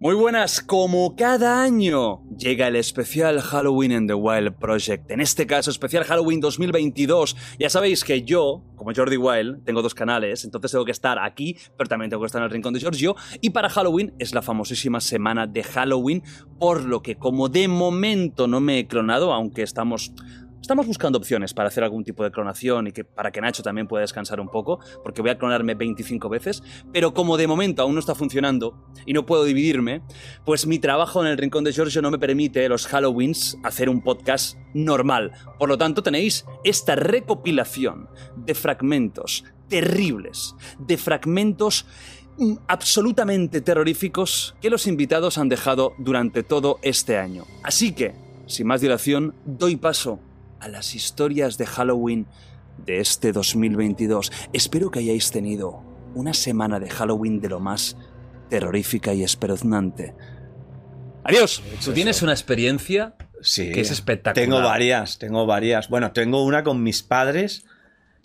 Muy buenas, como cada año llega el especial Halloween en The Wild Project. En este caso, especial Halloween 2022. Ya sabéis que yo, como Jordi Wild, tengo dos canales, entonces tengo que estar aquí, pero también tengo que estar en el rincón de Giorgio. Y para Halloween es la famosísima semana de Halloween, por lo que como de momento no me he clonado, aunque estamos Estamos buscando opciones para hacer algún tipo de clonación y que para que Nacho también pueda descansar un poco, porque voy a clonarme 25 veces, pero como de momento aún no está funcionando y no puedo dividirme, pues mi trabajo en el Rincón de Giorgio no me permite los Halloweens hacer un podcast normal. Por lo tanto, tenéis esta recopilación de fragmentos terribles, de fragmentos mm, absolutamente terroríficos que los invitados han dejado durante todo este año. Así que, sin más dilación, doy paso a las historias de Halloween de este 2022. Espero que hayáis tenido una semana de Halloween de lo más terrorífica y espeluznante. Adiós. Tú tienes una experiencia Sí. que es espectacular. Tengo varias, tengo varias. Bueno, tengo una con mis padres,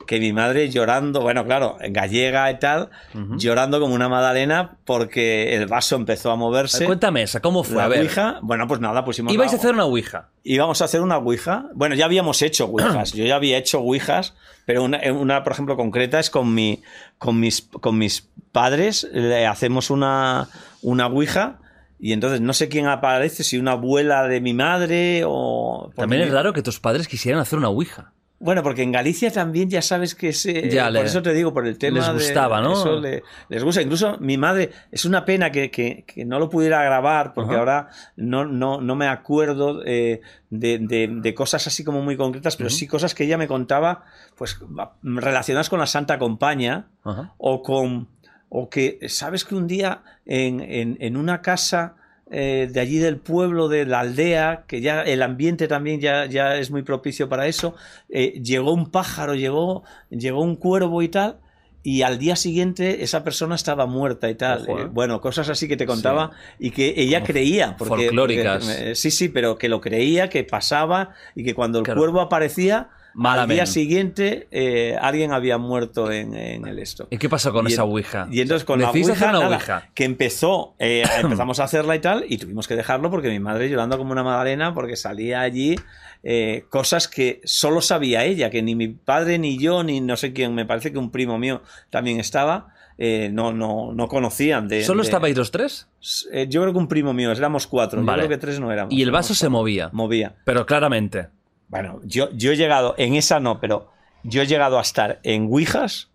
que mi madre llorando, bueno, claro, gallega y tal, llorando como una magdalena porque el vaso empezó a moverse. Cuéntame esa, ¿cómo fue? La a ver. ouija, bueno, pues nada, pusimos Ibais a hacer una ouija. íbamos a hacer una ouija. Bueno, ya habíamos hecho ouijas. Yo ya había hecho ouijas, pero una, una, por ejemplo, concreta es con, mi, con, mis, con mis padres. Le hacemos una, una ouija. Y entonces no sé quién aparece, si una abuela de mi madre o... También es raro que tus padres quisieran hacer una ouija. Bueno, porque en Galicia también ya sabes que se... Ya, por le- eso te digo, por el tema les de- gustaba, ¿no? eso le- les gusta. Incluso mi madre, es una pena que, que- que no lo pudiera grabar, porque ahora no, no, no me acuerdo eh, de, de- de cosas así como muy concretas, pero sí cosas que ella me contaba, pues relacionadas con la Santa Compañía Ajá. o con o que sabes que un día en, en- en una casa eh, de allí del pueblo de la aldea que ya el ambiente también ya, ya es muy propicio para eso eh, llegó un pájaro llegó llegó un cuervo y tal y al día siguiente esa persona estaba muerta y tal. Ojo, ¿eh? Bueno, cosas así que te contaba y que ella creía. Porque, folclóricas. porque, sí, sí, pero que lo creía, que pasaba y que cuando el Claro. cuervo aparecía, al día siguiente eh, alguien había muerto en, en el esto. ¿Y qué pasó con Y esa ouija? Y entonces con la ouija, hacer una nada, ouija. que empezó, eh, empezamos a hacerla y tal, y tuvimos que dejarlo porque mi madre llorando como una magdalena porque salía allí eh, cosas que solo sabía ella, que ni mi padre ni yo ni no sé quién, me parece que un primo mío también estaba, eh, no, no, no conocían de... ¿Solo de- estabais los tres? eh, yo creo que un primo mío, éramos cuatro, Vale. yo creo que tres no éramos. Y el vaso se movía. Movía. Pero claramente. Bueno, yo, yo he llegado, en esa no, pero yo he llegado a estar en Ouijas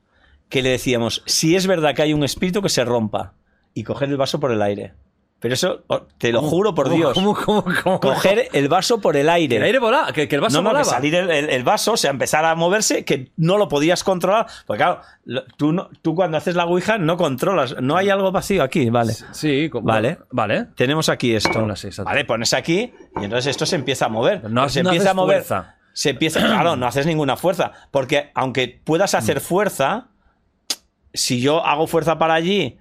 que le decíamos, si es verdad que hay un espíritu que se rompa y coger el vaso por el aire. Pero eso, te lo juro por ¿Cómo- Dios, ¿Cómo, cómo, cómo? coger el vaso por el aire. El aire volaba, que, que el vaso no, no, que volaba. salir el, el- el vaso, o sea, empezar a moverse, que no lo podías controlar. Porque claro, tú, no- tú cuando haces la Ouija no controlas. No hay algo vacío aquí, vale. Sí, como- Vale. Vale. Tenemos aquí esto. Sí, vale, pones aquí y entonces esto se empieza a mover. No, se no empieza haces a mover. fuerza. Se empieza, claro, no haces ninguna fuerza. Porque aunque puedas Mm. hacer fuerza, si yo hago fuerza para allí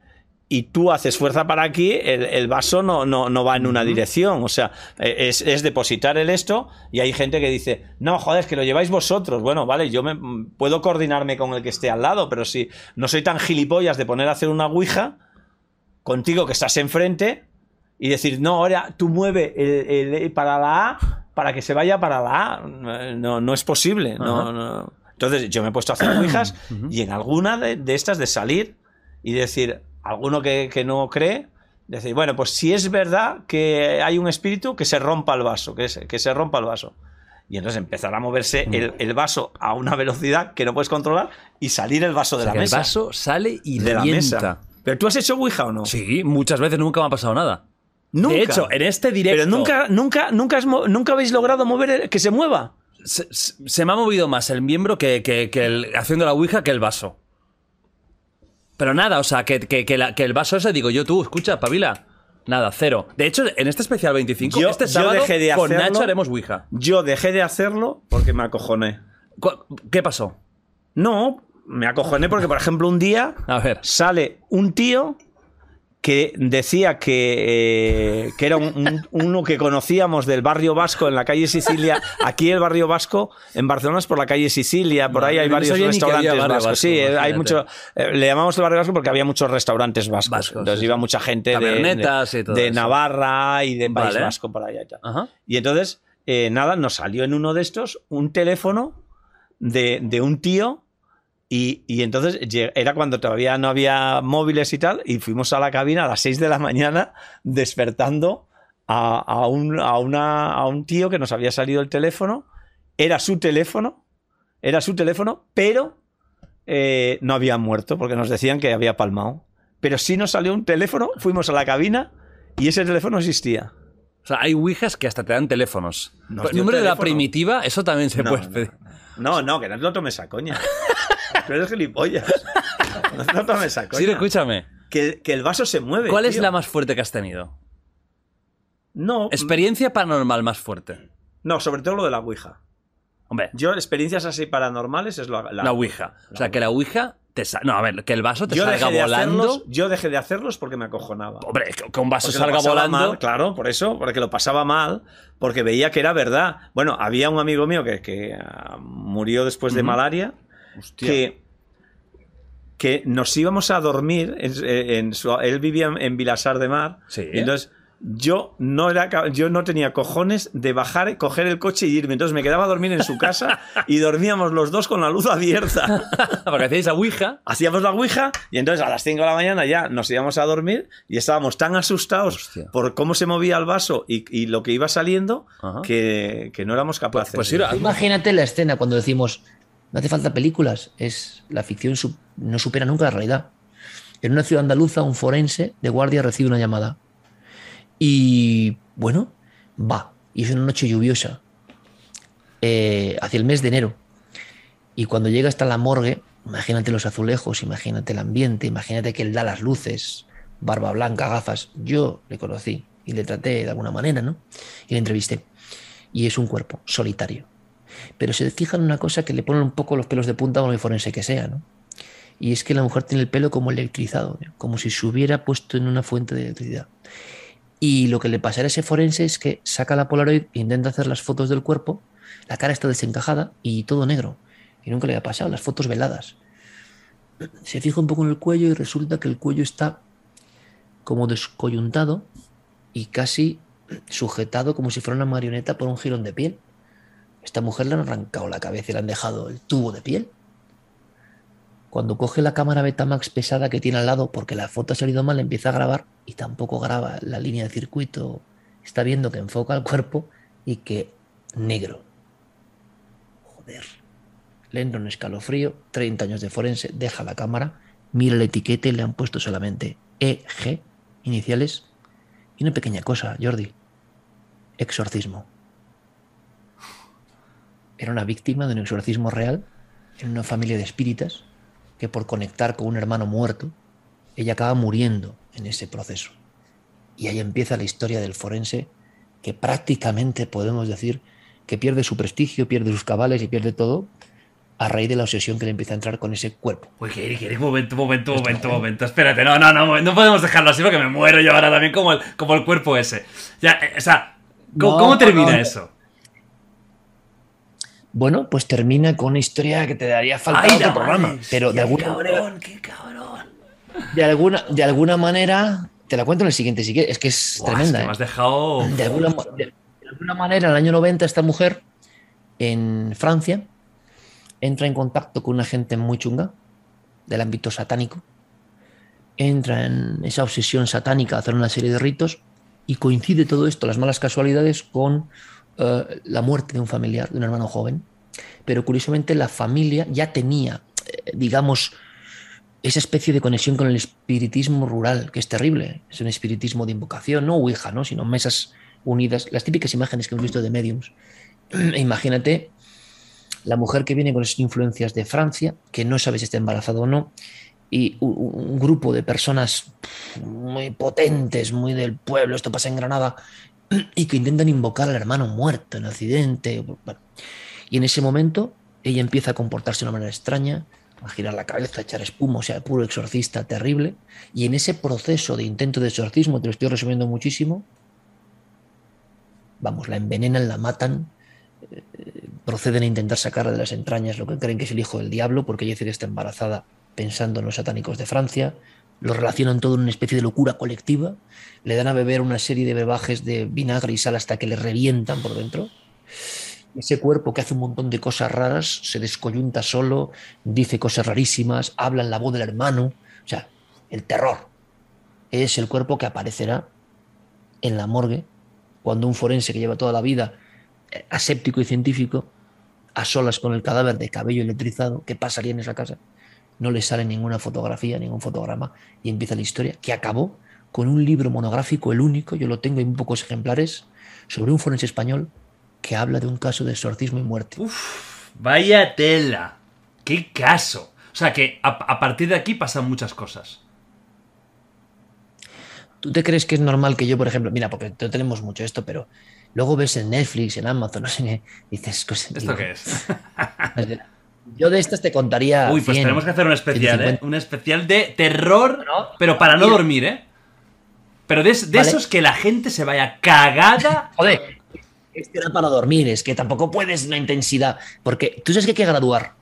y tú haces fuerza para aquí, el, el vaso no, no, no va en una dirección. O sea, eh, es, es depositar el esto y hay gente que dice, no, joder, es que lo lleváis vosotros. Bueno, vale, yo me, mm, puedo coordinarme con el que esté al lado, pero si no soy tan gilipollas de poner a hacer una ouija contigo que estás enfrente y decir, no, ahora tú mueve el, el- para la A para que se vaya para la A. No, no es posible. No, Ajá. no. Entonces yo me he puesto a hacer ouijas y en alguna de, de estas de salir y decir, alguno que, que no cree, decir, bueno, pues si es verdad que hay un espíritu, que se rompa el vaso, que se, que se rompa el vaso. Y entonces empezar a moverse el, el vaso a una velocidad que no puedes controlar y salir el vaso O de sea, la mesa. el vaso sale y de la revienta. mesa. ¿Pero tú has hecho ouija o no? Sí, muchas veces nunca me ha pasado nada. Nunca. De hecho, en este directo. Pero nunca, nunca, nunca, has nunca habéis logrado mover el- que se mueva. Se, se- se me ha movido más el miembro que, que- que el, haciendo la ouija que el vaso. Pero nada, o sea, que, que- que la- que el vaso ese, digo yo, tú, escucha, pavila. Nada, cero. De hecho, en este especial 25, Yo- este yo sábado, dejé de con hacerlo. Nacho haremos ouija. Yo dejé de hacerlo porque me acojoné. ¿Qué pasó? No, me acojoné porque, por ejemplo, un día A ver. sale un tío que decía que, eh, que era un- un- uno que conocíamos del barrio vasco en la calle Sicilia. Aquí el barrio vasco en Barcelona es por la calle Sicilia, por ahí hay varios restaurantes vascos. vasco, sí, hay mucho. eh, le llamamos el barrio vasco porque había muchos restaurantes vascos. Vascos, Entonces sí, iba sí. mucha gente de, de- y todo de. Navarra y de País Vale. Vasco por allá y tal. Y entonces, eh, nada, nos salió en uno de estos un teléfono de, de un tío. Y, y entonces era cuando todavía no había móviles y tal. Y fuimos a la cabina a las 6 de la mañana despertando a, a un, a, una- a un tío que nos había salido el teléfono. Era su teléfono. Era su teléfono, pero eh, no había muerto porque nos decían que había palmado. Pero sí nos salió un teléfono, fuimos a la cabina y ese teléfono existía. O sea, hay ouijas que hasta te dan teléfonos. Número de la teléfono. primitiva, eso también se No, puede no. pedir. No, no, que no te lo tomes a coña. Tú eres gilipollas. No lo tomes a coña. Sí, escúchame. que, que el vaso se mueve. ¿Cuál es la más fuerte que has tenido? No, Experiencia paranormal más fuerte. no, sobre todo lo de la Ouija. Hombre, Yo, experiencias así paranormales es la, la, ouija. O sea, que la ouija te No, a ver, que el vaso te Yo salga dejé, de volando. hacerlos, yo dejé de hacerlos porque me acojonaba. Hombre, que, un vaso Porque salga volando. mal, claro, por eso, porque lo pasaba mal, porque veía que era verdad. Bueno, había un amigo mío que, que, ah, murió después de malaria, Hostia. que, que nos íbamos a dormir. En, en su- él vivía en, en Vilasar de Mar. Sí. y entonces yo no, era, yo no tenía cojones de bajar, coger el coche y irme. Entonces me quedaba a dormir en su casa y dormíamos los dos con la luz abierta. Porque hacéis la ouija. Hacíamos la ouija y entonces a las 5 de la mañana ya nos íbamos a dormir y estábamos tan asustados Hostia. por cómo se movía el vaso y, y lo que iba saliendo que, que no éramos capaces. Pues de- mira, Imagínate la escena cuando decimos, no hace falta películas, es la ficción no supera nunca la realidad. En una ciudad andaluza, un forense de guardia recibe una llamada. Y bueno, va. Y es una noche lluviosa, eh, hacia el mes de enero. Y cuando llega hasta la morgue, imagínate los azulejos, imagínate el ambiente, imagínate que él da las luces, barba blanca, gafas. Yo le conocí y le traté de alguna manera, ¿no? Y le entrevisté. Y es un cuerpo solitario. Pero se fijan una cosa que le ponen un poco los pelos de punta a un forense que sea, ¿no? Y es que la mujer tiene el pelo como electrizado, como si se hubiera puesto en una fuente de electricidad. Y lo que le pasará a ese forense es que saca la Polaroid e intenta hacer las fotos del cuerpo, la cara está desencajada y todo negro. Y nunca le ha pasado, las fotos veladas. Se fija un poco en el cuello y resulta que el cuello está como descoyuntado y casi sujetado como si fuera una marioneta por un jirón de piel. Esta mujer le han arrancado la cabeza y le han dejado el tubo de piel. Cuando coge la cámara Betamax pesada que tiene al lado porque la foto ha salido mal, empieza a grabar y tampoco graba la línea de circuito. Está viendo que enfoca el cuerpo y que negro. Joder. Le entra un escalofrío, 30 años de forense, deja la cámara, mira el etiquete, le han puesto solamente EG, iniciales, y una pequeña cosa, Jordi. Exorcismo. Era una víctima de un exorcismo real en una familia de espíritas que por conectar con un hermano muerto, ella acaba muriendo en ese proceso. Y ahí empieza la historia del forense que prácticamente podemos decir que pierde su prestigio, pierde sus cabales y pierde todo a raíz de la obsesión que le empieza a entrar con ese cuerpo. Uy, que que- momento, momento, momento, momento. Espérate, no, no, no, no podemos dejarlo así porque me muero yo ahora también como el, como el cuerpo ese. Ya, eh, o sea, ¿cómo, No, cómo termina no. eso? Bueno, pues termina con una historia que te daría falta Ay, otro programa, pero de alguna, cabrón, qué cabrón. de alguna de alguna manera te la cuento en el siguiente, si quieres, es que es tremenda. es que ¿eh? me has dejado. De alguna, mo- de- de alguna manera, en el año 90, esta mujer en Francia entra en contacto con una gente muy chunga del ámbito satánico, entra en esa obsesión satánica a hacer una serie de ritos y coincide todo esto, las malas casualidades, con eh, la muerte de un familiar, de un hermano joven. Pero curiosamente la familia ya tenía, eh, digamos, esa especie de conexión con el espiritismo rural, que es terrible. Es un espiritismo de invocación, no Ouija, ¿no? sino mesas unidas. Las típicas imágenes que hemos visto de mediums. Imagínate la mujer que viene con esas influencias de Francia, que no sabe si está embarazada o no, y un grupo de personas muy potentes, muy del pueblo, esto pasa en Granada, y que intentan invocar al hermano muerto en accidente. Y en ese momento ella empieza a comportarse de una manera extraña, a girar la cabeza, a echar espuma, o sea, puro exorcista terrible. Y en ese proceso de intento de exorcismo, te lo estoy resumiendo muchísimo, vamos, la envenenan, la matan, eh, proceden a intentar sacarla de las entrañas lo que creen que es el hijo del diablo, porque ella dice que está embarazada pensando en los satánicos de Francia, lo relacionan todo en una especie de locura colectiva, le dan a beber una serie de bebajes de vinagre y sal hasta que le revientan por dentro. Ese cuerpo que hace un montón de cosas raras se descoyunta solo, dice cosas rarísimas, habla en la voz del hermano. O sea, el terror es el cuerpo que aparecerá en la morgue cuando un forense que lleva toda la vida eh, aséptico y científico, a solas con el cadáver de cabello electrizado, ¿qué pasaría en esa casa? No le sale ninguna fotografía, ningún fotograma, y empieza la historia, que acabó con un libro monográfico, el único, yo lo tengo en pocos ejemplares, sobre un forense español que habla de un caso de exorcismo y muerte. Uf, vaya tela. ¡Qué caso! O sea que a, a partir de aquí pasan muchas cosas. ¿Tú te crees que es normal que yo, por ejemplo, mira, porque no tenemos mucho esto, pero luego ves en Netflix, en Amazon, no sé qué, dices cosas. ¿Esto qué es? Yo de estas te contaría. Uy, pues 100, tenemos que hacer un especial, ¿eh? 150. Un especial de terror, pero para no dormir, ¿eh? Pero de, de Vale. esos que la gente se vaya cagada. Joder, este era para dormir, es que tampoco puedes una intensidad. Porque tú sabes que hay que graduar.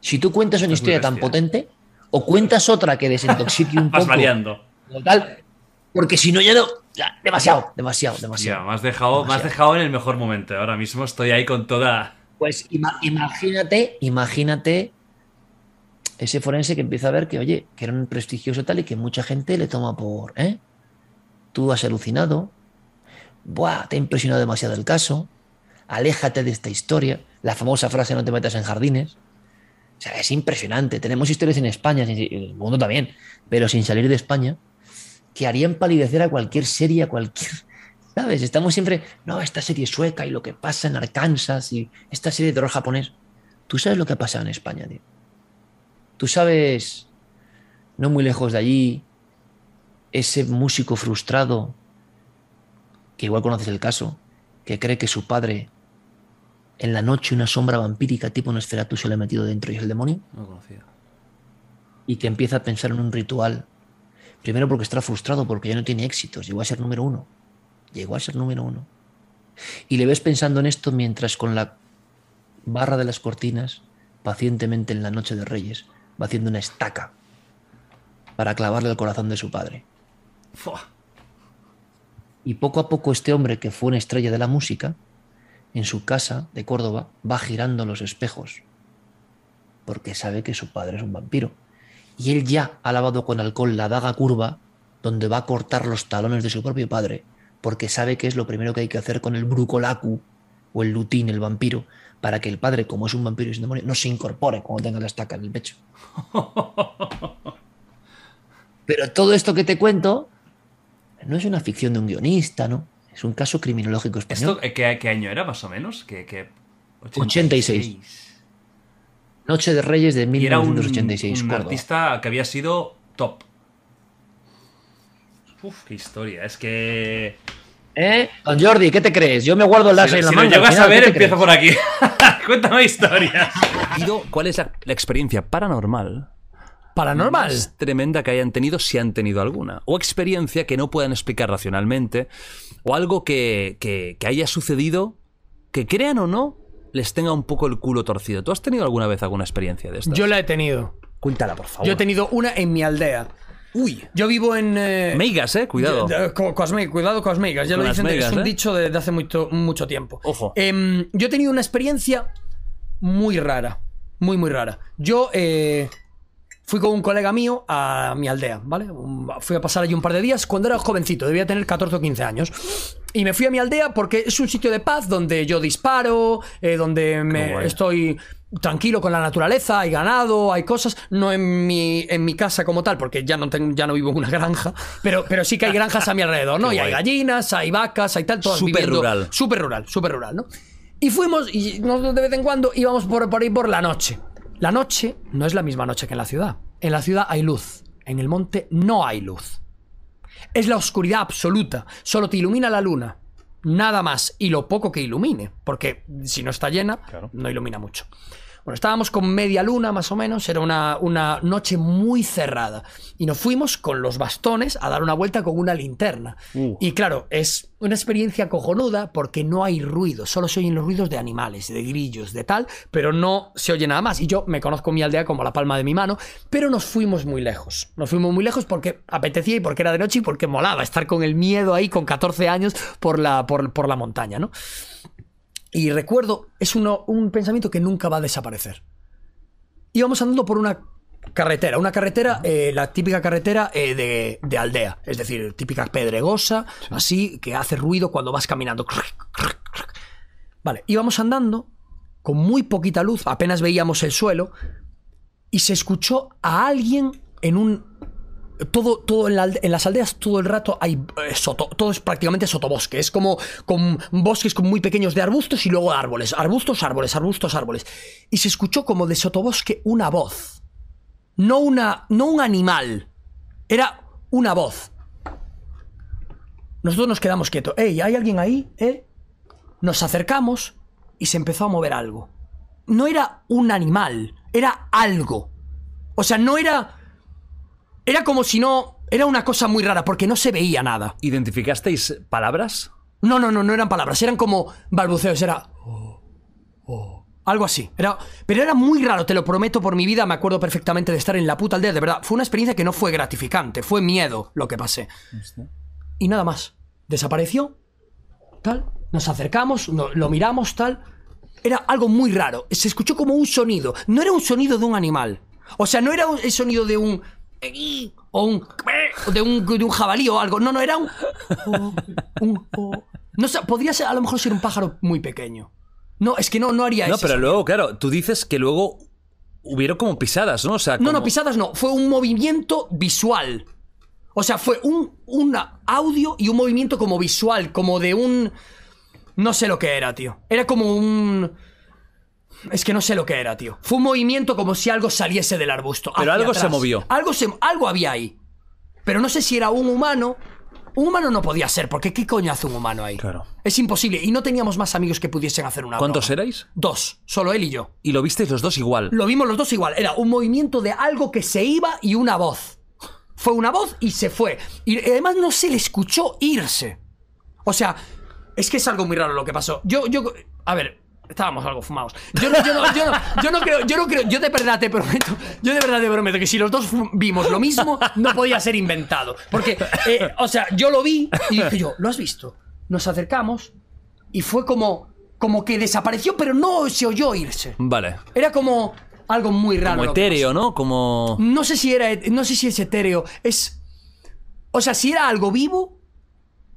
Si tú cuentas una es historia tan potente, o cuentas otra que desintoxique un Vas poco. variando. tal, porque si no, ya no. ya, demasiado, demasiado, Ya, demasiado. me has, dejado, me has Demasiado. dejado en el mejor momento. Ahora mismo estoy ahí con toda. Pues ima- imagínate, imagínate ese forense que empieza a ver que, oye, que era un prestigioso tal y que mucha gente le toma por, ¿eh? Tú has alucinado, Buah, te ha impresionado demasiado el caso, aléjate de esta historia, la famosa frase no te metas en jardines. O sea, es impresionante. Tenemos historias en España, en el mundo también, pero sin salir de España, que harían palidecer a cualquier serie, a cualquier... ¿Sabes? Estamos siempre, no, esta serie sueca y lo que pasa en Arkansas y esta serie de terror japonés. ¿Tú sabes lo que ha pasado en España, tío? Tú sabes, no muy lejos de allí, ese músico frustrado, que igual conoces el caso, que cree que su padre, en la noche una sombra vampírica tipo Nosferatu se le ha metido dentro y es el demonio, No lo conocía. y que empieza a pensar en un ritual. Primero porque está frustrado, porque ya no tiene éxitos, llegó a ser número uno. Llegó a ser número uno. Y le ves pensando en esto mientras con la barra de las cortinas, pacientemente en la noche de Reyes, va haciendo una estaca para clavarle al corazón de su padre. Fua. Y poco a poco este hombre, que fue una estrella de la música, en su casa de Córdoba, va girando los espejos, porque sabe que su padre es un vampiro. Y él ya ha lavado con alcohol la daga curva donde va a cortar los talones de su propio padre, porque sabe que es lo primero que hay que hacer con el brucolacu o el lutín, el vampiro, para que el padre, como es un vampiro y es un demonio, no se incorpore cuando tenga la estaca en el pecho. Pero todo esto que te cuento no es una ficción de un guionista, ¿no? Es un caso criminológico español. ¿Esto eh, qué, qué año era más o menos? ¿Qué, qué- 86. Noche de Reyes de Y era un, 1986, artista que había sido top. Uf, qué historia. Es que. ¿Eh? Don Jordi, ¿qué te crees? Yo me guardo el Si, láser en la si lo llegas a ver, ¿qué te empiezo crees? por aquí. Cuéntame historias. ¿Cuál es la, la experiencia paranormal Paranormal. más tremenda que hayan tenido, si han tenido alguna? O experiencia que no puedan explicar racionalmente. O algo que, que- que haya sucedido, que crean o no, les tenga un poco el culo torcido. ¿Tú has tenido alguna vez alguna experiencia de estas? Yo la he tenido. Cuéntala, por favor. Yo he tenido una en mi aldea. Uy. Yo vivo en. eh, Meigas, eh, cuidado. Co- cosme- cuidado con las meigas, ya Con lo dicen, meigas, es un ¿eh? dicho de, de hace mucho, mucho tiempo. Ojo. Em, yo he tenido una experiencia muy rara, muy, muy rara. Yo eh, fui con un colega mío a mi aldea, ¿vale? Fui a pasar allí un par de días cuando era jovencito, debía tener 14 o 15 años. Y me fui a mi aldea porque es un sitio de paz donde yo disparo, eh, donde me estoy tranquilo con la naturaleza, hay ganado, hay cosas, no en mi, en mi casa como tal, porque ya no, tengo, ya no vivo en una granja, pero, pero sí que hay granjas a mi alrededor, ¿no? Qué y hay gallinas, hay vacas, hay tal, todas Súper rural. Súper rural, súper rural, ¿no? Y fuimos, y nosotros de vez en cuando íbamos por, por ahí por la noche. La noche no es la misma noche que en la ciudad. En la ciudad hay luz, en el monte no hay luz. Es la oscuridad absoluta, solo te ilumina la luna, nada más, y lo poco que ilumine, porque si no está llena, no ilumina mucho. Bueno, estábamos con media luna más o menos, era una, una noche muy cerrada. Y nos fuimos con los bastones a dar una vuelta con una linterna. Y claro, es una experiencia cojonuda porque no hay ruido, solo se oyen los ruidos de animales, de grillos, de tal, pero no se oye nada más. Y yo me conozco mi aldea como la palma de mi mano, pero nos fuimos muy lejos. Nos fuimos muy lejos porque apetecía y porque era de noche y porque molaba estar con el miedo ahí con 14 años por la, por, por la montaña, ¿no? Y recuerdo, es uno, un pensamiento que nunca va a desaparecer. Íbamos andando por una carretera, una carretera, eh, la típica carretera eh, de, de aldea, es decir, típica pedregosa, así, que hace ruido cuando vas caminando. Vale, íbamos andando con muy poquita luz, apenas veíamos el suelo, y se escuchó a alguien en un todo, todo en, la en las aldeas todo el rato hay eh, todo es prácticamente sotobosque, es como con bosques muy pequeños de arbustos y luego árboles, arbustos, árboles, arbustos, árboles. Y se escuchó como de sotobosque una voz. No una no un animal, era una voz. Nosotros nos quedamos quietos. "Ey, ¿hay alguien ahí?" ¿Eh? Nos acercamos y se empezó a mover algo. No era un animal, era algo. O sea, no era era como si no. Era una cosa muy rara, porque no se veía nada. ¿Identificasteis palabras? No, no, no, no eran palabras, eran como balbuceos, era. "Oh, oh", algo así. Era, pero era muy raro, te lo prometo por mi vida. Me acuerdo perfectamente de estar en la puta aldea, de verdad. Fue una experiencia que no fue gratificante, fue miedo lo que pasé. Y nada más. Desapareció, tal. Nos acercamos, no- lo miramos, tal. Era algo muy raro. Se escuchó como un sonido. No era un sonido de un animal. O sea, no era el sonido de un. O un. de un, de un jabalí o algo. No, no, era un. no sé, podría ser, a lo mejor ser un pájaro muy pequeño. No, es que no, no haría No, ese pero sonido. luego, claro, tú dices que luego hubieron como pisadas, ¿no? O sea, No, no, pisadas no. Fue un movimiento visual. O sea, fue un, un audio y un movimiento como visual, como de un... No sé lo que era, tío. Era como un... Es que no sé lo que era, tío. Fue un movimiento como si algo saliese del arbusto. Pero algo se movió. Algo, se, algo había ahí. Pero no sé si era un humano. Un humano no podía ser, porque ¿qué coño hace un humano ahí? Claro. Es imposible. Y no teníamos más amigos que pudiesen hacer una ¿Cuántos broma. erais? Dos. Solo él y yo. Y lo visteis los dos igual. Lo vimos los dos igual. Era un movimiento de algo que se iba y una voz. Fue una voz y se fue. Y además no se le escuchó irse. O sea, es que es algo muy raro lo que pasó. Yo, yo, a ver, estábamos algo fumados. Yo no, yo no, yo no, yo no creo, yo no creo, yo de verdad te prometo, yo de verdad te prometo que si los dos vimos lo mismo, no podía ser inventado. Porque, eh, o sea, yo lo vi y dije yo, ¿lo has visto? Nos acercamos y fue como, como que desapareció, pero no se oyó irse. Vale. Era como algo muy raro. Como etéreo, ¿no? Como... No sé si era, no sé si es etéreo. Es, o sea, si era algo vivo,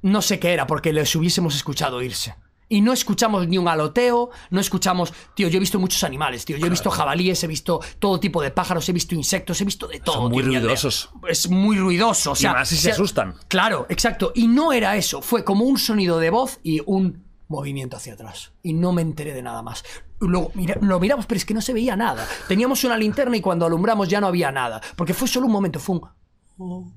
no sé qué era, porque les hubiésemos escuchado irse. Y no escuchamos ni un aloteo, no escuchamos. Tío, yo he visto muchos animales, tío. Yo he visto jabalíes, he visto todo tipo de pájaros, he visto insectos, he visto de todo. Son muy tío, ruidosos. Es muy ruidoso. O sea, más si se sea- asustan. Claro, exacto. Y no era eso. Fue como un sonido de voz y un movimiento hacia atrás. Y no me enteré de nada más. Luego mira- lo miramos, pero es que no se veía nada. Teníamos una linterna y cuando alumbramos ya no había nada. Porque fue solo un momento, fue un.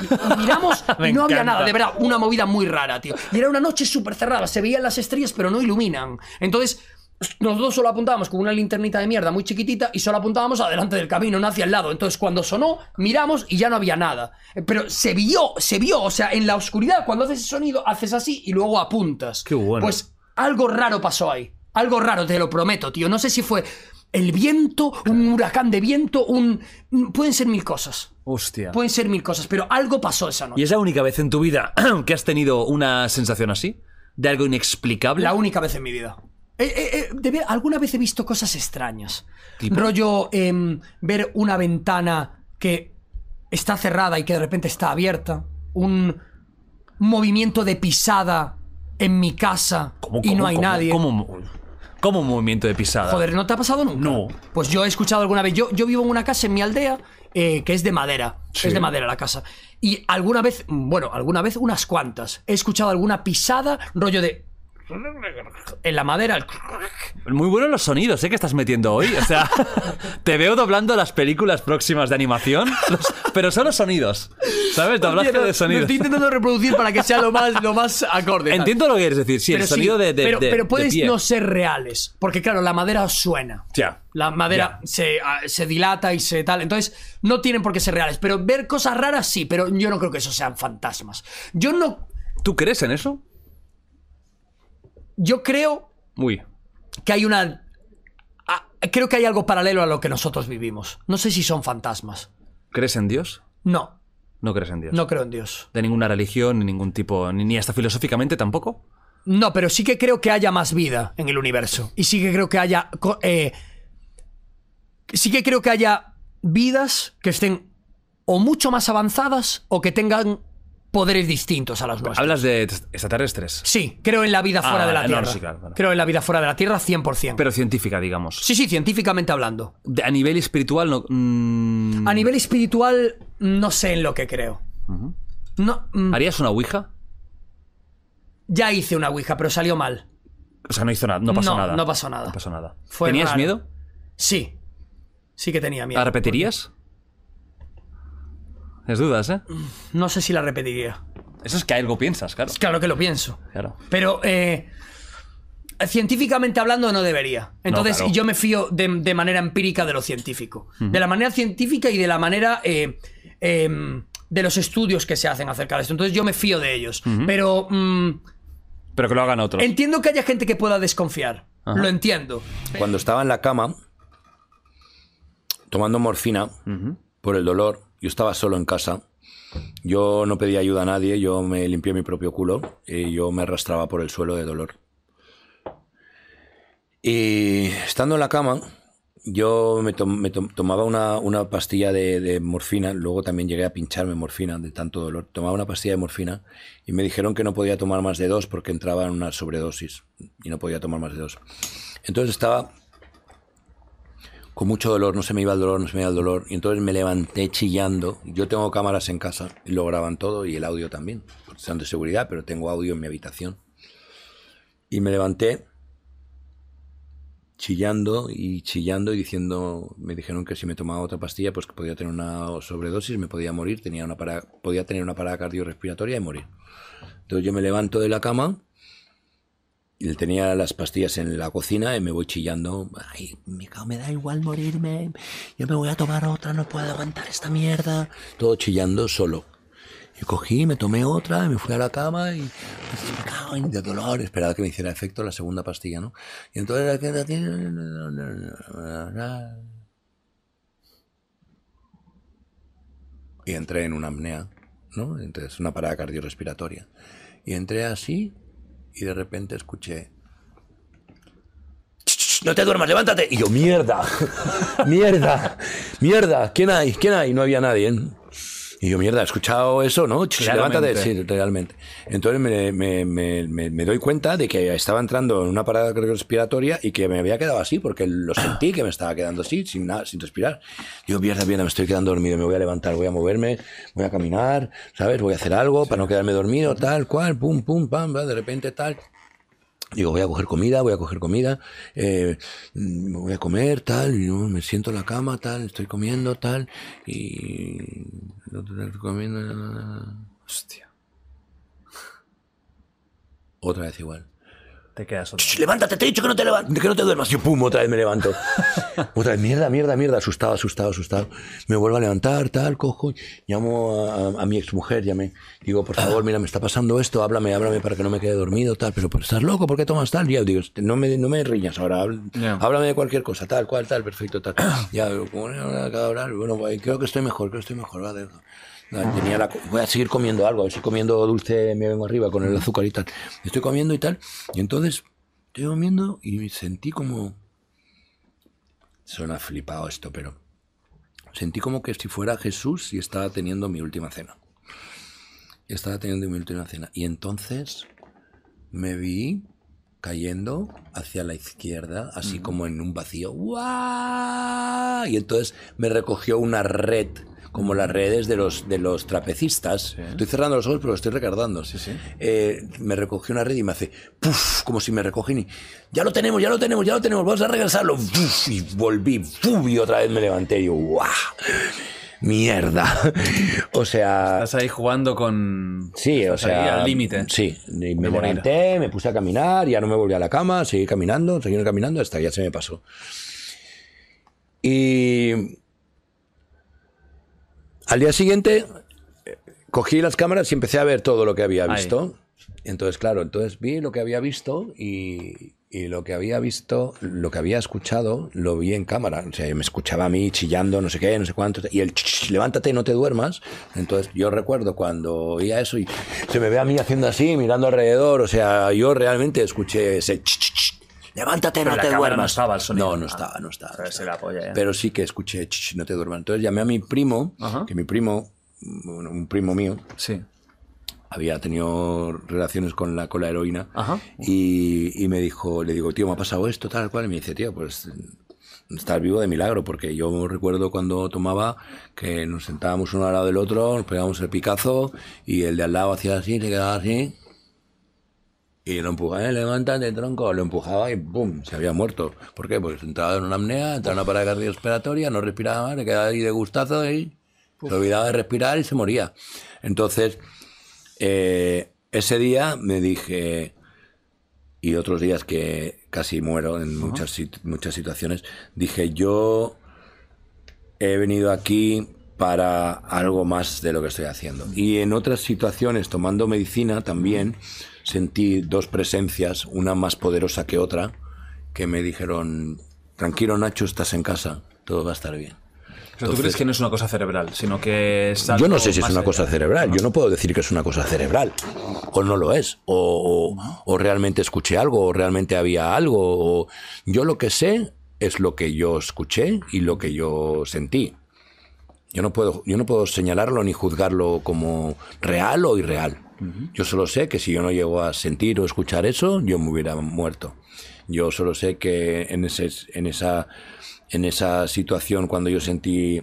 Y y miramos y no había nada, de verdad, una movida muy rara, tío. Y era una noche súper cerrada, se veían las estrellas, pero no iluminan. Entonces, nosotros solo apuntábamos con una linternita de mierda muy chiquitita y solo apuntábamos adelante del camino, no hacia el lado. Entonces, cuando sonó, miramos y ya no había nada. Eh, Pero se vio, se vio, o sea, en la oscuridad, cuando haces ese sonido, haces así y luego apuntas. Qué bueno. Pues algo raro pasó ahí. Algo raro, te lo prometo, tío. No sé si fue el viento, un huracán de viento, un. Pueden ser mil cosas. Hostia. Pueden ser mil cosas, pero algo pasó esa noche. ¿Y es la única vez en tu vida que has tenido una sensación así? ¿De algo inexplicable? La única vez en mi vida. Eh, eh, eh, de ver- alguna vez he visto cosas extrañas. ¿Tipo? Rollo em, ver una ventana que está cerrada y que de repente está abierta. Un movimiento de pisada en mi casa ¿Cómo, y no hay cómo, nadie. ¿Cómo, cómo un movimiento de pisada? Joder, ¿no te ha pasado nunca? No. Pues yo he escuchado alguna vez. Yo, yo vivo en una casa en mi aldea eh, que es de madera. Sí. Es de madera la casa. Y alguna vez, bueno, alguna vez, unas cuantas. He escuchado alguna pisada, rollo de. En la madera. el- Muy buenos los sonidos, ¿eh? Que estás metiendo hoy. O sea, te veo doblando las películas próximas de animación, los- pero solo sonidos. ¿Sabes? Doblaje Lo- de Lo sonidos. estoy intentando reproducir para que sea lo más, lo más acorde. Entiendo lo que quieres decir. Sí, el Pero sí, sonido de, de- pero, de- pero de puedes no ser reales. Porque, claro, la madera suena. Ya. La madera se, ah, se dilata y se tal. Entonces, no tienen por qué ser reales. Pero ver cosas raras sí, pero yo no creo que eso sean fantasmas. Yo no. ¿Tú crees en eso? Yo creo Uy. que hay una. ah, creo que hay algo paralelo a lo que nosotros vivimos. No sé si son fantasmas. ¿Crees en Dios? No, No crees en Dios. no creo en Dios. De ninguna religión, ni ningún tipo, ni, ni hasta filosóficamente tampoco. No, pero sí que creo que haya más vida en el universo. Y sí que creo que haya. co- eh, sí que creo que haya vidas que estén o mucho más avanzadas o que tengan poderes distintos a los nuestros. Hablas de extraterrestres, Sí, creo en la vida fuera Ah, de la no, Tierra. sí, claro, claro. Creo en la vida fuera de la Tierra 100%. pero científica, digamos. sí, sí, científicamente hablando. De- a nivel espiritual, no. mm, A nivel espiritual, no sé en lo que creo. No, mm, ¿Harías una ouija? ya hice una Ouija, pero salió mal. O sea, no hizo nada, no pasó No, nada. no pasó nada. No pasó nada. Fue ¿Tenías raro. miedo? Sí. Sí que tenía miedo. ¿La repetirías? Es dudas, ¿eh? No sé si la repetiría. Eso es que algo piensas, claro. Claro que lo pienso. Claro. Pero eh, científicamente hablando no debería. Entonces claro. yo me fío de, de manera empírica de lo científico. De la manera científica y de la manera eh, em, de los estudios que se hacen acerca de esto. Entonces yo me fío de ellos. Pero mm, Pero que lo hagan otros. entiendo que haya gente que pueda desconfiar. Ajá. Lo entiendo. Cuando estaba en la cama, tomando morfina por el dolor, yo estaba solo en casa. Yo no pedía ayuda a nadie, yo me limpié mi propio culo y yo me arrastraba por el suelo de dolor. Y estando en la cama, yo me, tom- me tom- tomaba una, una pastilla de morfina, luego también llegué a pincharme morfina de tanto dolor. Tomaba una pastilla de morfina y me dijeron que no podía tomar más de dos porque entraba en una sobredosis y no podía tomar más de dos. Entonces estaba con mucho dolor, no se me iba el dolor, no se me iba el dolor. Y entonces me levanté chillando. Yo tengo cámaras en casa y lo graban todo y el audio también. Son de seguridad, pero tengo audio en mi habitación. Y me levanté chillando y chillando y diciendo, me dijeron que si me tomaba otra pastilla, pues que podía tener una sobredosis, me podía morir, tenía una parada, podía tener una parada cardiorrespiratoria y morir. Entonces yo me levanto de la cama tenía las pastillas en la cocina y me voy chillando. Ay, me, cago, me da igual morirme. Yo me voy a tomar otra, no puedo aguantar esta mierda. Todo chillando solo. Y cogí, me tomé otra, y me fui a la cama y pues, de dolor. Esperaba que me hiciera efecto la segunda pastilla, ¿no? Y entonces... Y entré en una apnea, ¿no? Entonces, una parada cardiorrespiratoria. Y entré así y de repente escuché... "Ch, ch, ch, No te duermas, levántate. Y yo, mierda, mierda, mierda, ¿quién hay? ¿Quién hay? No había nadie. ¿eh? Y yo, mierda, ¿he escuchado eso, no? Levántate, sí, realmente. Entonces me, me- me- me- me doy cuenta de que estaba entrando en una parada respiratoria y que me había quedado así, porque lo sentí que me estaba quedando así, sin nada, sin respirar. Digo, mierda, mierda, me estoy quedando dormido, me voy a levantar, voy a moverme, voy a caminar, ¿sabes? Voy a hacer algo para no quedarme dormido, tal, cual, pum, pum, pam, de repente tal. Digo, voy a coger comida, voy a coger comida, eh, mm, voy a comer, tal, y me siento en la cama, tal, estoy comiendo, tal, y... Estoy comiendo... Hostia. Otra vez igual. Te quedas levántate, te he dicho que no te levantes, que no te duermas. Yo, pum, otra vez me levanto. otra vez, mierda, mierda, mierda, asustado, asustado, asustado. Me vuelvo a levantar, tal, cojo, llamo a, a mi exmujer, llamé. Digo, por favor, mira, me está pasando esto, háblame, háblame para que no me quede dormido, tal. Pero, pero estás loco, ¿por qué tomas tal? Ya, digo, no me, no me riñas ahora, Ya. háblame de cualquier cosa, tal, cual, tal, perfecto, tal. ya, como no acabo de hablar, bueno, pues, creo que estoy mejor, creo que estoy mejor, va. Nada, Tenía la, voy a seguir comiendo algo, a ver si comiendo dulce me vengo arriba con el azúcar y tal. Estoy comiendo y tal. Y entonces estoy comiendo y sentí como... Suena flipado esto, pero... Sentí como que si fuera Jesús y estaba teniendo mi última cena. Estaba teniendo mi última cena. Y entonces me vi cayendo hacia la izquierda, así como en un vacío. ¡Guau! Y entonces me recogió una red como las redes de los, de los trapecistas. Estoy cerrando los ojos, pero lo estoy recordando. Eh, me recogió una red y me hace, como si me recogen y, ya lo tenemos, ya lo tenemos, ya lo tenemos, vamos a regresarlo. Y volví, y otra vez me levanté y yo, ¡guau! Mierda. o sea, Estás ahí jugando con. Sí, o sea. al límite. Sí, me de morir. levanté, me puse a caminar, ya no me volví a la cama, seguí caminando, seguí caminando hasta que ya se me pasó. Y. Al día siguiente, cogí las cámaras y empecé a ver todo lo que había Ahí. visto. Entonces, claro, entonces vi lo que había visto y, y lo que había visto, lo que había escuchado, lo vi en cámara. O sea, me escuchaba a mí chillando, no sé qué, no sé cuánto. Y el ch, ch, levántate, no te duermas. Entonces, yo recuerdo cuando oía eso y se me ve a mí haciendo así, mirando alrededor. O sea, yo realmente escuché ese ch, ch, ch, levántate, Pero no la te cámara no duermas. estaba el sonido. No, no estaba, no estaba. polla. Pero sí que escuché, ch, ch, no te duermas. Entonces llamé a mi primo, Ajá. que mi primo, un primo mío, Sí. había tenido relaciones con la, con la heroína Ajá. y, y me dijo, le digo, tío, me ha pasado esto, tal cual, y me dice, tío, pues estás vivo de milagro, porque yo recuerdo cuando tomaba que nos sentábamos uno al lado del otro, nos pegábamos el picazo y el de al lado hacía así, se quedaba así. Y lo empujaba, eh, levántate, tronco, lo empujaba y ¡pum! Se había muerto. ¿Por qué? Porque entraba en una apnea, entraba en una parada cardiorrespiratoria, no respiraba, le quedaba ahí de gustazo y se olvidaba de respirar y se moría. Entonces, eh, ese día me dije, y otros días que casi muero en muchas, muchas situaciones, dije, yo he venido aquí para algo más de lo que estoy haciendo. Y en otras situaciones, tomando medicina también, sentí dos presencias, una más poderosa que otra, que me dijeron, tranquilo Nacho, estás en casa, todo va a estar bien. O sea, tú crees que no es una cosa cerebral, sino que es algo Yo no sé si es una cosa cerebral, yo no puedo decir que es una cosa cerebral, o no lo es, o, o- o realmente escuché algo, o realmente había algo, o yo lo que sé es lo que yo escuché y lo que yo sentí. Yo no puedo, yo no puedo señalarlo ni juzgarlo como real o irreal. Yo solo sé que si yo no llego a sentir o escuchar eso, yo me hubiera muerto. Yo solo sé que en, ese, en, esa, en esa situación, cuando yo sentí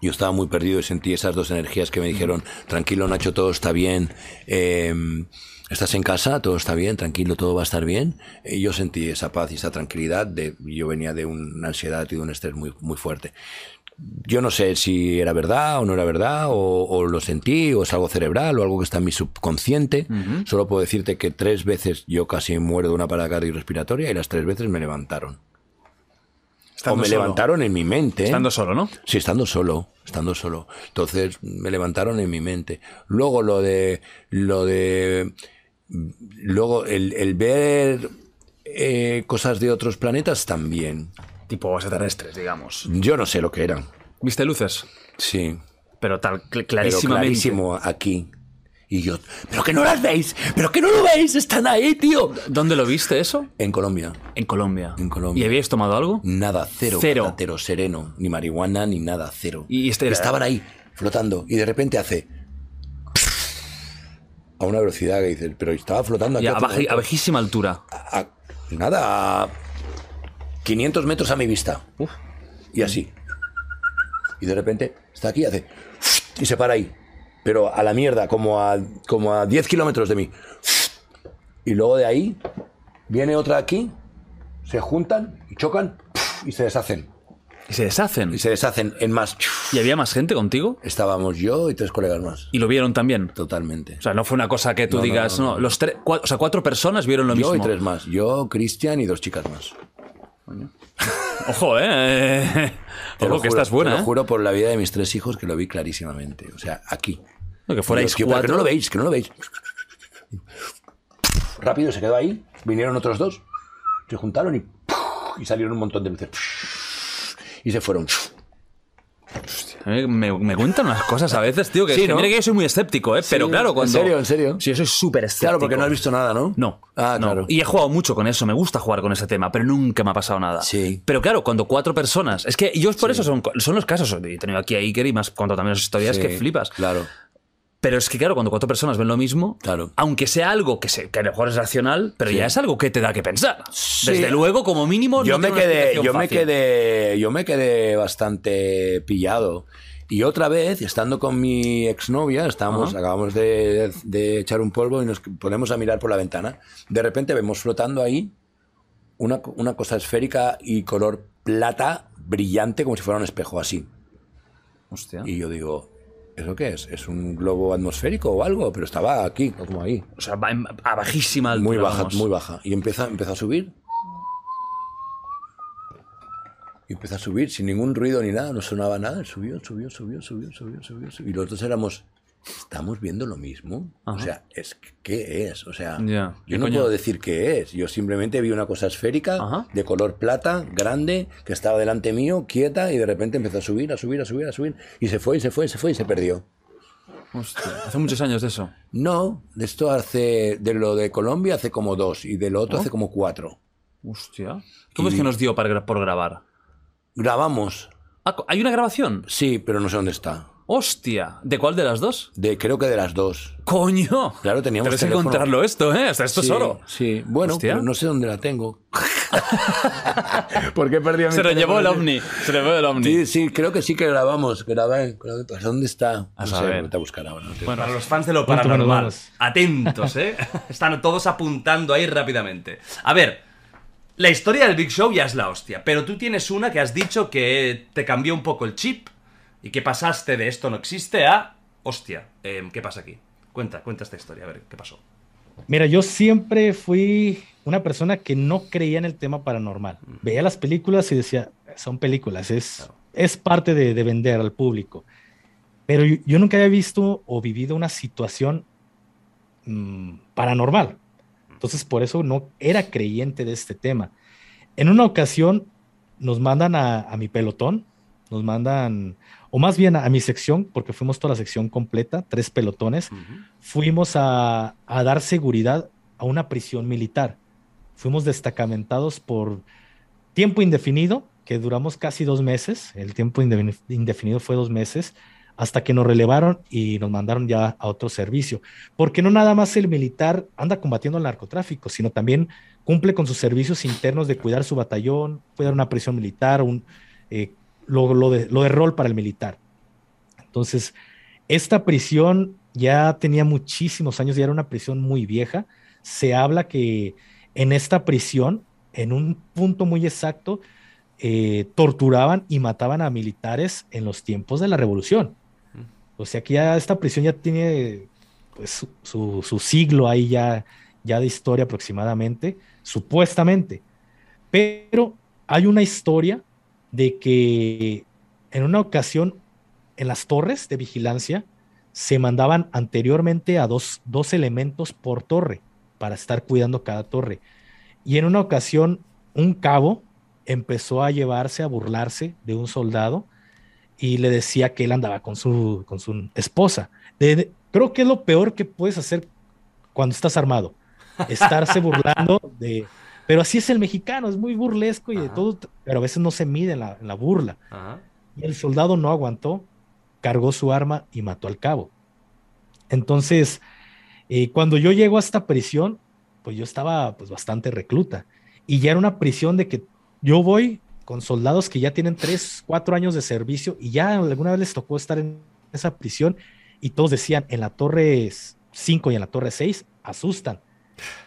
yo estaba muy perdido y sentí esas dos energías que me dijeron, tranquilo Nacho, todo está bien, eh, estás en casa, todo está bien, tranquilo, todo va a estar bien. Y yo sentí esa paz y esa tranquilidad, de, yo venía de una ansiedad y de un estrés muy, muy fuerte. Yo no sé si era verdad o no era verdad, o, o lo sentí, o es algo cerebral, o algo que está en mi subconsciente. Solo puedo decirte que tres veces yo casi muero de una parada cardiorrespiratoria y las tres veces me levantaron. Estando o me solo. levantaron en mi mente. Estando solo, ¿no? Sí, estando solo, estando solo. Entonces me levantaron en mi mente. Luego lo de, lo de, luego el, el ver eh, cosas de otros planetas también. Tipo extraterrestres, digamos. Yo no sé lo que eran. ¿Viste luces? Sí, Pero tal, cl- pero clarísimamente. clarísimo aquí. Y yo, pero que no las veis, pero que no lo veis, están ahí, tío. ¿Dónde lo viste eso? En Colombia, En Colombia. En Colombia. ¿Y habíais tomado algo? nada, cero, Cero. patatero, sereno, ni marihuana, ni nada, cero. Y este era- Estaban ahí, flotando, y de repente hace a una velocidad que dices, pero estaba flotando aquí Y a, a bajísima altura. A- a- nada, a 500 metros a mi vista. Y así. Y de repente está aquí y hace y se para ahí. Pero a la mierda, como a, como a 10 kilómetros de mí. Y luego de ahí viene otra aquí, se juntan y chocan y se deshacen. Y se deshacen. Y se deshacen en más. ¿Y había más gente contigo? Estábamos yo y tres colegas más. ¿Y lo vieron también? Totalmente. O sea, no fue una cosa que tú No, digas, no, no, no. los tres, o sea, cuatro personas vieron lo Yo mismo. y tres más. Yo, Cristian y dos chicas más. Ojo, eh. Te Ojo, lo que juro, estás buena, Te lo eh. juro por la vida de mis tres hijos que lo vi clarísimamente. O sea, aquí. No, Que fuerais cuatro. que no lo veis, que no lo veis. Rápido se quedó ahí. Vinieron otros dos. Se juntaron y, y salieron un montón de luces. Y se fueron. Me, me cuentan unas cosas a veces, tío, que, Sí, que ¿no? mira que yo soy muy escéptico, ¿eh? Pero claro, ¿En cuando... serio, en serio? Sí, yo soy súper escéptico. Claro, porque no has visto nada, ¿no? No. Ah, no. claro. Y he jugado mucho con eso, me gusta jugar con ese tema, pero nunca me ha pasado nada. Sí. Pero claro, cuando cuatro personas. Es que yo por eso son, son los casos. He tenido aquí a Iker y más contado también las historias que flipas. Claro. Pero es que, claro, cuando cuatro personas ven lo mismo, Claro. aunque sea algo que, se, que a lo mejor es racional, pero Sí. ya es algo que te da que pensar. Sí. Desde luego, como mínimo, Yo no me quedé, yo me quedé, yo me quedé bastante pillado. Y otra vez, estando con mi exnovia, estábamos, Ajá. acabamos de, de echar un polvo y nos ponemos a mirar por la ventana. De repente vemos flotando ahí una, una cosa esférica y color plata brillante como si fuera un espejo así. Hostia. Y yo digo, ¿eso qué es? ¿Es un globo atmosférico o algo? Pero estaba aquí, como ahí. O sea, va en- a bajísima altura. Muy baja, vamos. muy baja. Y empieza, empieza a subir. Y empieza a subir sin ningún ruido ni nada, no sonaba nada. Subió, subió, subió, subió, subió, subió. subió. Y los dos éramos, ¿estamos viendo lo mismo? O sea, es ¿qué es? O sea, Ya, ¿qué yo no coño? puedo decir qué es. Yo simplemente vi una cosa esférica, Ajá. de color plata, grande, que estaba delante mío, quieta, y de repente empezó a subir, a subir, a subir, a subir. Y se fue, y se fue, y se fue, y se perdió. Hostia, hace muchos años de eso. No, de esto hace, de lo de Colombia hace como dos, y de lo otro ¿Oh? hace como cuatro. Hostia. ¿Cómo es que nos dio para por grabar? Grabamos, Ah, ¿Hay una grabación? sí, pero no sé dónde está. Hostia. ¿De cuál de las dos? De, creo que de las dos. ¡Coño! Claro, teníamos Tienes que teléfono. encontrarlo esto, ¿eh? Sea, esto sí, es oro. Sí, bueno, Hostia. pero no sé dónde la tengo. ¿Por qué perdí a mi Se lo llevó el ovni. Se lo llevó el ovni. Sí, sí, creo que sí que grabamos. Grabé, grabé, pues, ¿Dónde está? A No saber. sé, te a buscar ahora. no te- Bueno, para los fans de lo paranormal, atentos, ¿eh? Están todos apuntando ahí rápidamente. A ver, la historia del Big Show ya es la hostia, pero tú tienes una que has dicho que te cambió un poco el chip y que pasaste de esto no existe a hostia, em, ¿qué pasa aquí? Cuenta, cuenta esta historia, a ver, ¿qué pasó? Mira, yo siempre fui una persona que no creía en el tema paranormal. Veía las películas y decía, son películas, es, Claro. es parte de, de vender al público. Pero yo, yo nunca había visto o vivido una situación mm, paranormal. Entonces, por eso no era creyente de este tema. En una ocasión nos mandan a, a mi pelotón, nos mandan, o más bien a, a mi sección, porque fuimos toda la sección completa, tres pelotones fuimos a, a dar seguridad a una prisión militar. Fuimos destacamentados por tiempo indefinido, que duramos casi dos meses. El tiempo indefini- indefinido fue dos meses, hasta que nos relevaron y nos mandaron ya a otro servicio. Porque no nada más el militar anda combatiendo el narcotráfico, sino también cumple con sus servicios internos de cuidar su batallón, cuidar una prisión militar, un, eh, lo, lo de, lo de rol para el militar. Entonces, esta prisión ya tenía muchísimos años, ya era una prisión muy vieja. Se habla que en esta prisión, en un punto muy exacto, eh, torturaban y mataban a militares en los tiempos de la revolución. O sea que ya esta prisión ya tiene pues, su, su- su siglo ahí ya, ya de historia aproximadamente, supuestamente. Pero hay una historia de que en una ocasión en las torres de vigilancia se mandaban anteriormente a dos, dos elementos por torre para estar cuidando cada torre. Y en una ocasión un cabo empezó a llevarse, a burlarse de un soldado y le decía que él andaba con su, con su esposa. Creo que es lo peor que puedes hacer cuando estás armado, estarse burlando de... Pero así es el mexicano, es muy burlesco y de todo, pero a veces no se mide en la, en la burla. Ajá. Y el soldado no aguantó, cargó su arma y mató al cabo. Entonces, eh, cuando yo llego a esta prisión, pues yo estaba pues bastante recluta. Y ya era una prisión de que yo voy con soldados que ya tienen tres, cuatro años de servicio y ya alguna vez les tocó estar en esa prisión y todos decían, en la torre 5 y en la torre 6 asustan.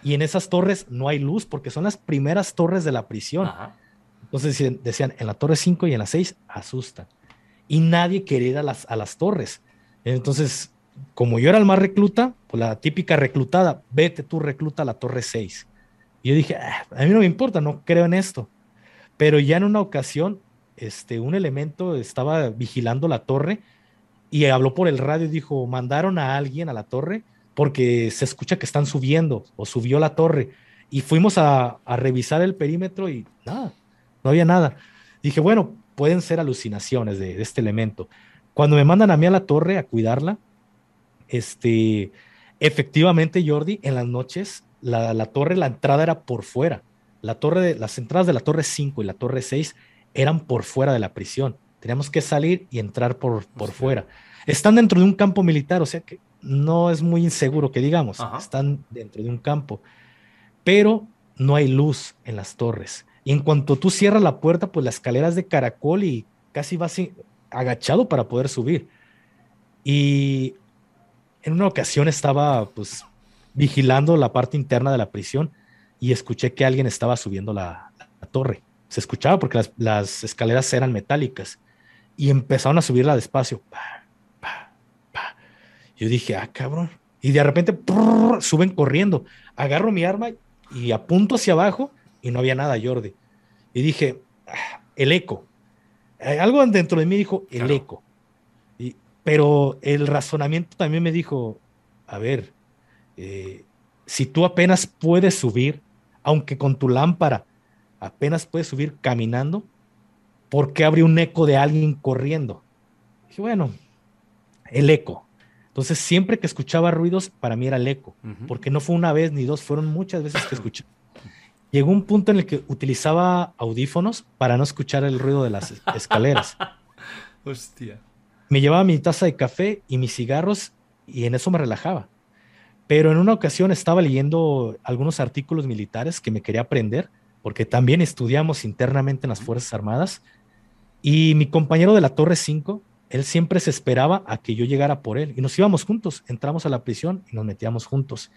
Y en esas torres no hay luz porque son las primeras torres de la prisión. Ajá. Entonces decían, decían, en la torre 5 y en la 6 asustan. Y nadie quería ir a las, a las torres. Entonces, como yo era el más recluta, pues la típica reclutada, vete tú recluta a la torre 6. Y yo dije, "Ah, a mí no me importa, no creo en esto. Pero ya en una ocasión, este, un elemento estaba vigilando la torre y habló por el radio y dijo, mandaron a alguien a la torre porque se escucha que están subiendo o subió la torre. Y fuimos a, a revisar el perímetro y nada, no había nada. Dije, bueno, pueden ser alucinaciones de, de este elemento. Cuando me mandan a mí a la torre a cuidarla, este, efectivamente, Jordi, en las noches, la, la torre, la entrada era por fuera. La torre de, las entradas de la torre 5 y la torre 6 eran por fuera de la prisión. Teníamos que salir y entrar por, por fuera. Están dentro de un campo militar, o sea que no es muy inseguro que digamos. Ajá. Están dentro de un campo. Pero no hay luz en las torres. Y en cuanto tú cierras la puerta, pues la escalera es de caracol y casi vas, agachado para poder subir. Y en una ocasión estaba pues vigilando la parte interna de la prisión y escuché que alguien estaba subiendo la, la torre. Se escuchaba porque las, las, escaleras eran metálicas y empezaron a subirla despacio. Yo dije, ah, cabrón. Y de repente prrr, suben corriendo. Agarro mi arma y apunto hacia abajo y no había nada, Jordi. Y dije, ah, el eco. Algo dentro de mí dijo, el claro. eco. Y, pero el razonamiento también me dijo, a ver, eh, si tú apenas puedes subir, aunque con tu lámpara apenas puedes subir caminando, ¿por qué habría un eco de alguien corriendo? dije, bueno, el eco. Entonces, siempre que escuchaba ruidos, para mí era el eco, uh -huh. porque no fue una vez ni dos, fueron muchas veces que escuché. Llegó un punto en el que utilizaba audífonos para no escuchar el ruido de las escaleras. Hostia. Me llevaba mi taza de café y mis cigarros y en eso me relajaba. Pero en una ocasión estaba leyendo algunos artículos militares que me quería aprender, porque también estudiamos internamente en las Fuerzas Armadas. Y mi compañero de la Torre 5, él siempre se esperaba a que yo llegara por él. Y nos íbamos juntos, entramos a la prisión y nos metíamos juntos.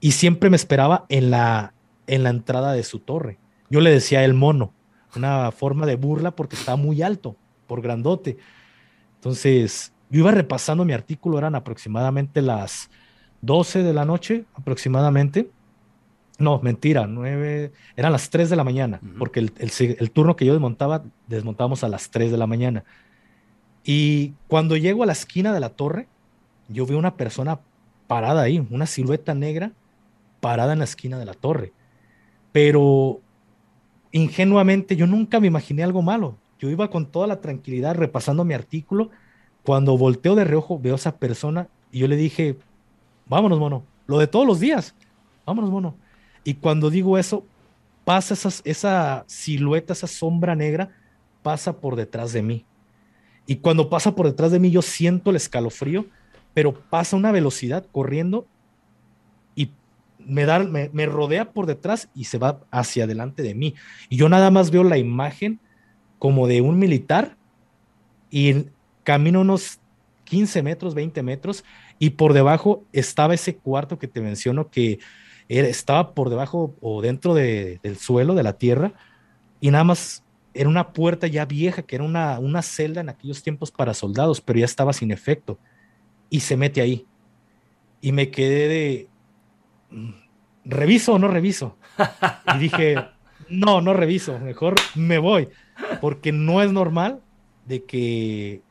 Y siempre me esperaba en la, en la entrada de su torre. Yo le decía el mono, una forma de burla porque estaba muy alto, por grandote. Entonces, yo iba repasando mi artículo, eran aproximadamente las 12 de la noche, aproximadamente. No, mentira, 9, eran las 3 de la mañana, uh -huh. porque el, el, el, turno que yo desmontaba, desmontábamos a las 3 de la mañana. Y cuando llego a la esquina de la torre, yo veo una persona parada ahí, una silueta negra parada en la esquina de la torre. Pero ingenuamente yo nunca me imaginé algo malo. Yo iba con toda la tranquilidad repasando mi artículo. Cuando volteo de reojo, veo esa persona y yo le dije, vámonos, mono, lo de todos los días, vámonos, mono. Y cuando digo eso, pasa esa silueta, esa sombra negra, pasa por detrás de mí. Y cuando pasa por detrás de mí, yo siento el escalofrío, pero pasa una velocidad corriendo y me, da, me, rodea por detrás y se va hacia adelante de mí. Y yo nada más veo la imagen como de un militar y camino unos 15 metros, 20 metros, y por debajo estaba ese cuarto que te menciono que era, estaba por debajo o dentro de, del suelo, de la tierra, y nada más era una puerta ya vieja, que era una, una celda en aquellos tiempos para soldados, pero ya estaba sin efecto, y se mete ahí. Y me quedé de, mm, ¿reviso o no reviso? Y dije, no, no reviso, mejor me voy, porque no es normal de que,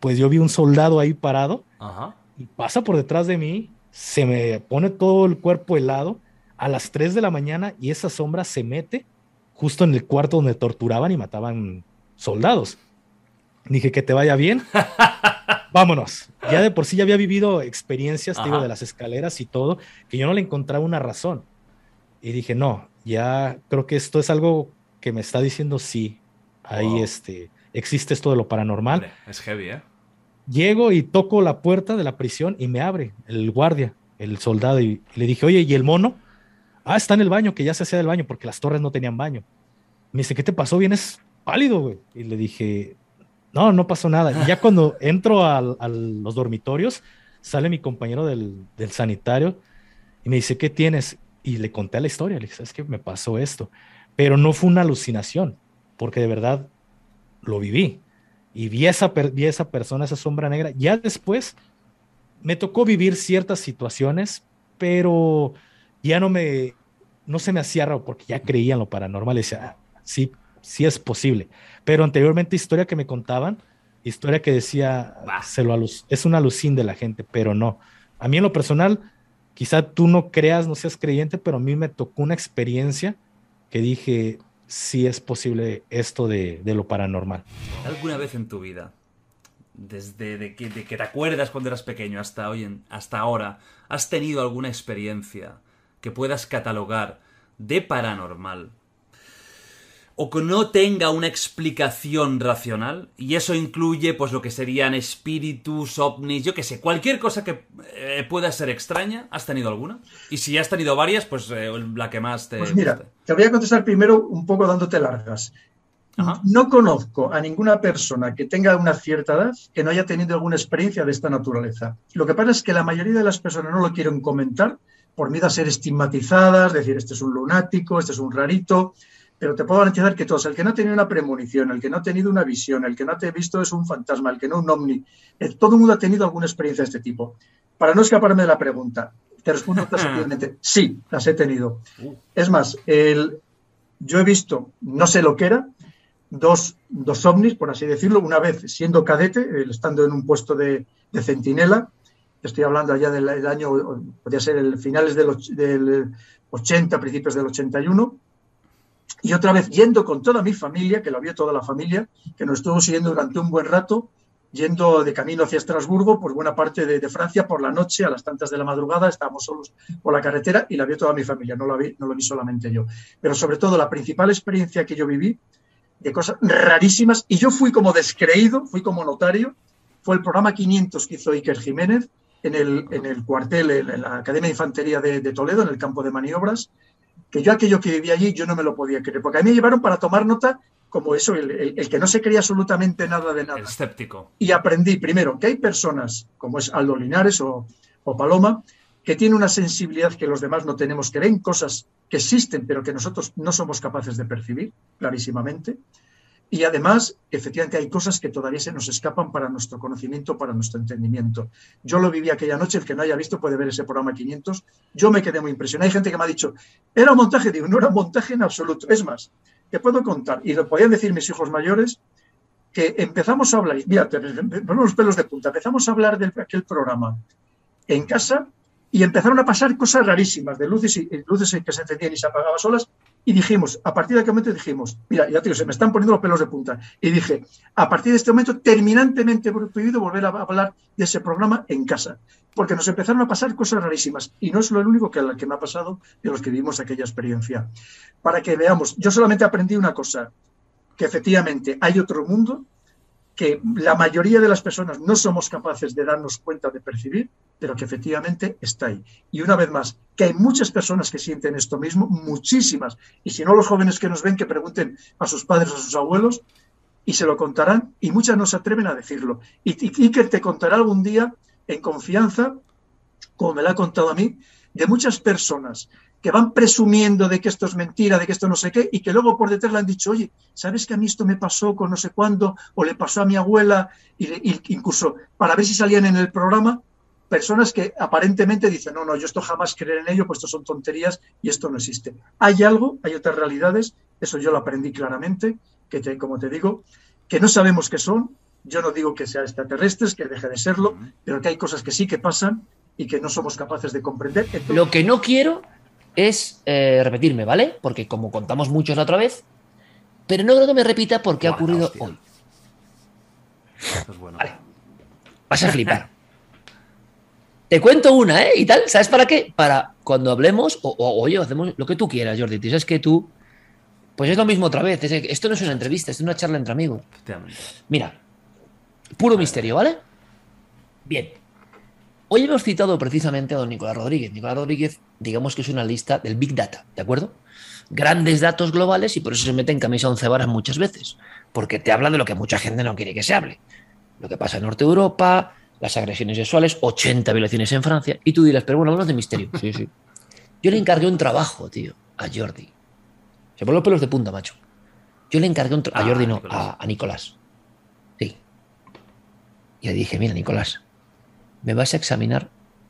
pues yo vi un soldado ahí parado, Ajá. y pasa por detrás de mí, se me pone todo el cuerpo helado a las 3 de la mañana y esa sombra se mete justo en el cuarto donde torturaban y mataban soldados. Dije que te vaya bien. Vámonos. Ya de por sí ya había vivido experiencias, digo, de las escaleras y todo, que yo no le encontraba una razón. Y dije, no, ya creo que esto es algo que me está diciendo sí. Ahí wow. este, existe esto de lo paranormal. Es heavy, ¿eh? Llego y toco la puerta de la prisión y me abre el guardia, el soldado, y le dije, oye, ¿y el mono? Ah, está en el baño, que ya se hacía del baño, porque las torres no tenían baño. Me dice, ¿qué te pasó? Vienes pálido, güey. Y le dije, no, no pasó nada. Y ya cuando entro a, a los dormitorios, sale mi compañero del, del, sanitario y me dice, ¿qué tienes? Y le conté la historia. Le dije, es que me pasó esto. Pero no fue una alucinación, porque de verdad lo viví. Y vi esa, vi esa persona, esa sombra negra. Ya después me tocó vivir ciertas situaciones, pero ya no me, no se me hacía raro porque ya creía en lo paranormal. Y decía, ah, sí, sí es posible. Pero anteriormente historia que me contaban, historia que decía, se lo es una alucin de la gente, pero no. A mí en lo personal, quizá tú no creas, no seas creyente, pero a mí me tocó una experiencia que dije, sí es posible esto de, de lo paranormal. ¿Alguna vez en tu vida, desde de que, de que, te acuerdas cuando eras pequeño hasta hoy, en, hasta ahora, has tenido alguna experiencia que puedas catalogar de paranormal o que no tenga una explicación racional, y eso incluye pues lo que serían espíritus, ovnis, yo que sé, cualquier cosa que eh, pueda ser extraña, ¿has tenido alguna? Y si has tenido varias, pues eh, la que más te... Pues mira, te voy a contestar primero un poco dándote largas. Ajá. No conozco a ninguna persona que tenga una cierta edad que no haya tenido alguna experiencia de esta naturaleza. Lo que pasa es que la mayoría de las personas no lo quieren comentar por miedo a ser estigmatizadas, decir, este es un lunático, este es un rarito, pero te puedo garantizar que todos, el que no ha tenido una premonición, el que no ha tenido una visión, el que no te ha visto es un fantasma, el que no un ovni, eh, todo el mundo ha tenido alguna experiencia de este tipo. Para no escaparme de la pregunta, te respondo taxativamente, sí, las he tenido. Es más, el, yo he visto, no sé lo que era, dos, dos ovnis, por así decirlo, una vez siendo cadete, estando en un puesto de, de centinela, estoy hablando allá del, del año, podría ser el finales del, del 80, principios del 81, y otra vez yendo con toda mi familia, que lo vio toda la familia, que nos estuvo siguiendo durante un buen rato, yendo de camino hacia Estrasburgo, por buena parte de, de Francia, por la noche, a las tantas de la madrugada, estábamos solos por la carretera y la vio toda mi familia, no la vi, no lo vi solamente yo. Pero sobre todo la principal experiencia que yo viví, de cosas rarísimas, y yo fui como descreído, fui como notario, fue el programa 500 que hizo Iker Jiménez en el, en el cuartel, en, la Academia de Infantería de, de Toledo, en el campo de maniobras, que yo aquello que vivía allí yo no me lo podía creer, porque a mí me llevaron para tomar nota como eso, el, el- el que no se creía absolutamente nada de nada. Escéptico. Y aprendí, primero, que hay personas, como es Aldo Linares o, o Paloma, que tienen una sensibilidad que los demás no tenemos, que ven cosas que existen, pero que nosotros no somos capaces de percibir, clarísimamente. Y además, efectivamente, hay cosas que todavía se nos escapan para nuestro conocimiento, para nuestro entendimiento. Yo lo viví aquella noche, el que no haya visto puede ver ese programa 500. Yo me quedé muy impresionado. Hay gente que me ha dicho, era un montaje, digo, no era un montaje en absoluto. Es más, te puedo contar, y lo podían decir mis hijos mayores, que empezamos a hablar, mira, ponemos los pelos de punta, empezamos a hablar de aquel programa en casa y empezaron a pasar cosas rarísimas, de luces, y, luces que se encendían y se apagaban solas, y dijimos, a partir de aquel momento dijimos, mira, ya te digo, se me están poniendo los pelos de punta, y dije, a partir de este momento, terminantemente prohibido volver a hablar de ese programa en casa, porque nos empezaron a pasar cosas rarísimas, y no es lo único que, que me ha pasado de los que vivimos aquella experiencia. Para que veamos, yo solamente aprendí una cosa, que efectivamente hay otro mundo que la mayoría de las personas no somos capaces de darnos cuenta de percibir, pero que efectivamente está ahí. Y una vez más, que hay muchas personas que sienten esto mismo, muchísimas, y si no los jóvenes que nos ven, que pregunten a sus padres, a sus abuelos, y se lo contarán, y muchas no se atreven a decirlo. Y y Iker te contará algún día, en confianza, como me lo ha contado a mí, de muchas personas que van presumiendo de que esto es mentira, de que esto no sé qué, y que luego por detrás le han dicho, oye, ¿sabes que a mí esto me pasó con no sé cuándo, o le pasó a mi abuela, y, le- y incluso para ver si salían en el programa, personas que aparentemente dicen, no, no, yo esto jamás creer en ello, pues esto son tonterías y esto no existe. Hay algo, hay otras realidades, eso yo lo aprendí claramente, que te- como te digo, que no sabemos qué son, yo no digo que sean extraterrestres, que deje de serlo, pero que hay cosas que sí que pasan y que no somos capaces de comprender. Entonces, Lo que no quiero es eh, repetirme, ¿vale? Porque como contamos muchos la otra vez, pero no creo que me repita porque ha ocurrido hostia. hoy. Esto es bueno. Vale. Vas a flipar. Te cuento una, ¿eh? Y tal, ¿sabes para qué? Para cuando hablemos, o, o- oye, hacemos lo que tú quieras, Jordi. Tú sabes que tú, pues es lo mismo otra vez. es- esto no es una entrevista, es una charla entre amigos. Mira, puro misterio, ¿vale? Bien. Hoy hemos citado precisamente a don Nicolás Rodríguez. Nicolás Rodríguez, digamos que es una lista del Big Data, ¿de acuerdo? Grandes datos globales y por eso se mete en camisa once varas muchas veces, porque te habla de lo que mucha gente no quiere que se hable. Lo que pasa en Norte de Europa, las agresiones sexuales, 80 violaciones en Francia, y tú dirás, pero bueno, hablamos de misterio. Sí, sí. Yo le encargué un trabajo, tío, a Jordi. Se pone los pelos de punta, macho. Yo le encargué un tra- a Ah, Jordi, no, Nicolás. a, a Nicolás. Sí. Y le dije, mira, Nicolás, me vas a examinar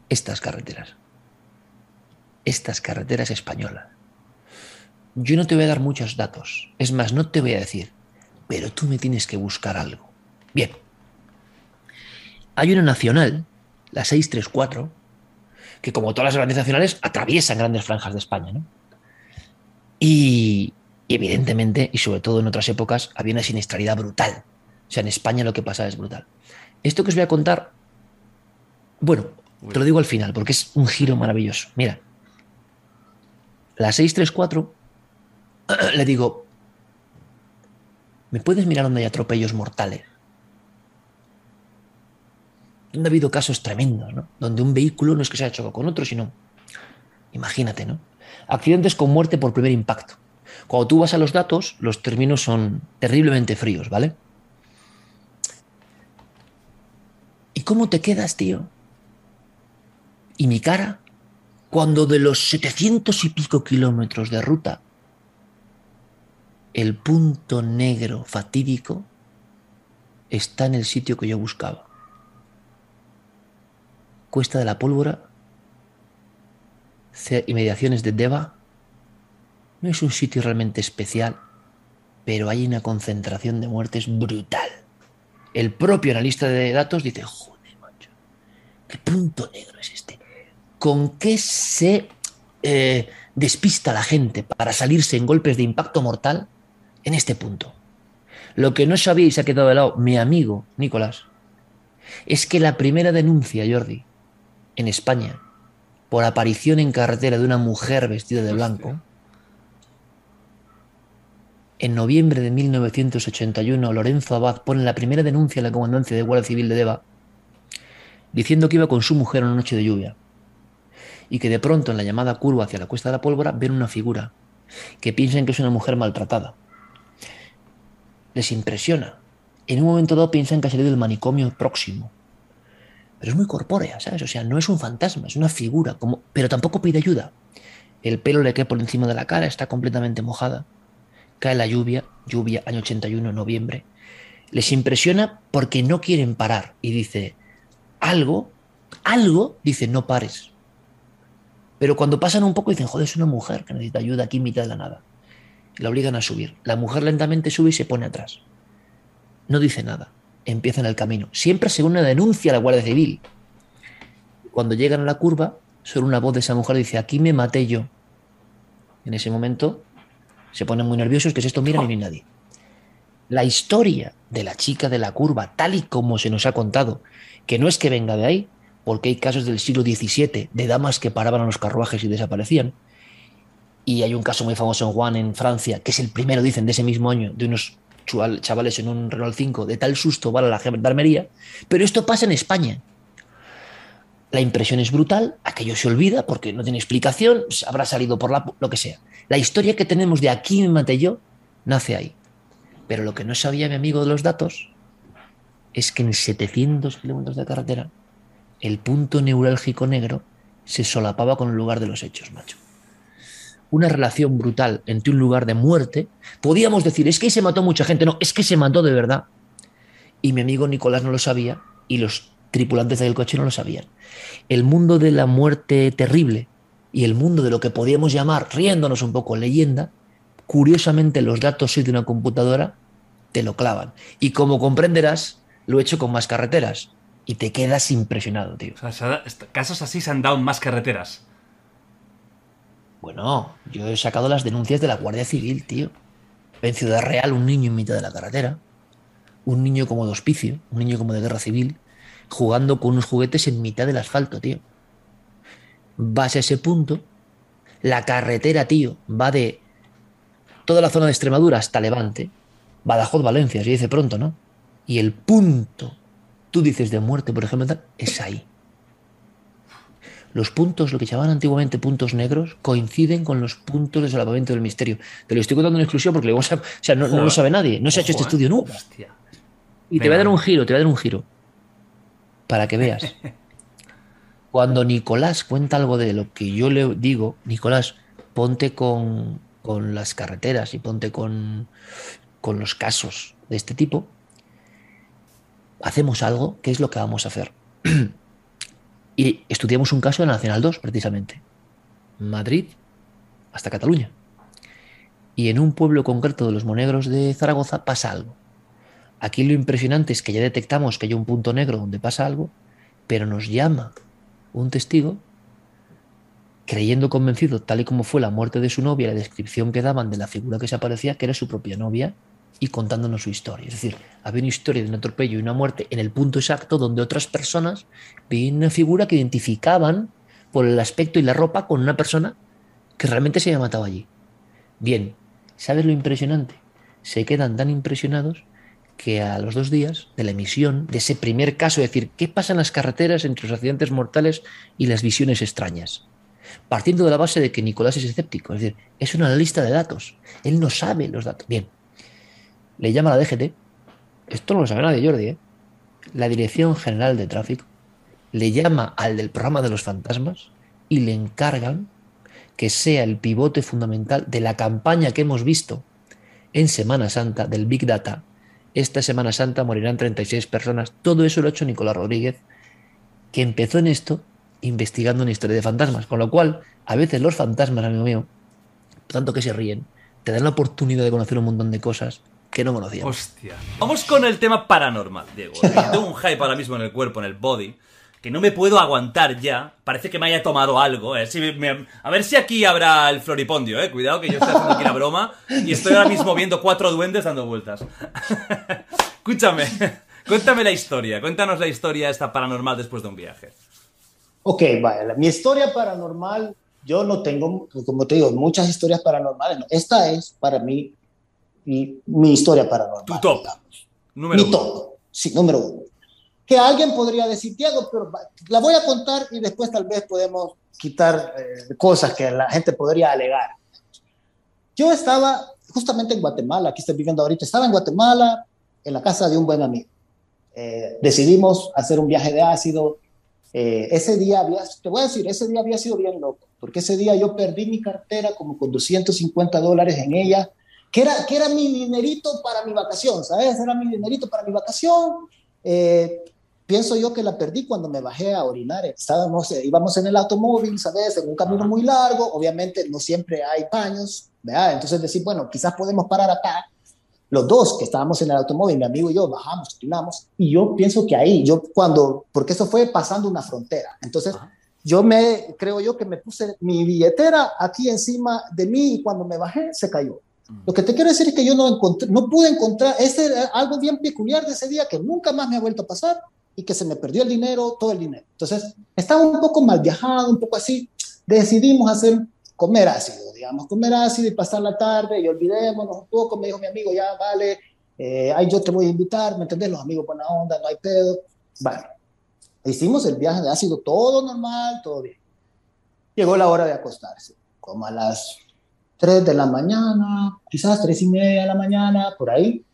estas carreteras. Estas carreteras españolas. Yo no te voy a dar muchos datos. Es más, no te voy a decir, pero tú me tienes que buscar algo. Bien. Hay una nacional, la 634, que como todas las grandes nacionales atraviesan grandes franjas de España, ¿no? Y, y evidentemente, y sobre todo en otras épocas, había una siniestralidad brutal. O sea, en España lo que pasa es brutal. Esto que os voy a contar, bueno, te lo digo al final, porque es un giro maravilloso. Mira, la 634, le digo, ¿me puedes mirar donde hay atropellos mortales? Donde ha habido casos tremendos, ¿no? Donde un vehículo no es que se haya chocado con otro, sino, imagínate, ¿no? Accidentes con muerte por primer impacto. Cuando tú vas a los datos, los términos son terriblemente fríos, ¿vale? ¿Y cómo te quedas, tío? ¿Y mi cara? Cuando de los 700 y pico kilómetros de ruta, el punto negro fatídico está en el sitio que yo buscaba. Cuesta de la Pólvora, ce- inmediaciones de Deva. No es un sitio realmente especial, pero hay una concentración de muertes brutal. El propio analista de datos dice, joder, macho, ¿qué punto negro es este? ¿Con qué se eh, despista la gente para salirse en golpes de impacto mortal en este punto? Lo que no sabía ha quedado de lado mi amigo Nicolás es que la primera denuncia, Jordi, en España, por aparición en carretera de una mujer vestida de blanco, en noviembre de 1981, Lorenzo Abad pone la primera denuncia en la comandancia de Guardia Civil de Deva, diciendo que iba con su mujer una noche de lluvia, y que de pronto en la llamada curva hacia la Cuesta de la Pólvora ven una figura, que piensan que es una mujer maltratada. Les impresiona. En un momento dado piensan que ha salido del manicomio próximo. Pero es muy corpórea, ¿sabes? O sea, no es un fantasma, es una figura, como... pero tampoco pide ayuda. El pelo le cae por encima de la cara, está completamente mojada. Cae la lluvia, lluvia año 81, noviembre. Les impresiona porque no quieren parar. Y dice, algo, algo, dice, no pares. Pero cuando pasan un poco dicen, joder, es una mujer que necesita ayuda aquí en mitad de la nada. La obligan a subir. La mujer lentamente sube y se pone atrás. No dice nada. Empiezan el camino. Siempre según una denuncia a la Guardia Civil. Cuando llegan a la curva, solo una voz de esa mujer dice, aquí me maté yo. En ese momento se ponen muy nerviosos, que es esto? Miran y no hay nadie. La historia de la chica de la curva, tal y como se nos ha contado, que no es que venga de ahí, porque hay casos del siglo XVII de damas que paraban a los carruajes y desaparecían. Y hay un caso muy famoso en Juan, en Francia, que es el primero, dicen, de ese mismo año, de unos chavales en un Renault 5, de tal susto vale la gendarmería. Pero esto pasa en España. La impresión es brutal, aquello se olvida porque no tiene explicación, habrá salido por la, lo que sea. La historia que tenemos de aquí maté yo nace ahí. Pero lo que no sabía mi amigo de los datos es que en 700 kilómetros de carretera el punto neurálgico negro se solapaba con el lugar de los hechos, macho. Una relación brutal entre un lugar de muerte. Podíamos decir, es que se mató mucha gente. No, es que se mató de verdad. Y mi amigo Nicolás no lo sabía y los tripulantes del coche no lo sabían. El mundo de la muerte terrible y el mundo de lo que podíamos llamar, riéndonos un poco, leyenda, curiosamente los datos de una computadora te lo clavan. Y como comprenderás, lo he hecho con más carreteras. Y te quedas impresionado, tío. O sea, casos así se han dado en más carreteras. Bueno, yo he sacado las denuncias de la Guardia Civil, tío. En Ciudad Real, un niño en mitad de la carretera. Un niño como de hospicio, un niño como de guerra civil, jugando con unos juguetes en mitad del asfalto, tío. Vas a ese punto, la carretera, tío, va de toda la zona de Extremadura hasta Levante, Badajoz, Valencia, se dice pronto, ¿no? Y el punto, tú dices de muerte, por ejemplo, es ahí. Los puntos, lo que llamaban antiguamente puntos negros, coinciden con los puntos de solapamiento del misterio. Te lo estoy contando en exclusión porque luego, o sea, no, no lo sabe nadie. No se ha hecho este estudio nunca. Y te voy a dar un giro, te voy a dar un giro. Para que veas. Cuando Nicolás cuenta algo de lo que yo le digo, Nicolás, ponte con, con las carreteras y ponte con, con los casos de este tipo. Hacemos algo, ¿qué es lo que vamos a hacer? y estudiamos un caso en la Nacional 2, precisamente. Madrid hasta Cataluña. Y en un pueblo concreto de los Monegros de Zaragoza pasa algo. Aquí lo impresionante es que ya detectamos que hay un punto negro donde pasa algo, pero nos llama un testigo creyendo convencido, tal y como fue la muerte de su novia, la descripción que daban de la figura que se aparecía, que era su propia novia, y contándonos su historia. Es decir, había una historia de un atropello y una muerte en el punto exacto donde otras personas veían una figura que identificaban por el aspecto y la ropa con una persona que realmente se había matado allí. Bien, ¿sabes lo impresionante? Se quedan tan impresionados que a los dos días de la emisión de ese primer caso, es decir, ¿qué pasa en las carreteras entre los accidentes mortales y las visiones extrañas? partiendo de la base de que Nicolás es escéptico, es decir, es una lista de datos, él no sabe los datos. Bien, le llama a la DGT, esto no lo sabe nadie, Jordi, ¿eh? la Dirección General de Tráfico, le llama al del programa de los fantasmas y le encargan que sea el pivote fundamental de la campaña que hemos visto en Semana Santa del Big Data. Esta Semana Santa morirán 36 personas. Todo eso lo ha hecho Nicolás Rodríguez, que empezó en esto investigando una historia de fantasmas. Con lo cual, a veces los fantasmas, amigo mío, tanto que se ríen, te dan la oportunidad de conocer un montón de cosas que no conocíamos. Hostia. Vamos con el tema paranormal, Diego. Tengo un hype ahora mismo en el cuerpo, en el body, que no me puedo aguantar ya. Parece que me haya tomado algo. eh. Si me- a ver si aquí habrá el floripondio, eh. Cuidado que yo estoy haciendo aquí una broma y estoy ahora mismo viendo cuatro duendes dando vueltas. Escúchame, cuéntame la historia. Cuéntanos la historia esta paranormal después de un viaje. Ok, vaya, la- mi historia paranormal, yo no tengo, como te digo, muchas historias paranormales. no. Esta es para mí mi, mi historia paranormal. Tu top. digamos. Número mi uno. top, sí, número uno. Que alguien podría decir, Diego, pero la voy a contar y después tal vez podemos quitar eh, cosas que la gente podría alegar. Yo estaba justamente en Guatemala, aquí estoy viviendo ahorita, estaba en Guatemala en la casa de un buen amigo. Eh, decidimos hacer un viaje de ácido. Eh, ese día había, te voy a decir, ese día había sido bien loco, porque ese día yo perdí mi cartera como con 250 dólares en ella, que era, que era mi dinerito para mi vacación, ¿sabes? Era mi dinerito para mi vacación. Eh, pienso yo que la perdí cuando me bajé a orinar. Estábamos, eh, íbamos en el automóvil, ¿sabes? En un camino muy largo, obviamente no siempre hay baños, ¿verdad? Entonces decir, bueno, quizás podemos parar acá. Los dos que estábamos en el automóvil, mi amigo y yo, bajamos, orinamos, y yo pienso que ahí, yo cuando, porque eso fue pasando una frontera, entonces yo me, creo yo que me puse mi billetera aquí encima de mí y cuando me bajé se cayó. Lo que te quiero decir es que yo no, encontré, no pude encontrar, ese era algo bien peculiar de ese día que nunca más me ha vuelto a pasar y que se me perdió el dinero, todo el dinero. Entonces, estaba un poco mal viajado, un poco así. Decidimos hacer, comer ácido, digamos, comer ácido y pasar la tarde y olvidémonos un poco. Me dijo mi amigo, ya vale, eh, yo te voy a invitar, ¿me entendés? Los amigos buena onda, no hay pedo. Bueno, hicimos el viaje de ácido, todo normal, todo bien. Llegó la hora de acostarse, como a las 3 de la mañana, quizás 3 y media de la mañana, por ahí.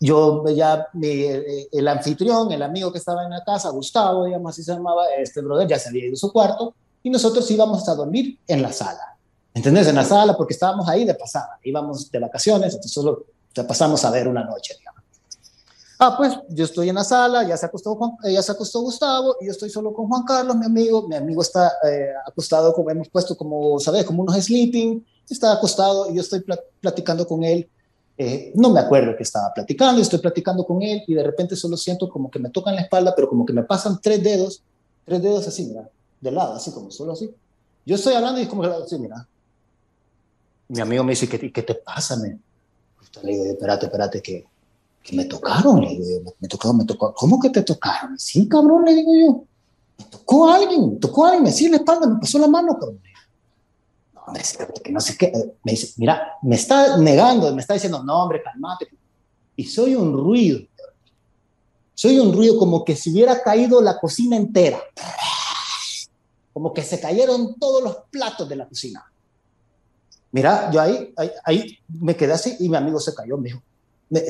Yo ya, mi, eh, el anfitrión, el amigo que estaba en la casa, Gustavo, digamos así se llamaba, este brother ya se había ido a su cuarto y nosotros íbamos a dormir en la sala. ¿Entendés? En la sala, porque estábamos ahí de pasada, íbamos de vacaciones, entonces solo te pasamos a ver una noche, digamos. Ah, pues yo estoy en la sala, ya se acostó, Juan- eh, ya se acostó Gustavo y yo estoy solo con Juan Carlos, mi amigo. Mi amigo está eh, acostado, como hemos puesto, como, ¿sabes? Como unos sleeping. Está acostado y yo estoy pla- platicando con él. Eh, no me acuerdo que estaba platicando, estoy platicando con él y de repente solo siento como que me tocan la espalda, pero como que me pasan tres dedos, tres dedos así, mira, de lado, así como solo así. Yo estoy hablando y es como así, mira. Mi amigo me dice, ¿qué, qué te pasa, men? Le digo, espérate, espérate, que, me tocaron. Le digo, me, me tocaron, me tocó. ¿Cómo que te tocaron? Sí, cabrón, le digo yo. Me tocó alguien, me tocó alguien, me sigue la espalda, me pasó la mano, cabrón. Que no sé qué. Me dice, mira, me está negando, me está diciendo, no, hombre, calmate. Y soy un ruido. Soy un ruido como que si hubiera caído la cocina entera. Como que se cayeron todos los platos de la cocina. Mira, yo ahí, ahí, ahí me quedé así y mi amigo se cayó, me dijo,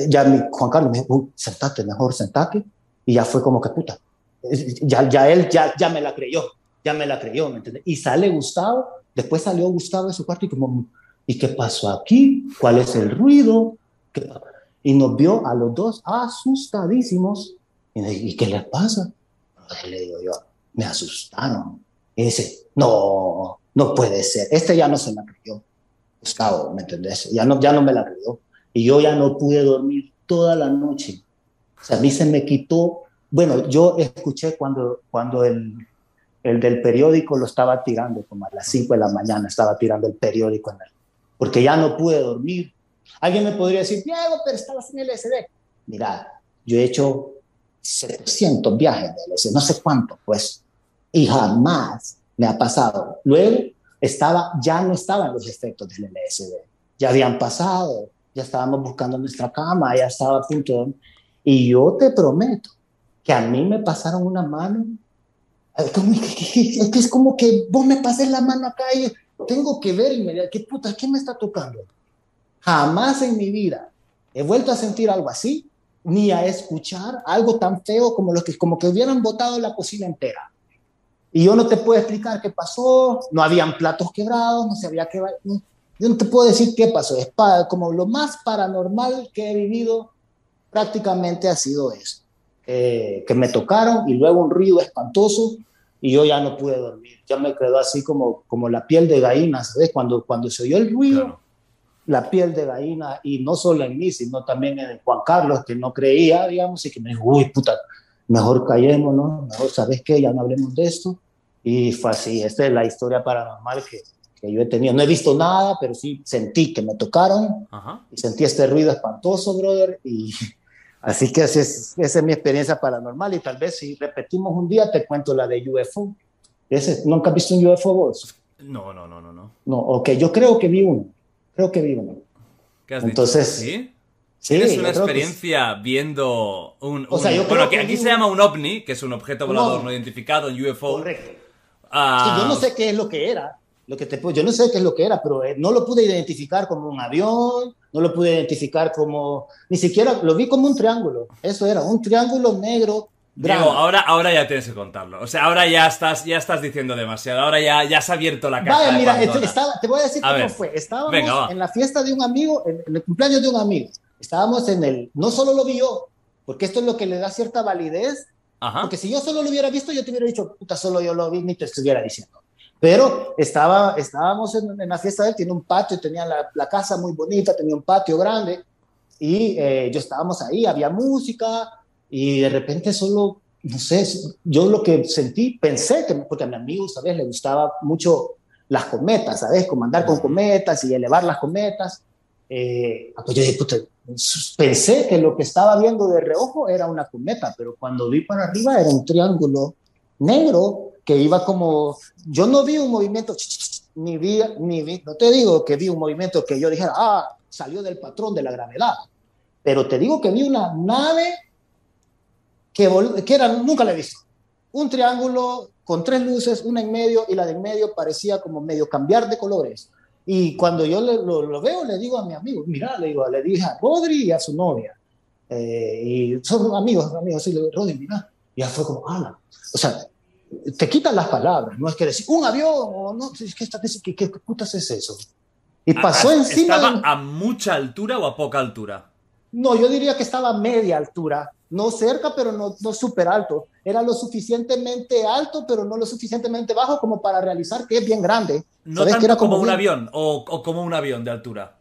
ya mi, Juan Carlos me dijo, "Uy, sentate, mejor sentate. Y ya fue como que puta. Ya, ya él ya, ya me la creyó, ya me la creyó, ¿me entiendes? Y sale Gustavo, después salió Gustavo de su cuarto y como, ¿y qué pasó aquí? ¿Cuál es el ruido? ¿Qué- Y nos vio a los dos asustadísimos. Y, ¿y qué les pasa? Le digo yo, me asustaron. Y dice, no, no puede ser. Este ya no se la creyó. Gustavo, ¿me entendés? Ya no, ya no me la creyó. Y yo ya no pude dormir toda la noche. O sea, a mí se me quitó. Bueno, yo escuché cuando, cuando el, el del periódico lo estaba tirando, como a las 5 de la mañana, estaba tirando el periódico, en el- porque ya no pude dormir. Alguien me podría decir, Diego, pero estabas en LSD. Mira, yo he hecho 700 viajes de LSD, no sé cuánto, pues, y jamás me ha pasado. Luego estaba, ya no estaban los efectos del LSD, ya habían pasado, ya estábamos buscando nuestra cama, ya estaba a punto de... Y yo te prometo que a mí me pasaron una mano Es que- es como que vos me pases la mano acá y tengo que ver inmediatamente, ¿qué puta, qué me está tocando? Jamás en mi vida he vuelto a sentir algo así, ni a escuchar algo tan feo como, los que, como que hubieran botado la cocina entera. Y yo no te puedo explicar qué pasó, no habían platos quebrados, no sabía qué... va- no- Yo no te puedo decir qué pasó, es pa- como lo más paranormal que he vivido prácticamente ha sido eso. Eh, que me tocaron y luego un ruido espantoso y yo ya no pude dormir. Ya me quedó así como, como la piel de gallina, ¿sabes? Cuando, cuando se oyó el ruido, Claro. la piel de gallina, y no solo en mí, sino también en Juan Carlos, que no creía, digamos, y que me dijo, uy, puta, mejor callémonos, mejor, ¿sabes qué? Ya no hablemos de esto. Y fue así, esta es la historia paranormal que, que yo he tenido. No he visto nada, pero sí sentí que me tocaron Ajá. y sentí este ruido espantoso, brother, y así que esa es, esa es mi experiencia paranormal y tal vez si repetimos un día te cuento la de UFO. Ese, ¿Nunca has visto un UFO vos? No, no, no, no, no. No, ok, yo creo que vi uno, creo que vi uno. ¿Qué has Entonces, dicho? ¿Sí? Sí, Tienes una experiencia viendo un... O sea, un- yo bueno, creo que aquí vi se un- llama un ovni, que es un objeto Un volador ovni. no identificado, un UFO. Correcto. Ah, Sí, yo no sé qué es lo que era, lo que te yo no sé qué es lo que era, pero eh, no lo pude identificar como un avión, no lo pude identificar como, ni siquiera lo vi como un triángulo. Eso era un triángulo negro. Diego, ahora, ahora ya tienes que contarlo. O sea, ahora ya estás, ya estás diciendo demasiado. Ahora ya, ya has abierto la caja. Vaya, de mira, este- estaba- te voy a decir A cómo ver. fue. Estábamos Venga, en la fiesta de un amigo, en, en el cumpleaños de un amigo. Estábamos en el, no solo lo vi yo, porque esto es lo que le da cierta validez, Ajá. porque si yo solo lo hubiera visto, yo te hubiera dicho, puta, solo yo lo vi, ni te estuviera diciendo. Pero estaba, estábamos en, en la fiesta de él, tiene un patio, tenía la, la casa muy bonita, tenía un patio grande, y eh, yo estábamos ahí, había música, y de repente solo, no sé, yo lo que sentí, pensé que, porque a mi amigo, ¿sabes? Le gustaba mucho las cometas, ¿sabes? Como andar con cometas y elevar las cometas. Eh, pues yo dije, puta, pensé que lo que estaba viendo de reojo era una cometa, pero cuando vi para arriba era un triángulo negro que iba como, yo no vi un movimiento, ni vi, ni vi, no te digo que vi un movimiento que yo dijera, ah, salió del patrón de la gravedad, pero te digo que vi una nave que, que era, nunca la he visto, un triángulo con tres luces, una en medio y la de en medio parecía como medio cambiar de colores. Y cuando yo le- lo, lo veo, le digo a mi amigo, mira, le digo, le dije a Rodri y a su novia, eh, y son amigos, amigos, sí, le digo, Rodri, mira, ya fue como, ala, o sea, te quitan las palabras, no es que decir, un avión, o no, es que esta- ¿qué, qué, qué putas es eso? Y pasó Ah, encima ¿Estaba de- a mucha altura o a poca altura? no, yo diría que estaba a media altura, no cerca, pero no, no súper alto. Era lo suficientemente alto, pero no lo suficientemente bajo como para realizar que es bien grande. No ¿Sabes? tanto que era como, un bien- avión o, o como un avión de altura.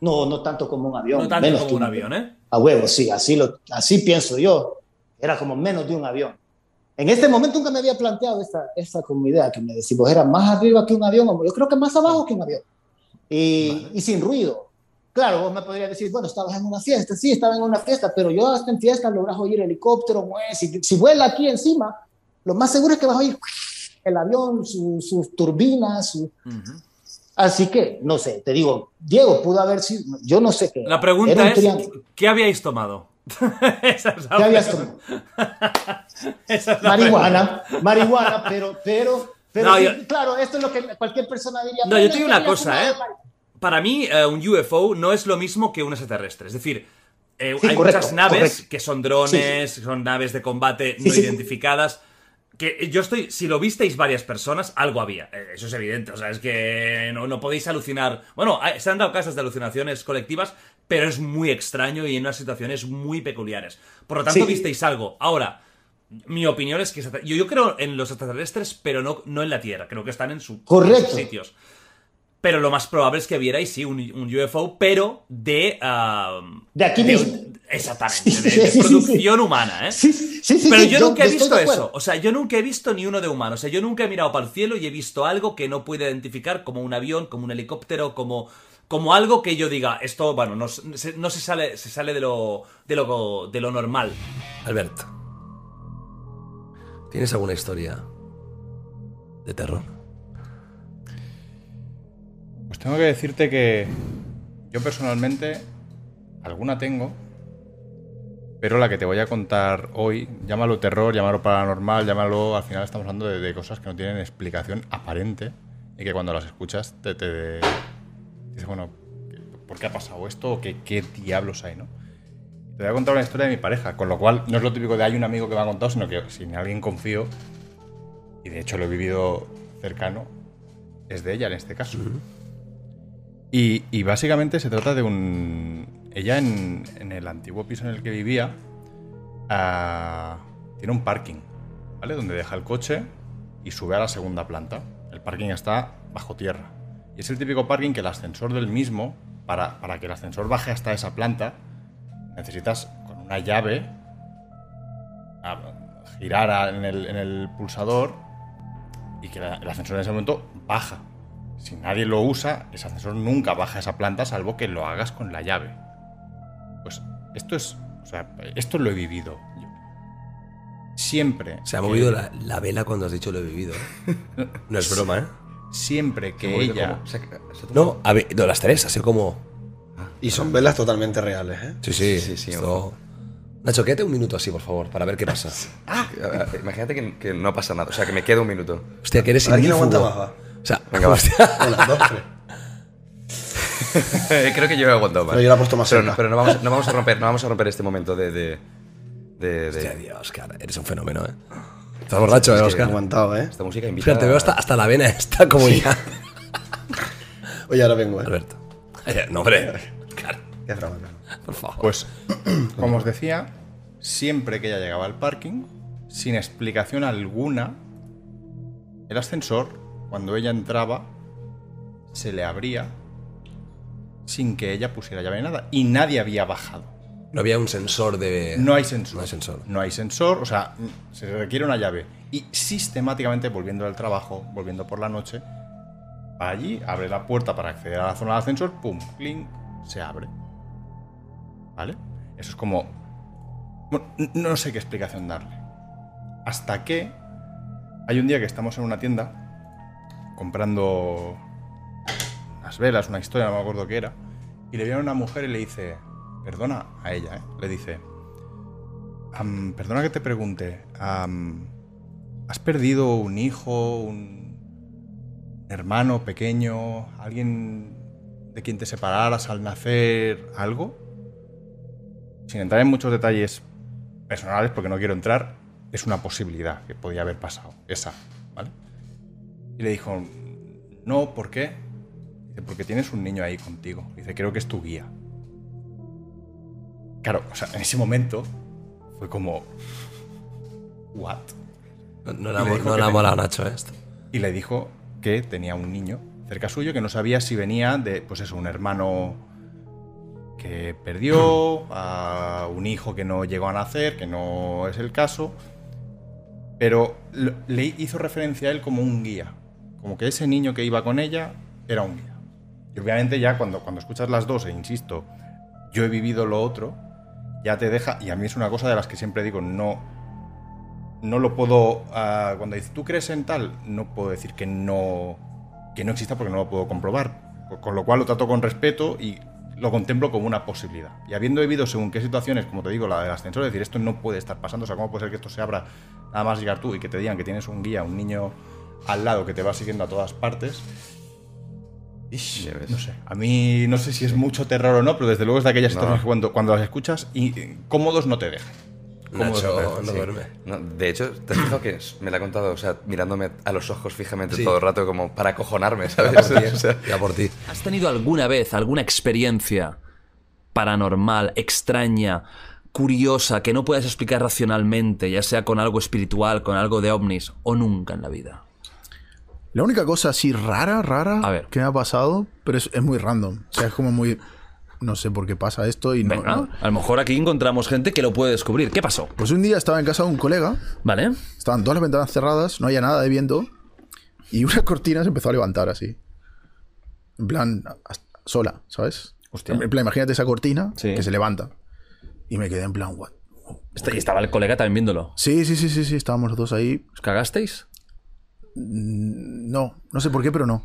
No, no tanto como un avión. No tanto menos como un avión, ¿eh? A huevo, sí, así, lo, así pienso yo. Era como menos de un avión. En este momento nunca me había planteado esta, esta como idea, que me decís, vos era más arriba que un avión, o yo creo que más abajo que un avión. Y, y sin ruido. Claro, vos me podrías decir, bueno, estabas en una fiesta, sí, estaba en una fiesta, pero yo hasta en fiesta logras oír helicóptero, si, si vuela aquí encima, lo más seguro es que vas a oír el avión, su- sus turbinas, su- Ujú. así que, no sé, te digo, Diego pudo haber sido, yo no sé qué. La pregunta un es. ¿qué habíais tomado? Esa es la ¿Qué habías tomado? Esa es la marihuana, marihuana, pero, pero, pero No, sí, yo- claro, esto es lo que cualquier persona diría. No, "Bueno, yo te digo una cosa, ¿eh? marihuana". Para mí, eh, un UFO no es lo mismo que un extraterrestre. Es decir, eh, Sí, hay correcto, muchas naves correcto. que son drones, son naves de combate no identificadas. Que yo estoy, si lo visteis varias personas, algo había. Eh, Eso es evidente. O sea, es que no, no podéis alucinar. Bueno, se han dado casos de alucinaciones colectivas, pero es muy extraño y en unas situaciones muy peculiares. Por lo tanto, Sí. visteis algo. Ahora, mi opinión es que yo, yo creo en los extraterrestres, pero no, no en la Tierra. Creo que están en, su, Correcto. en sus sitios. Pero lo más probable es que vierais, sí, un, un UFO, pero de... De aquí mismo. Exactamente, Sí, de, sí, de sí, sí. producción humana, ¿eh? Sí, sí, sí. Pero yo nunca he visto de eso. O sea, yo nunca he visto ni uno de humano. O sea, yo nunca he mirado para el cielo y he visto algo que no puedo identificar como un avión, como un helicóptero, como, como algo que yo diga, esto, bueno, no, se- no se sale, se sale de lo, de lo, de lo normal. Albert, ¿tienes alguna historia de terror? Pues tengo que decirte que yo personalmente alguna tengo, Pero la que te voy a contar hoy, llámalo terror, llámalo paranormal, llámalo. Al final estamos hablando de, de cosas que no tienen explicación aparente y que cuando las escuchas te. te dices, bueno, ¿por qué ha pasado esto? ¿O qué, qué diablos hay, no? Te voy a contar una historia de mi pareja, con lo cual no es lo típico de hay un amigo que me ha contado, sino que si en alguien confío, y de hecho lo he vivido cercano, es de ella en este caso. y, y básicamente se trata de un... Ella en, en el antiguo piso en el que vivía ah, tiene un parking, ¿vale? Donde deja el coche y sube a la segunda planta. El parking está bajo tierra. Y es el típico parking que el ascensor del mismo, para, para que el ascensor baje hasta esa planta, necesitas con una llave a- girar a- en el, en el pulsador y que la- el ascensor en ese momento baja. Si nadie lo usa, ese ascensor nunca baja a esa planta salvo que lo hagas con la llave. Pues esto es, o sea, esto lo he vivido yo. Siempre. Se ha movido la, la vela cuando has dicho lo he vivido. ¿eh? No es broma, ¿eh? Siempre que ella. como- se se No, a ver, no, las tres, sido como. Y son velas totalmente reales, ¿eh? Sí, sí, sí, sí. esto- Nacho, quédate un minuto así, por favor, para ver qué pasa. Ah, Imagínate que, que no pasa nada. O sea, que me queda un minuto. Hostia, que eres A ver quién ignífugo. aguanta más, va. O sea, Venga, va. dos. Creo que yo he aguantado más. Pero yo la he puesto más Pero, cerca. no, pero no, vamos, no vamos a romper, no vamos a romper este momento de. de, de, de- Hostia, Dios, Oscar, eres un fenómeno, ¿eh? Estás borracho, ¿eh, Oscar? Aguantado, ¿eh? Esta música invita. Oscar, te veo hasta, hasta la vena esta como ya. Oye, ahora vengo, ¿eh? Alberto. No, hombre. Oscar, Qué broma, claro. por favor. Pues, como os decía, siempre que ella llegaba al parking, sin explicación alguna, el ascensor, cuando ella entraba, se le abría sin que ella pusiera llave ni nada. Y nadie había bajado. No había un sensor de. No hay sensor. No hay sensor. No hay sensor, o sea, se requiere una llave. Y sistemáticamente, volviendo del trabajo, volviendo por la noche, va allí, abre la puerta para acceder a la zona del ascensor, pum, clink, se abre. ¿Vale? Eso es como. Bueno, no sé qué explicación darle. Hasta que hay un día que estamos en una tienda comprando unas velas, una historia, no me acuerdo qué era, y le viene una mujer y le dice, perdona a ella, ¿eh? le dice, "Am, perdona que te pregunte, ¿has perdido un hijo, un hermano pequeño, alguien de quien te separaras al nacer, algo? Sin entrar en muchos detalles personales, porque no quiero entrar, es una posibilidad que podía haber pasado, esa, ¿vale? Y le dijo, no, ¿por qué? Dice, porque tienes un niño ahí contigo. Dice, creo que es tu guía. Claro, o sea, en ese momento fue como, ¿what? No, no le ha no ha molado, Nacho, ¿eh? esto. Y le dijo que tenía un niño cerca suyo que no sabía si venía de, pues eso, un hermano que perdió, a un hijo que no llegó a nacer, que no es el caso, pero le hizo referencia a él como un guía, como que ese niño que iba con ella era un guía. Y obviamente ya cuando, cuando escuchas las dos, e insisto, yo he vivido lo otro, ya te deja, y a mí es una cosa de las que siempre digo, no, no lo puedo. ah, cuando dices, ¿tú crees en tal? No puedo decir que no, que no exista porque no lo puedo comprobar. Con- lo cual lo trato con respeto y lo contemplo como una posibilidad. Y habiendo vivido según qué situaciones, como te digo, la del ascensor, decir, esto no puede estar pasando. O sea, ¿cómo puede ser que esto se abra nada más llegar tú y que te digan que tienes un guía, un niño al lado que te va siguiendo a todas partes? Ish, no sé. A mí no sé si es mucho terror o no, pero desde luego es de aquellas No. situaciones que cuando, cuando las escuchas y cómodos no te dejan. Nacho no Sí. duerme. No, de hecho, te has fijado que me la ha contado, o sea, mirándome a los ojos fijamente Sí. todo el rato, como para acojonarme, ¿sabes? Ya por ti, O sea, ya por ti. ¿Has tenido alguna vez alguna experiencia paranormal, extraña, curiosa, que no puedas explicar racionalmente, ya sea con algo espiritual, con algo de ovnis, o nunca en la vida? La única cosa así rara, rara A ver. que me ha pasado, pero es, es muy random. O sea, es como muy. No sé por qué pasa esto y no. Venga, ¿no? a lo mejor aquí encontramos gente que lo puede descubrir. ¿Qué pasó? Pues un día estaba en casa de un colega, ¿Vale? estaban todas las ventanas cerradas, no había nada de viento, y una cortina se empezó a levantar así. En plan, sola, ¿sabes? Hostia. En plan, imagínate esa cortina Sí. que se levanta. Y me quedé en plan, what? Y estaba el colega también viéndolo. Sí, sí, sí, sí, sí, estábamos los dos ahí. ¿Os cagasteis? No, no sé por qué, pero no.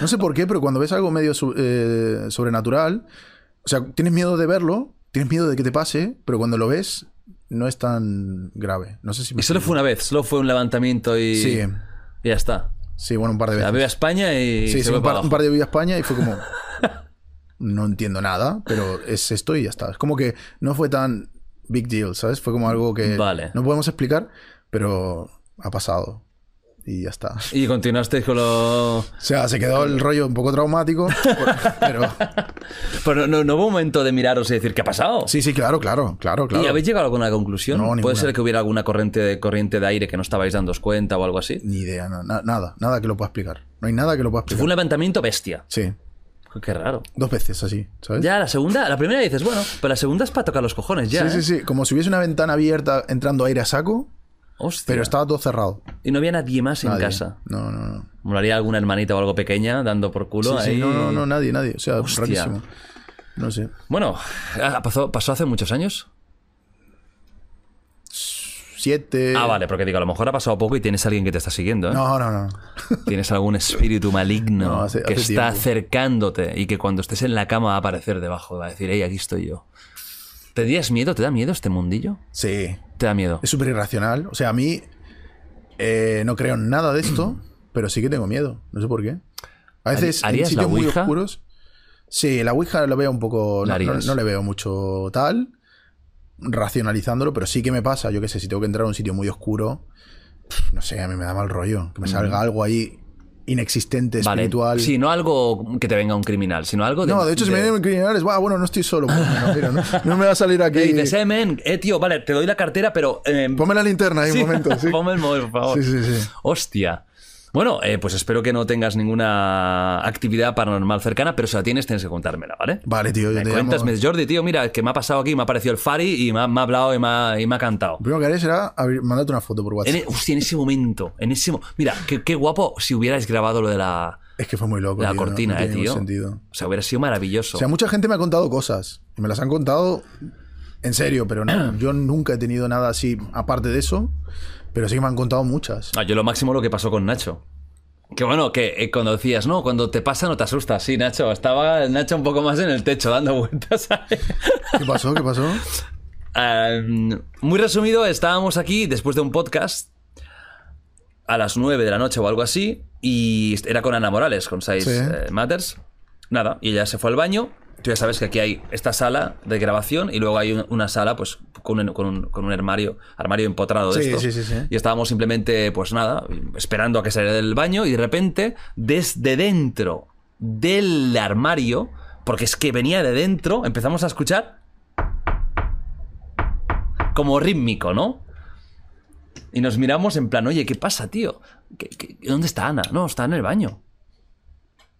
No sé por qué, pero cuando ves algo medio eh, sobrenatural, o sea, tienes miedo de verlo, tienes miedo de que te pase, pero cuando lo ves, no es tan grave. No sé si me Y solo fue una vez, solo fue un levantamiento y, Sí. y ya está. Sí, bueno, un par de veces. veo a España y Sí, se sí, un par, un par de viví a España y fue como. No entiendo nada, pero es esto y ya está. Es como que no fue tan big deal, ¿sabes? Fue como algo que Vale. no podemos explicar, pero ha pasado. Y ya está. Y continuaste con lo... O sea, se quedó el rollo un poco traumático, pero. Pero no, no hubo momento de miraros y decir, ¿qué ha pasado? Sí, sí, claro, claro, claro, claro. ¿Y habéis llegado a alguna conclusión? No, ¿Puede ser que hubiera alguna corriente de, corriente de aire que no estabais dando cuenta o algo así? Ni idea, no, na- nada, nada que lo pueda explicar. No hay nada que lo pueda Fue un explicar. levantamiento bestia. Sí, Qué raro. dos veces así, ¿sabes? Ya, la segunda, la primera dices, bueno, pero la segunda es para tocar los cojones ya. sí, ¿eh? sí, sí. Como si hubiese una ventana abierta entrando aire a saco, Hostia. pero estaba todo cerrado. Y no había nadie más en casa. No, no, no. Molaría alguna hermanita o algo pequeña dando por culo Sí, sí, ahí. no, no, no, nadie, nadie. O sea, Hostia. rarísimo. No sé. Bueno, ah, pasó, pasó hace muchos años. Siete. Ah, vale, porque digo, a lo mejor ha pasado poco y tienes a alguien que te está siguiendo. ¿eh? No, no, no. Tienes algún espíritu maligno No, hace- que está tiempo. acercándote y que cuando estés en la cama va a aparecer debajo, va a decir, hey, aquí estoy yo. ¿Tendrías miedo? ¿Te da miedo este mundillo? Sí. ¿Te da miedo? Es súper irracional. O sea, a mí eh, no creo en nada de esto, pero sí que tengo miedo. No sé por qué. A veces en ¿Harías la sitios muy Ouija? oscuros. Sí, la Ouija lo veo un poco. ¿La No, no- harías? no le veo mucho tal. Racionalizándolo, pero sí que me pasa. Yo qué sé, si tengo que entrar a un sitio muy oscuro, no sé, a mí me da mal rollo. Que me salga Mm. algo ahí inexistente, Vale. espiritual. Sí, no algo que te venga un criminal, sino algo de. No, de hecho, si me vienen criminales, "Buah, bueno, no estoy solo. mira, no, no me va a salir aquí. Y dices, eh, men, eh, tío, vale, te doy la cartera, pero. eh, Ponme la linterna ahí sí, un momento. Sí. Ponme el móvil, por favor. Sí, sí, sí. Hostia. Bueno, eh, pues espero que no tengas ninguna actividad paranormal cercana, pero si la tienes, tienes que contármela, ¿vale? Vale, tío, yo Me te cuentas, llamo. Jordi, tío, mira, que me ha pasado aquí, me ha aparecido el Fari y me ha, me ha hablado y me ha, y me ha cantado. Lo primero que haré será abrir- mandarte una foto por WhatsApp. En, e- hostia, en ese momento, en ese mo- Mira, qué, qué guapo si hubierais grabado lo de la, Es que fue muy loco. la tío, no- cortina, no eh, tiene ningún tío. sentido. O sea, hubiera sido maravilloso. O sea, mucha gente me ha contado cosas. Y me las han contado en serio, pero no, yo nunca he tenido nada así aparte de eso. Pero sí que me han contado muchas. Ah, yo lo máximo lo que pasó con Nacho. Que bueno, que eh, cuando decías, no, cuando te pasa no te asustas. Sí, Nacho, estaba Nacho un poco más en el techo dando vueltas. ¿sabes? ¿Qué pasó? ¿Qué pasó? Um, muy resumido, estábamos aquí después de un podcast a las 9 de la noche o algo así y era con Ana Morales, con Size Sí. eh, Matters. Nada, y ella se fue al baño. Tú ya sabes que aquí hay esta sala de grabación y luego hay un- una sala pues con un, con un- con un armario, armario empotrado de Sí, esto. sí, sí, sí. Y estábamos simplemente, pues nada, esperando a que saliera del baño y de repente, desde dentro del armario, porque es que venía de dentro, empezamos a escuchar como rítmico, ¿no? Y nos miramos en plan, oye, ¿qué pasa, tío? ¿Qué- qué- dónde está Ana? No, está en el baño.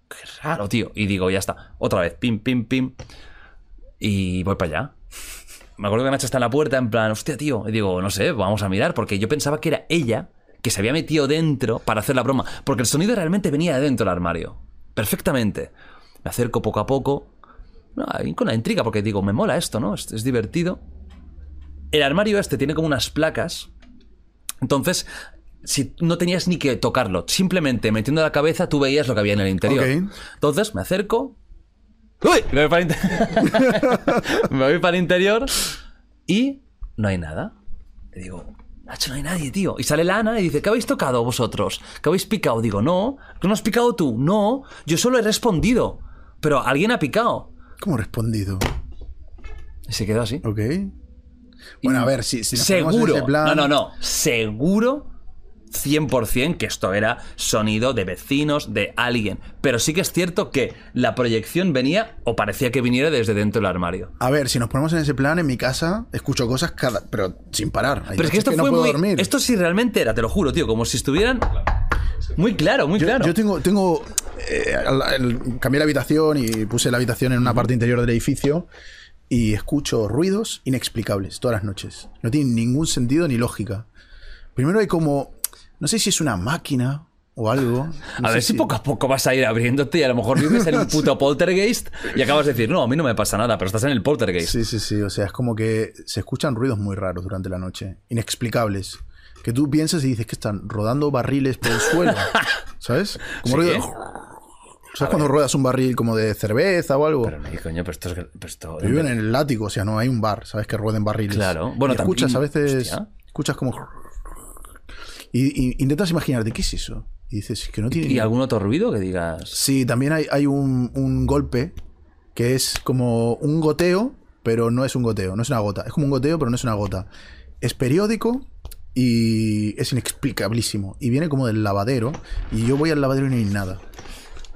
Qué raro, tío. Y digo, ya está. Otra vez, pim, pim, pim. Y voy para allá. Me acuerdo que Nacha está en la puerta, en plan, hostia, tío. Y digo, no sé, vamos a mirar, porque yo pensaba que era ella que se había metido dentro para hacer la broma. Porque el sonido realmente venía de dentro del armario. Perfectamente. Me acerco poco a poco. Con la intriga, porque digo, me mola esto, ¿no? Es divertido. El armario este tiene como unas placas. Entonces, si no tenías ni que tocarlo, simplemente metiendo la cabeza tú veías lo que había en el interior. Ok. Entonces me acerco. ¡Uy! Me voy para el inte- me voy para el interior y no hay nada. Y digo, Nacho, no hay nadie, tío. Y sale la Ana y dice, ¿qué habéis tocado vosotros? ¿Qué habéis picado? Digo, no. ¿Qué no has picado tú? No. Yo solo he respondido. Pero alguien ha picado. ¿Cómo respondido? Y se quedó así. Ok. Bueno, a ver, si, si nos ponemos en Seguro. ese plan- No, no, no. Seguro 100% que esto era sonido de vecinos, de alguien. Pero sí que es cierto que la proyección venía o parecía que viniera desde dentro del armario. A ver, si nos ponemos en ese plan, en mi casa escucho cosas cada. pero sin parar. Hay Pero es que esto no fue puedo muy. dormir. Esto sí realmente era, te lo juro, tío, como si estuvieran. Muy claro, muy Yo, claro. yo tengo. tengo eh, cambié la habitación y puse la habitación en una parte interior del edificio y escucho ruidos inexplicables todas las noches. No tienen ningún sentido ni lógica. Primero hay como. No sé si es una máquina o algo. No a ver si poco a poco vas a ir abriéndote y a lo mejor vives en un puto poltergeist y acabas de decir, no, a mí no me pasa nada, pero estás en el poltergeist. Sí, sí, sí. O sea, es como que se escuchan ruidos muy raros durante la noche. Inexplicables. Que tú piensas y dices que están rodando barriles por el suelo. ¿Sabes? Como ¿Sí? ruido. ¿Sabes cuando ruedas un barril como de cerveza o algo? Pero no, coño, pero esto es. Pero esto, Viven en el látigo, o sea, no hay un bar, ¿sabes? Que rueden barriles. Claro. Bueno, Y escuchas a veces. hostia. Escuchas como. Y, y intentas imaginarte, ¿qué es eso? Y dices, es que no tiene. ¿Y algún otro ruido que digas? Sí, también hay, hay un, un golpe que es como un goteo, pero no es un goteo, no es una gota. Es como un goteo, pero no es una gota. Es periódico y es inexplicabilísimo. Y viene como del lavadero. Y yo voy al lavadero y no hay nada.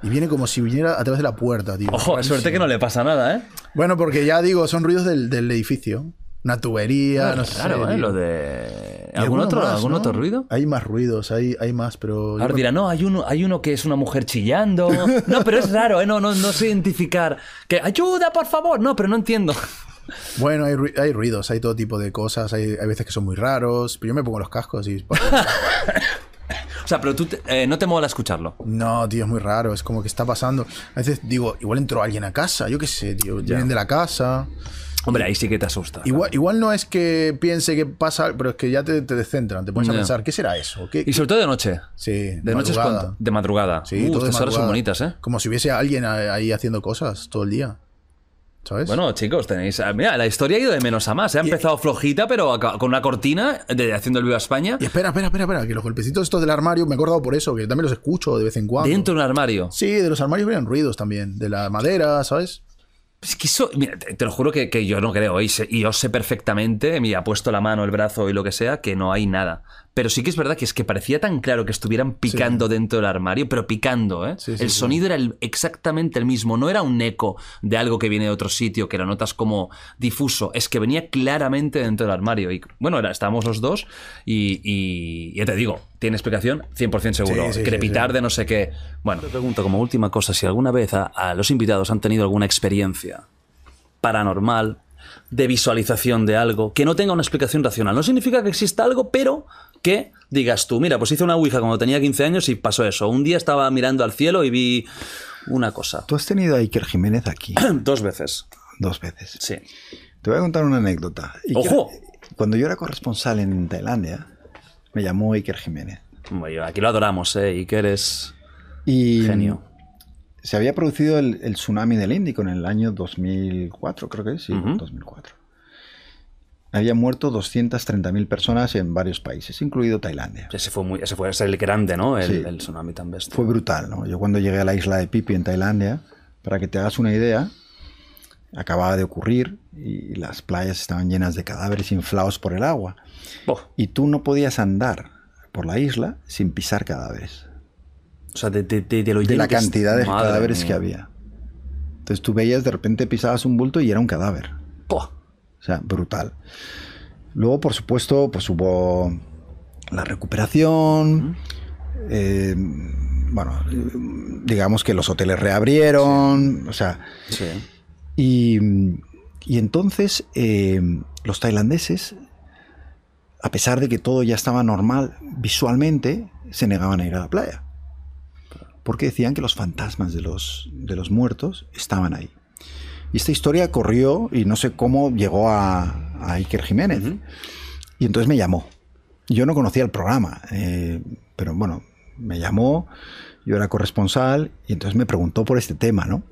Y viene como si viniera a través de la puerta, tío. Ojo, es suerte que no le pasa nada, ¿eh? Bueno, porque ya digo, son ruidos del, del edificio. Una tubería, no sé. Claro, ¿eh? Lo de. ¿Algún otro, más, ¿algún ¿no? otro ruido? Hay más ruidos, hay, hay más, pero. Ahora me- dirá, no, hay uno, hay uno que es una mujer chillando. No, pero es raro, ¿eh? No, no, no sé identificar. Que ayuda, por favor. No, pero no entiendo. Bueno, hay, ru- hay ruidos, hay todo tipo de cosas, hay, hay veces que son muy raros, pero yo me pongo los cascos y... O sea, pero tú te- eh, no te mola escucharlo. No, tío, es muy raro, es como que está pasando. A veces digo, igual entró alguien a casa, yo qué sé, tío, vienen de la casa. Hombre, ahí sí que te asusta. Igual, igual no es que piense que pasa, pero es que ya te, te descentran, te pones a pensar, ¿qué será eso? ¿Qué, Y sobre todo de noche. Sí, De noche es cuando- de madrugada. Sí, Uh, estas horas son bonitas, ¿eh? Como si hubiese alguien ahí haciendo cosas todo el día. ¿Sabes? Bueno, chicos, tenéis. ah, Mira, la historia ha ido de menos a más. ¿eh? Ha empezado flojita, pero con una cortina de haciendo el Viva España. Y espera, espera, espera, espera, que los golpecitos estos del armario me he acordado por eso, que también los escucho de vez en cuando. Dentro de un armario. Sí, de los armarios vienen ruidos también, de la madera, ¿sabes? Es que eso, mira, te, lo juro que, que yo no creo, y, y yo sé perfectamente, mira, ha puesto la mano, el brazo y lo que sea, que no hay nada. Pero sí que es verdad que es que parecía tan claro que estuvieran picando dentro del armario, pero picando, ¿eh? Sí, sí, el sí. sonido era el- exactamente el mismo, no era un eco de algo que viene de otro sitio, que lo notas como difuso, es que venía claramente dentro del armario. Y bueno, era, estábamos los dos y, y ya te digo, tiene explicación 100% seguro. Sí, sí, sí, Crepitar sí. de no sé qué. Bueno, te pregunto como última cosa si alguna vez a, a los invitados han tenido alguna experiencia paranormal, de visualización de algo, que no tenga una explicación racional. No significa que exista algo, pero que digas tú, mira, pues hice una ouija cuando tenía 15 años y pasó eso. Un día estaba mirando al cielo y vi una cosa. Tú has tenido a Iker Jiménez aquí. Dos veces. Dos veces. Sí. Te voy a contar una anécdota. Iker- ¡Ojo! Cuando yo era corresponsal en Tailandia, me llamó Iker Jiménez. Bueno, aquí lo adoramos, ¿eh? Iker es Y genio. se había producido el, el tsunami del Índico en el año 2004, creo que es, sí, 2004. Había muerto 230.000 personas en varios países, incluido Tailandia. Ese fue, muy, ese fue ese el grande, ¿no? El, Sí. el tsunami tan bestia. Fue brutal, ¿no? Yo cuando llegué a la isla de Pipi en Tailandia, para que te hagas una idea, acababa de ocurrir y las playas estaban llenas de cadáveres inflados por el agua. Y tú no podías andar por la isla sin pisar cadáveres. O sea, de, de- de- de lo la cantidad de cadáveres mía. que había. Entonces tú veías, de repente pisabas un bulto y era un cadáver. O sea, brutal. Luego, por supuesto, pues hubo la recuperación. eh, bueno, digamos que los hoteles reabrieron. O sea. Y, y entonces eh, los tailandeses, a pesar de que todo ya estaba normal visualmente, se negaban a ir a la playa porque decían que los fantasmas de los, de los muertos estaban ahí. Y esta historia corrió y no sé cómo llegó a, a Iker Jiménez. Y entonces me llamó. Yo no conocía el programa, eh, pero bueno, me llamó, yo era corresponsal y entonces me preguntó por este tema, ¿no?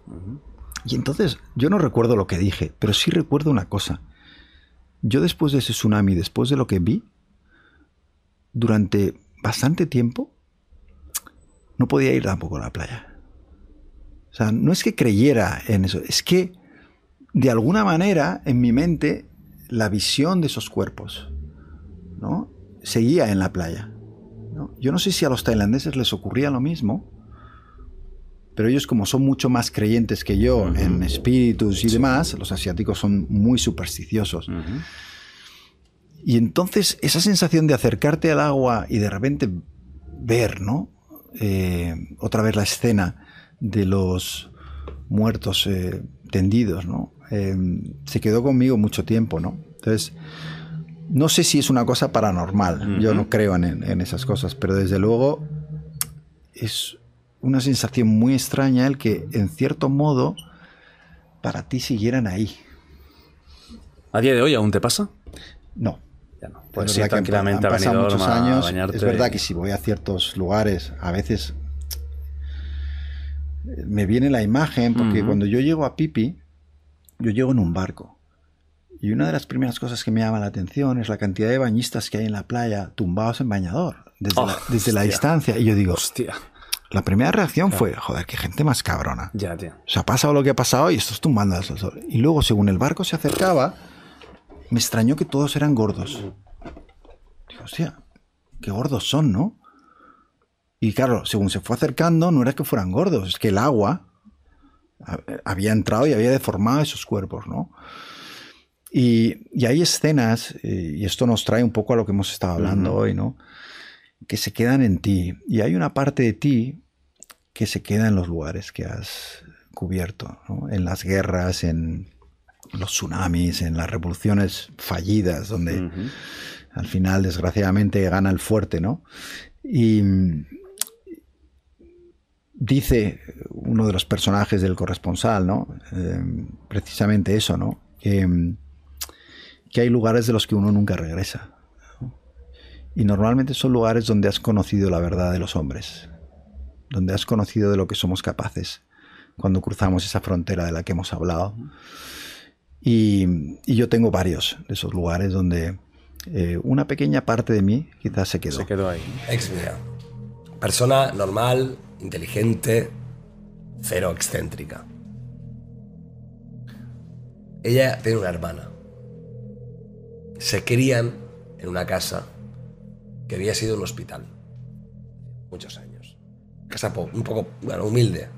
Y entonces yo no recuerdo lo que dije, pero sí recuerdo una cosa. Yo después de ese tsunami, después de lo que vi, durante bastante tiempo, no podía ir tampoco a la playa. O sea, no es que creyera en eso, es que de alguna manera en mi mente la visión de esos cuerpos, ¿no? Seguía en la playa. ¿no? Yo no sé si a los tailandeses les ocurría lo mismo, pero ellos como son mucho más creyentes que yo en espíritus y demás, los asiáticos son muy supersticiosos. Y entonces esa sensación de acercarte al agua y de repente ver, ¿no? Eh, otra vez la escena de los muertos eh, tendidos, ¿no? Eh, se quedó conmigo mucho tiempo, ¿no? Entonces, no sé si es una cosa paranormal, yo no creo en, en esas cosas, pero desde luego es una sensación muy extraña el que, en cierto modo, para ti siguieran ahí. ¿A día de hoy aún te pasa? No. Ya no. Es Puedes ir verdad que han- tranquilamente han a pasado muchos años. bañarte Es verdad que si voy a ciertos lugares, a veces me viene la imagen, porque cuando yo llego a Pipi, yo llego en un barco. Y una de las primeras cosas que me llama la atención es la cantidad de bañistas que hay en la playa tumbados en bañador, desde, Oh, la, desde la hostia. distancia. Y yo digo, Hostia. la primera reacción Claro. fue, joder, qué gente más cabrona. Ya, tío. O sea, ha pasado lo que ha pasado y estos tumbando al sol. Y luego, según el barco se acercaba, me extrañó que todos eran gordos. Digo, hostia, qué gordos son, ¿no? Y claro, según se fue acercando, no era que fueran gordos, es que el agua había entrado y había deformado esos cuerpos, ¿no? Y, y hay escenas, eh, y esto nos trae un poco a lo que hemos estado hablando hoy, ¿no? Que se quedan en ti. Y hay una parte de ti que se queda en los lugares que has cubierto, ¿no? En las guerras, en los tsunamis, en las revoluciones fallidas, donde al final, desgraciadamente, gana el fuerte, ¿no? Y dice uno de los personajes del corresponsal, ¿no? Eh, precisamente eso, ¿no? Que, que hay lugares de los que uno nunca regresa. ¿no? Y normalmente son lugares donde has conocido la verdad de los hombres, donde has conocido de lo que somos capaces cuando cruzamos esa frontera de la que hemos hablado. Y, y yo tengo varios de esos lugares donde eh, una pequeña parte de mí quizás se quedó. Se quedó ahí. Ex mía. Persona normal, inteligente, cero excéntrica. Ella tiene una hermana. Se crían en una casa que había sido un hospital. Muchos años. Casa un poco, bueno, humilde.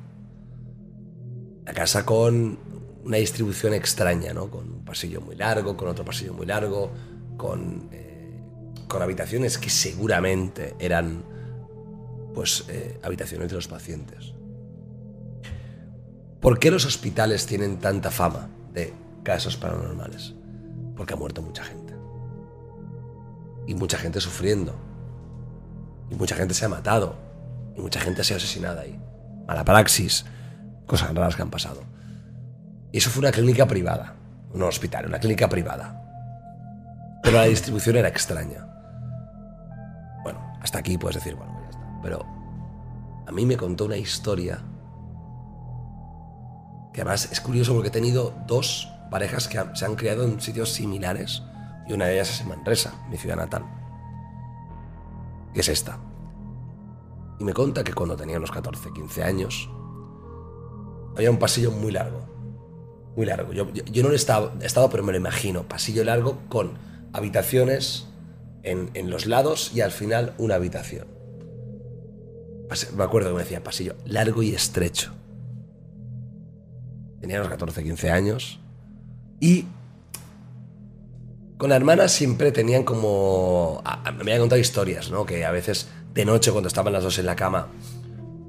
La casa con una distribución extraña, ¿no? Con un pasillo muy largo, con otro pasillo muy largo, con, eh, con habitaciones que seguramente eran, pues, eh, habitaciones de los pacientes. ¿Por qué los hospitales tienen tanta fama de casos paranormales? Porque ha muerto mucha gente. Y mucha gente sufriendo. Y mucha gente se ha matado. Y mucha gente ha sido asesinada ahí. Mala praxis. Cosas raras que han pasado. Y eso fue una clínica privada. No un hospital, una clínica privada. Pero la distribución era extraña. Bueno, hasta aquí puedes decir, bueno. Pero a mí me contó una historia que además es curioso porque he tenido dos parejas que se han criado en sitios similares y una de ellas es en Manresa, mi ciudad natal. Que es esta. Y me conta que cuando tenía unos 14, 15 años, había un pasillo muy largo. Muy largo. Yo, no he estado, estado, pero me lo imagino. Pasillo largo con habitaciones en los lados y al final una habitación. Me acuerdo que me decía pasillo largo y estrecho. Tenía unos 14, 15 años. Y con la hermana siempre tenían como... me habían contado historias, ¿no? Que a veces de noche cuando estaban las dos en la cama,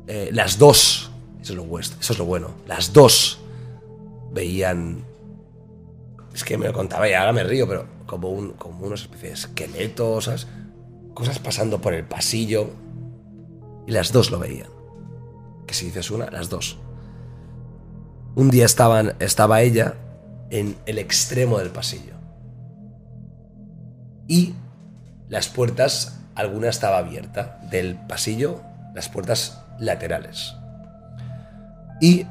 eh, las dos, eso es, lo, vuest- eso es lo bueno, las dos veían... Es que me lo contaba y ahora me río, pero como, un, como especies de esqueletos, cosas pasando por el pasillo. Y las dos lo veían. Que si dices una, las dos. Un día estaban, estaba ella en el extremo del pasillo. Y las puertas, alguna estaba abierta del pasillo, las puertas laterales. Y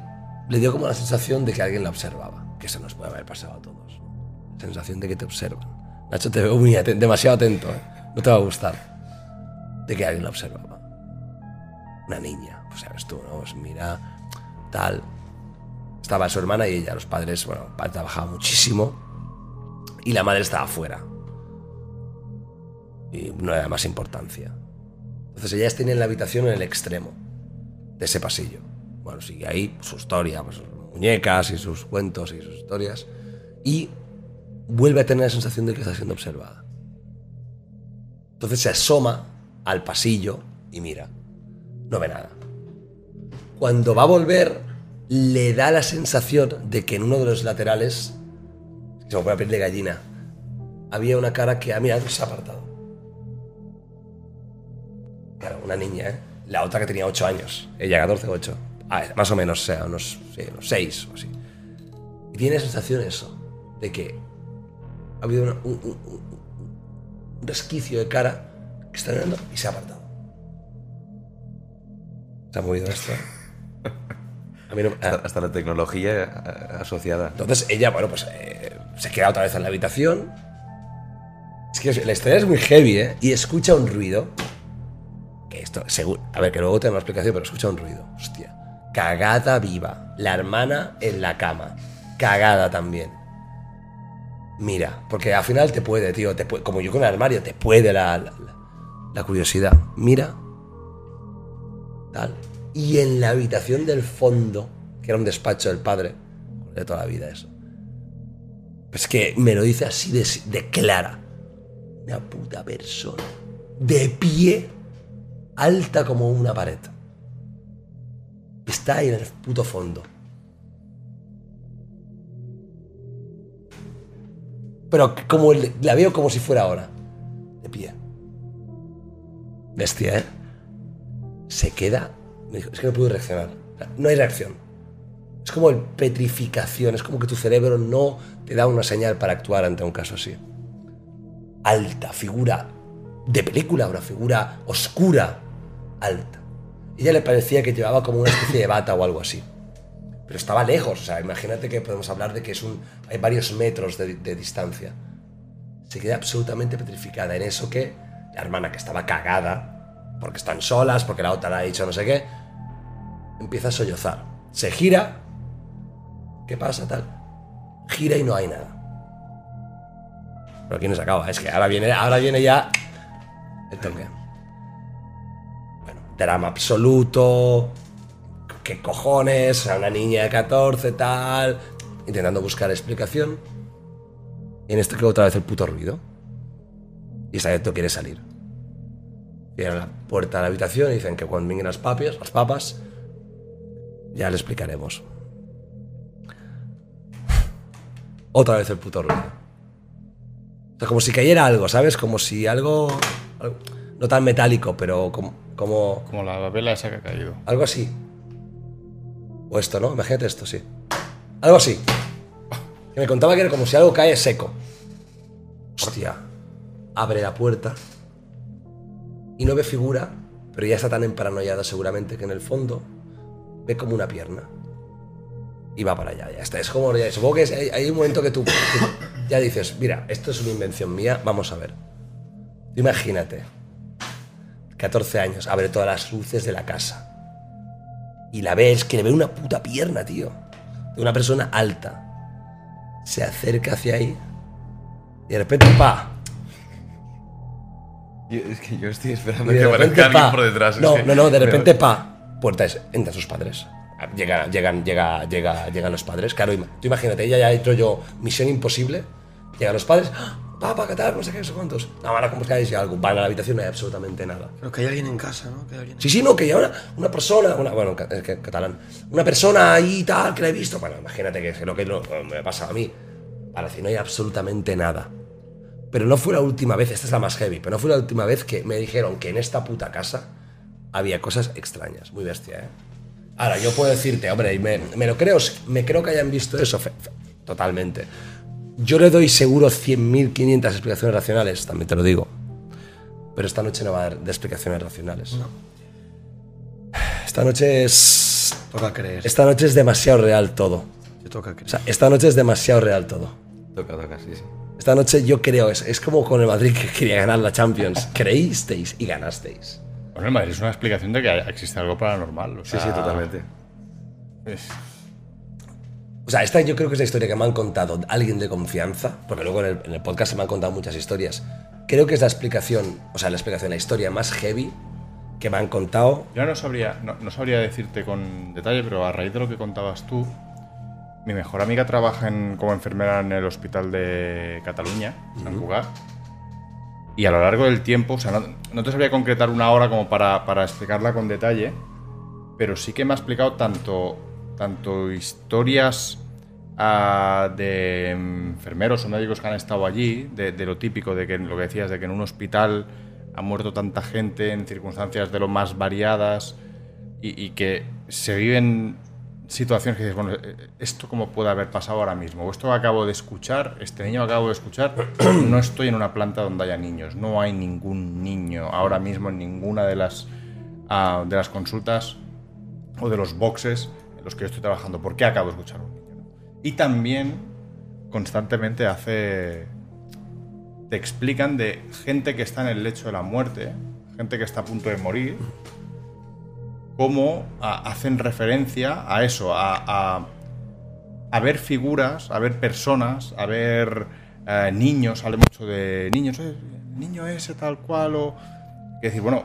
le dio como la sensación de que alguien la observaba. Que eso nos puede haber pasado a todos. Sensación de que te observan. Nacho, te veo muy demasiado atento. ¿eh? No te va a gustar. De que alguien la observaba. Una niña, pues sabes tú, ¿no? Pues mira, tal. Estaba su hermana y ella, los padres, bueno, el padre trabajaba muchísimo y la madre estaba afuera. Y no era más importancia. Entonces ellas tenían la habitación en el extremo de ese pasillo. Bueno, sigue ahí su historia, pues sus muñecas y sus cuentos y sus historias. Y vuelve a tener la sensación de que está siendo observada. Entonces se asoma al pasillo y mira. No ve nada. Cuando va a volver, le da la sensación de que en uno de los laterales, se me pone piel de gallina, había una cara que ha mirado y se ha apartado. Claro, una niña, ¿eh? La otra que tenía 8 años. Ella 14 o 8. Ah, más o menos, o sea, unos, sí, unos 6 o así. Y tiene la sensación eso, de que ha habido un- un resquicio de cara que está mirando y se ha apartado. ¿Se ha movido esto? A mí no- hasta, hasta la tecnología eh, asociada. Entonces ella, bueno, pues eh, se queda otra vez en la habitación. Es que la historia es muy heavy, ¿eh? Y escucha un ruido. Que esto, seguro. A ver, que luego tengo una explicación, pero escucha un ruido. Hostia. Cagada viva. La hermana en la cama. Cagada también. Mira, porque al final te puede, tío. Te puede- como yo con el armario, te puede la- la curiosidad. Mira. Y en la habitación del fondo, que era un despacho del padre, de toda la vida eso. Pues que me lo dice así de, de clara. Una puta persona. De pie. Alta como una pared. Está ahí en el puto fondo. Pero como el- la veo como si fuera ahora. De pie. Bestia, ¿eh? Se queda. me dijo, es que no puedo reaccionar. No hay reacción. Es como el petrificación. Es como que tu cerebro no te da una señal para actuar ante un caso así. Alta, figura de película, una figura oscura, alta. Ella le parecía que llevaba como una especie de bata o algo así. Pero estaba lejos, o sea, imagínate que podemos hablar de que es un, hay varios metros de distancia. Se queda absolutamente petrificada en eso que la hermana que estaba cagada, porque están solas, porque la otra ha dicho no sé qué, empieza a sollozar. Se gira, ¿qué pasa tal? Gira y no hay nada. Pero aquí no se acaba, es que ahora viene, ahora viene ya el toque. Bueno, drama absoluto. ¿Qué cojones? Sea, una niña de 14, tal. Intentando buscar explicación. Y en esto queda otra vez el puto ruido. Y Saeto quiere salir. Cierran la puerta de la habitación y dicen que cuando vengan las papias, las papas, ya le explicaremos. Otra vez el puto ruido. O sea, como si cayera algo, ¿sabes? Como si algo. algo- no tan metálico, pero como. Como, Como la vela esa que ha caído. algo así. O esto, ¿no? Imagínate esto, sí. Algo así. Que me contaba que era como si algo cae seco. Hostia. Abre la puerta. Y no ve figura, pero ya está tan emparanoiada seguramente que en el fondo ve como una pierna. Y va para allá, ya está. Es como. ya- Supongo que hay, hay un momento que tú, ya dices, mira, esto es una invención mía, vamos a ver. Imagínate. 14 años, abre todas las luces de la casa. Y la ves que le ve una puta pierna, tío. De una persona alta. Se acerca hacia ahí. Y de repente, pa. Yo- es que yo estoy esperando de que repente, aparezca alguien pa. por detrás. No, no, no, de repente, pa. Puerta es. Entran sus padres. Llegan, llegan, llega, llega, llegan los padres. Claro, tú imagínate, ella ya ha hecho yo misión imposible. Llegan los padres. ¡Ah! Papá, ¿qué tal? No sé qué, no sé cuántos. No, van a buscar algo. Van a la habitación, no hay absolutamente nada. Pero que hay alguien en casa, ¿no? Que hay alguien... Sí, sí, no, que ya una, una persona, una, bueno, es que catalán, una persona ahí tal que la he visto. Bueno, imagínate que es lo que no- me pasa a mí. Para decir, no hay absolutamente nada. Pero no fue la última vez, esta es la más heavy, pero no fue la última vez que me dijeron que en esta puta casa había cosas extrañas. Muy bestia, ¿eh? Ahora, yo puedo decirte, hombre, me, me lo creo, me creo que hayan visto eso, fe- fe- totalmente. Yo le doy seguro 100.500 explicaciones racionales, también te lo digo. Pero esta noche no va a dar de explicaciones racionales. Esta noche es. Toca creer. Esta noche es demasiado real todo. Toca creer. O sea, esta noche es demasiado real todo. Toca, toca, sí, sí. Esta noche yo creo, es, es como con el Madrid que quería ganar la Champions. Creísteis y ganasteis. Bueno, el Madrid es una explicación de que existe algo paranormal. o Sí, sea, sí, totalmente. es- O sea, esta yo creo que es la historia que me han contado alguien de confianza, porque luego en el, en el podcast se me han contado muchas historias. Creo que es la explicación, o sea, la explicación, la historia más heavy que me han contado. Yo no sabría, no, no sabría decirte con detalle, pero a raíz de lo que contabas tú, mi mejor amiga trabaja en- como enfermera en el hospital de Cataluña, en Cugat. Y a lo largo del tiempo, o sea, no, no te sabría concretar una hora como para, para explicarla con detalle, pero sí que me ha explicado tanto, tanto historias ah, de enfermeros o médicos que han estado allí, de, de lo típico, de que lo que decías, de que en un hospital ha muerto tanta gente en circunstancias de lo más variadas y, y que se viven situaciones que dices, bueno, eh, ¿esto cómo puede haber pasado ahora mismo? O esto que acabo de escuchar, este niño que acabo de escuchar, no estoy en una planta donde haya niños, no hay ningún niño ahora mismo en ninguna de las, ah, de las consultas o de los boxes en los que yo estoy trabajando, ¿por qué acabo de escuchar a un niño? Y también constantemente hace... Te explican de gente que está en el lecho de la muerte, gente que está a punto de morir, cómo hacen referencia a eso, a, a- ver figuras, a ver personas, a ver eh, niños, sale mucho de niños, niño ese tal cual, o... Que decir, bueno,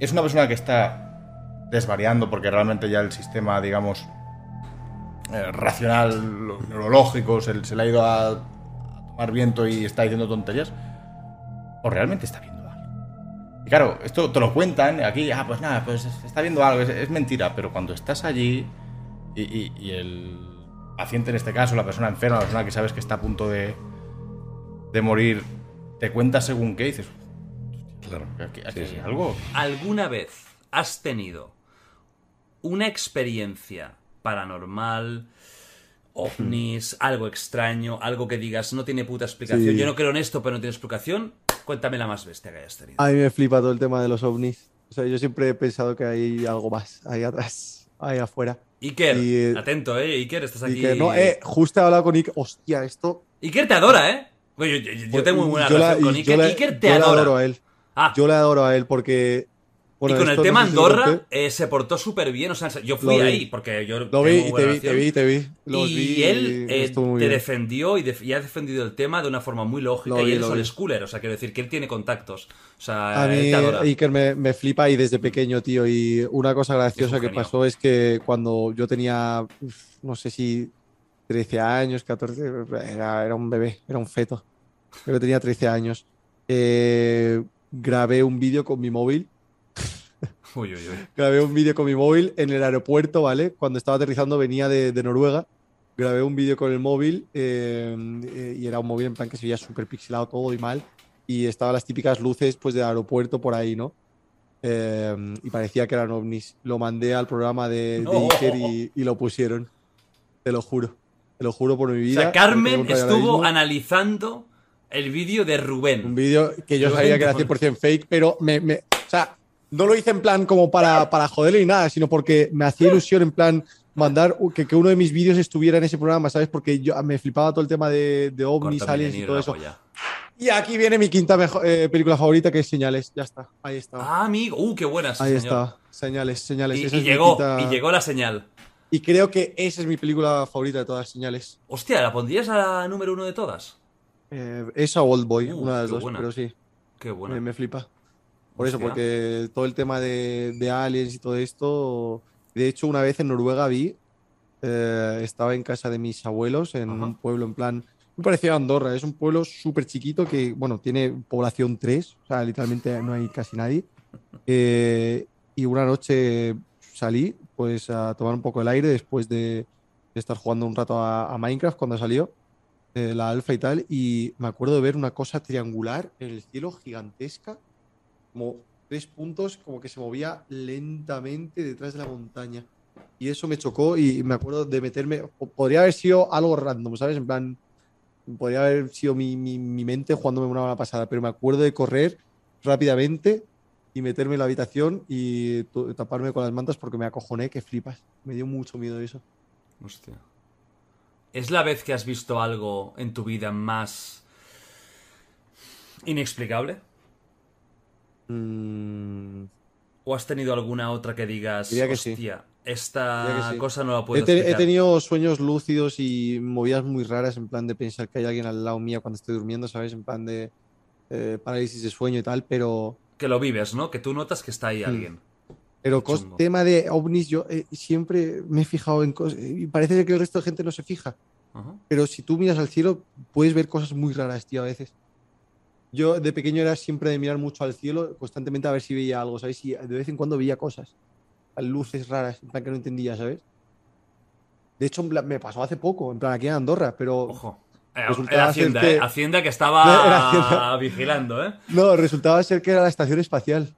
es una persona que está desvariando porque realmente ya el sistema, digamos, eh, racional, neurológico, se, se le ha ido a, tomar viento y está diciendo tonterías, o realmente está algo. Y claro, esto te lo cuentan, aquí, ah, pues nada, pues está viendo algo, es, es mentira, pero cuando estás allí y, y- y el paciente en este caso, la persona enferma, la persona que sabes que está a punto de, de morir, te cuenta según qué, dices, claro, aquí, aquí hay algo. ¿Alguna vez has tenido una experiencia paranormal, ovnis, algo extraño, algo que digas no tiene puta explicación? Sí. Yo no creo en esto, pero no tiene explicación. Cuéntame la más bestia que hayas tenido. A mí me flipa todo el tema de los ovnis. O sea, yo siempre he pensado que hay algo más ahí atrás, ahí afuera. Iker, Y, eh, atento, eh. Iker, estás aquí. Iker, no, eh, justo he hablado con Iker. Hostia, esto. Iker te adora, eh. Yo, yo- yo tengo muy buena relación con Iker. la- Iker te yo le adora. adoro a él. Ah. Yo le adoro a él porque. Bueno, y con el tema no sé si lo Andorra eh, se portó súper bien. O sea, yo fui ahí porque yo. Lo vi, y te vi, te vi, te vi. Los y vi él eh, te bien. defendió y, def- y ha defendido el tema de una forma muy lógica. Lo y él es old schooler. O sea, quiero decir que él tiene contactos. O sea, A él mí. Iker me, me flipa y desde pequeño, tío. Y una cosa graciosa que pasó es que cuando yo tenía, uf, no sé si 13 años, 14, era, era un bebé, era un feto. Pero tenía 13 años. eh, grabé un vídeo con mi móvil. Uy, uy, uy. Grabé un vídeo con mi móvil en el aeropuerto, ¿vale? Cuando estaba aterrizando venía de, de Noruega. Grabé un vídeo con el móvil eh, eh, y era un móvil en plan que se veía súper pixelado todo y mal. Y estaban las típicas luces pues del aeropuerto por ahí, ¿no? Eh, y parecía que eran ovnis. Lo mandé al programa de, de No. Iker y, y lo pusieron. Te lo juro. Te lo juro por mi O vida. sea, porque tengo Carmen estuvo analizando el vídeo de Rubén. Un vídeo que yo sabía que era 100% fake, pero me, me- o sea, no lo hice en plan como para, para joderle ni nada, sino porque me hacía ilusión en plan mandar que, que uno de mis vídeos estuviera en ese programa, ¿sabes? Porque yo me flipaba todo el tema de, de ovnis, aliens y todo eso. Y aquí viene mi quinta eh, película favorita, que es Señales. Ya está, ahí está. Ah, amigo. Uh, qué buena. sí, ahí señor. está, Señales, Señales. Y, es llegó, quinta- y llegó la señal. Y creo que esa es mi película favorita de todas, Señales. Hostia, ¿la pondrías a la número uno de todas? Eh, esa Old Boy, Uh, una de las dos, buena. pero sí. Qué buena. Me, me flipa. Por eso, Hostia. porque todo el tema de, de aliens y todo esto. De hecho, una vez en Noruega vi, eh, estaba en casa de mis abuelos en un pueblo en plan. Me parecía Andorra, es un pueblo súper chiquito que, bueno, tiene población 3, o sea, literalmente no hay casi nadie. Eh, y una noche salí, pues, a tomar un poco el aire después de, de estar jugando un rato a, a Minecraft cuando salió eh, la alfa y tal, y me acuerdo de ver una cosa triangular en el cielo gigantesca, como tres puntos, como que se movía lentamente detrás de la montaña. Y eso me chocó y me acuerdo de meterme, podría haber sido algo random, ¿sabes? En plan, podría haber sido mi, mi, mente jugándome una mala pasada, pero me acuerdo de correr rápidamente y meterme en la habitación y taparme con las mantas porque me acojoné, que flipas. Me dio mucho miedo eso. Hostia. ¿Es la vez que has visto algo en tu vida más inexplicable? ¿O has tenido alguna otra que digas, Mm. Diría que sí. hostia, esta sí. cosa no la puedo he, te- he explicar"? tenido sueños lúcidos y movidas muy raras, en plan de pensar que hay alguien al lado mío cuando estoy durmiendo, ¿sabes? En plan de eh, parálisis de sueño y tal, pero, Que lo vives, ¿no? Que tú notas que está ahí Hmm. alguien. pero chungo. tema de ovnis, yo eh, siempre me he fijado en cosas, y parece que el resto de gente no se fija, pero si tú miras al cielo, puedes ver cosas muy raras, tío, a veces. Yo de pequeño era siempre de mirar mucho al cielo, constantemente a ver si veía algo, ¿sabes? Y de vez en cuando veía cosas, luces raras, en plan que no entendía, ¿sabes? De hecho, en plan, me pasó hace poco, en plan aquí en Andorra, pero Eh, resultaba Era Hacienda, que- ¿eh? Hacienda que estaba Hacienda. vigilando, ¿eh? No, resultaba ser que era la estación espacial.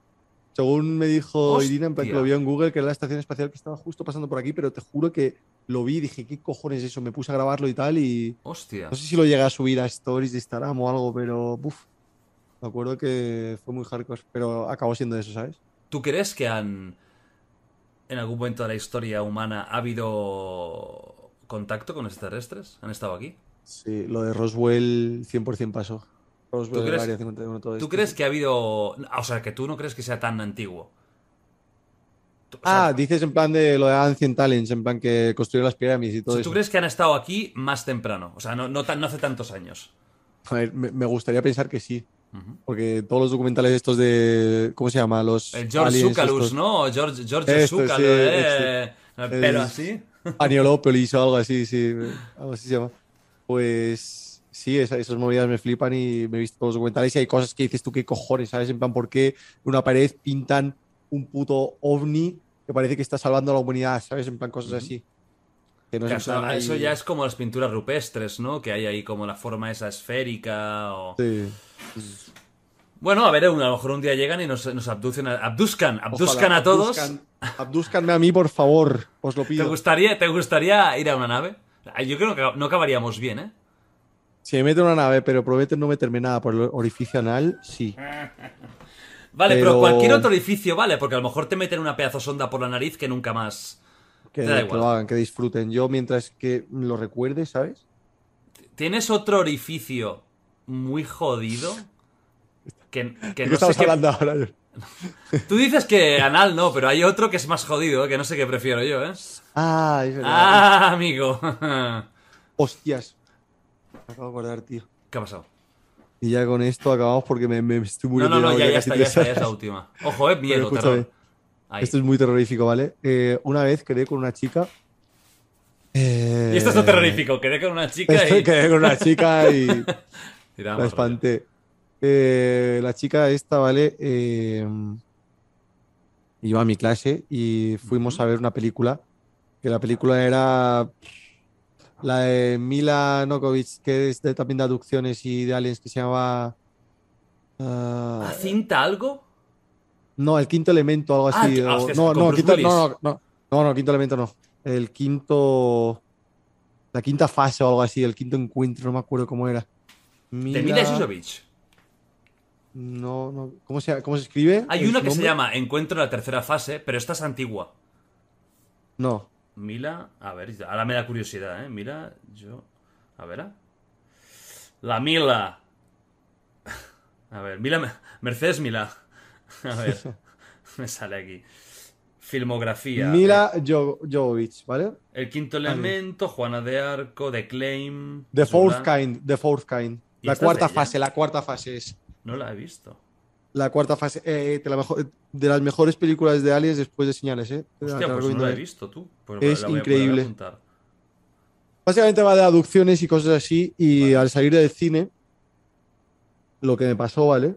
Según me dijo Hostia. Irina, en plan que lo vio en Google, que era la estación espacial que estaba justo pasando por aquí, pero te juro que lo vi y dije, ¿qué cojones es eso? Me puse a grabarlo y tal y... Hostia. No sé si lo llegué a subir a stories de Instagram o algo, pero... Buf, me acuerdo que fue muy hardcore, pero acabó siendo eso, ¿sabes? ¿Tú crees que han en algún momento de la historia humana ha habido contacto con extraterrestres? ¿Han estado aquí? Sí, lo de Roswell 100% pasó. Roswell, ¿Tú crees, Área 51, todo ¿Tú esto. crees que ha habido... O sea, que tú no crees que sea tan antiguo? Ah, dices en plan de lo de Ancient Talents, en plan que construyó las pirámides y todo Si eso. ¿Tú crees que han estado aquí más temprano? O sea, no, no, tan- no hace tantos años. A ver, me, me gustaría pensar que sí. Porque todos los documentales estos de. ¿Cómo se llama? Los. El George Zucalus. ¿no? George, George Esto, Zucalus, sí, ¿eh? este. El- así. Aniolópolis o algo así, sí. Algo así se llama. Pues sí, esa- esas movidas me flipan y me he visto todos los documentales y hay cosas que dices tú, qué cojones, ¿sabes? En plan, ¿por qué en una pared pintan un puto ovni que parece que está salvando a la humanidad, ¿sabes? En plan, cosas así. Que no eso, ahí- ya es como las pinturas rupestres, ¿no? Que hay ahí como la forma esa esférica o... Sí. Bueno, a ver, a lo mejor un día llegan y nos, nos abducen, a- abduzcan, abduzcan Ojalá, a todos. abduzcan- abduzcanme a mí, por favor, os lo ¿Te pido. gustaría, ¿Te gustaría ir a una nave? Yo creo que no acabaríamos bien, ¿eh? Si me meto en una nave, pero prometen no meterme nada por el orificio anal, sí. Vale, pero... Pero- cualquier otro orificio, vale, porque a lo mejor te meten una pedazo sonda por la nariz que nunca más... Que, igual. lo hagan, que disfruten. Yo, mientras que lo recuerde, ¿sabes? ¿Tienes otro orificio muy jodido? Que, que ¿De qué no sé estamos qué- hablando ahora? Tú dices que anal no, pero hay otro que es más jodido, que no sé qué prefiero yo, ¿eh? Ah, es verdad. Ah, amigo. Hostias. Me acabo de acordar, tío. ¿Qué ha pasado? Y ya con esto acabamos porque me, me estoy No, muriendo. no, no, de ya, ya está, ya está, ya es la última. Ojo, eh, miedo, terror. Ahí. Esto es muy terrorífico, ¿vale? Eh, una vez quedé con una chica. eh, Y esto es lo terrorífico, quedé con una chica y... Quedé con una chica y. La espanté. Eh, la chica esta, ¿vale? Eh, iba a mi clase y fuimos a ver una película. Que la película era la de Mila Nokovic, que es de, también de aducciones y de aliens, que se llamaba. ah, ¿Ah, cinta algo? No, el quinto elemento, algo Ah, así. o- hostias, no, no, quinto, no, no, no, no, quinto elemento no. El quinto. La quinta fase o algo así, el quinto encuentro, no me acuerdo cómo era. De Mila Jovovich. No, no. ¿Cómo se, cómo se escribe? Hay ¿El una que se llama Encuentro en la tercera fase, pero esta es antigua. No. Mila, a ver, ahora me da curiosidad, ¿eh? Mila, yo... A ver, ¿ah? La Mila. A ver, Mila... Mercedes Mila. A ver, me sale aquí. Filmografía. Mila Jo- Jovovich, ¿vale? El quinto elemento, Juana de Arco, The Claim. The Fourth. Kind, The Fourth Kind. ¿Y La cuarta fase, la cuarta fase es. No la he visto. La cuarta fase. eh, de, la mejor- de las mejores películas de Aliens después de Señales, ¿eh? Hostia, la pues no la he visto tú. Pues Es la increíble. Básicamente va de aducciones y cosas así. Y al salir del cine, lo que me pasó, ¿vale?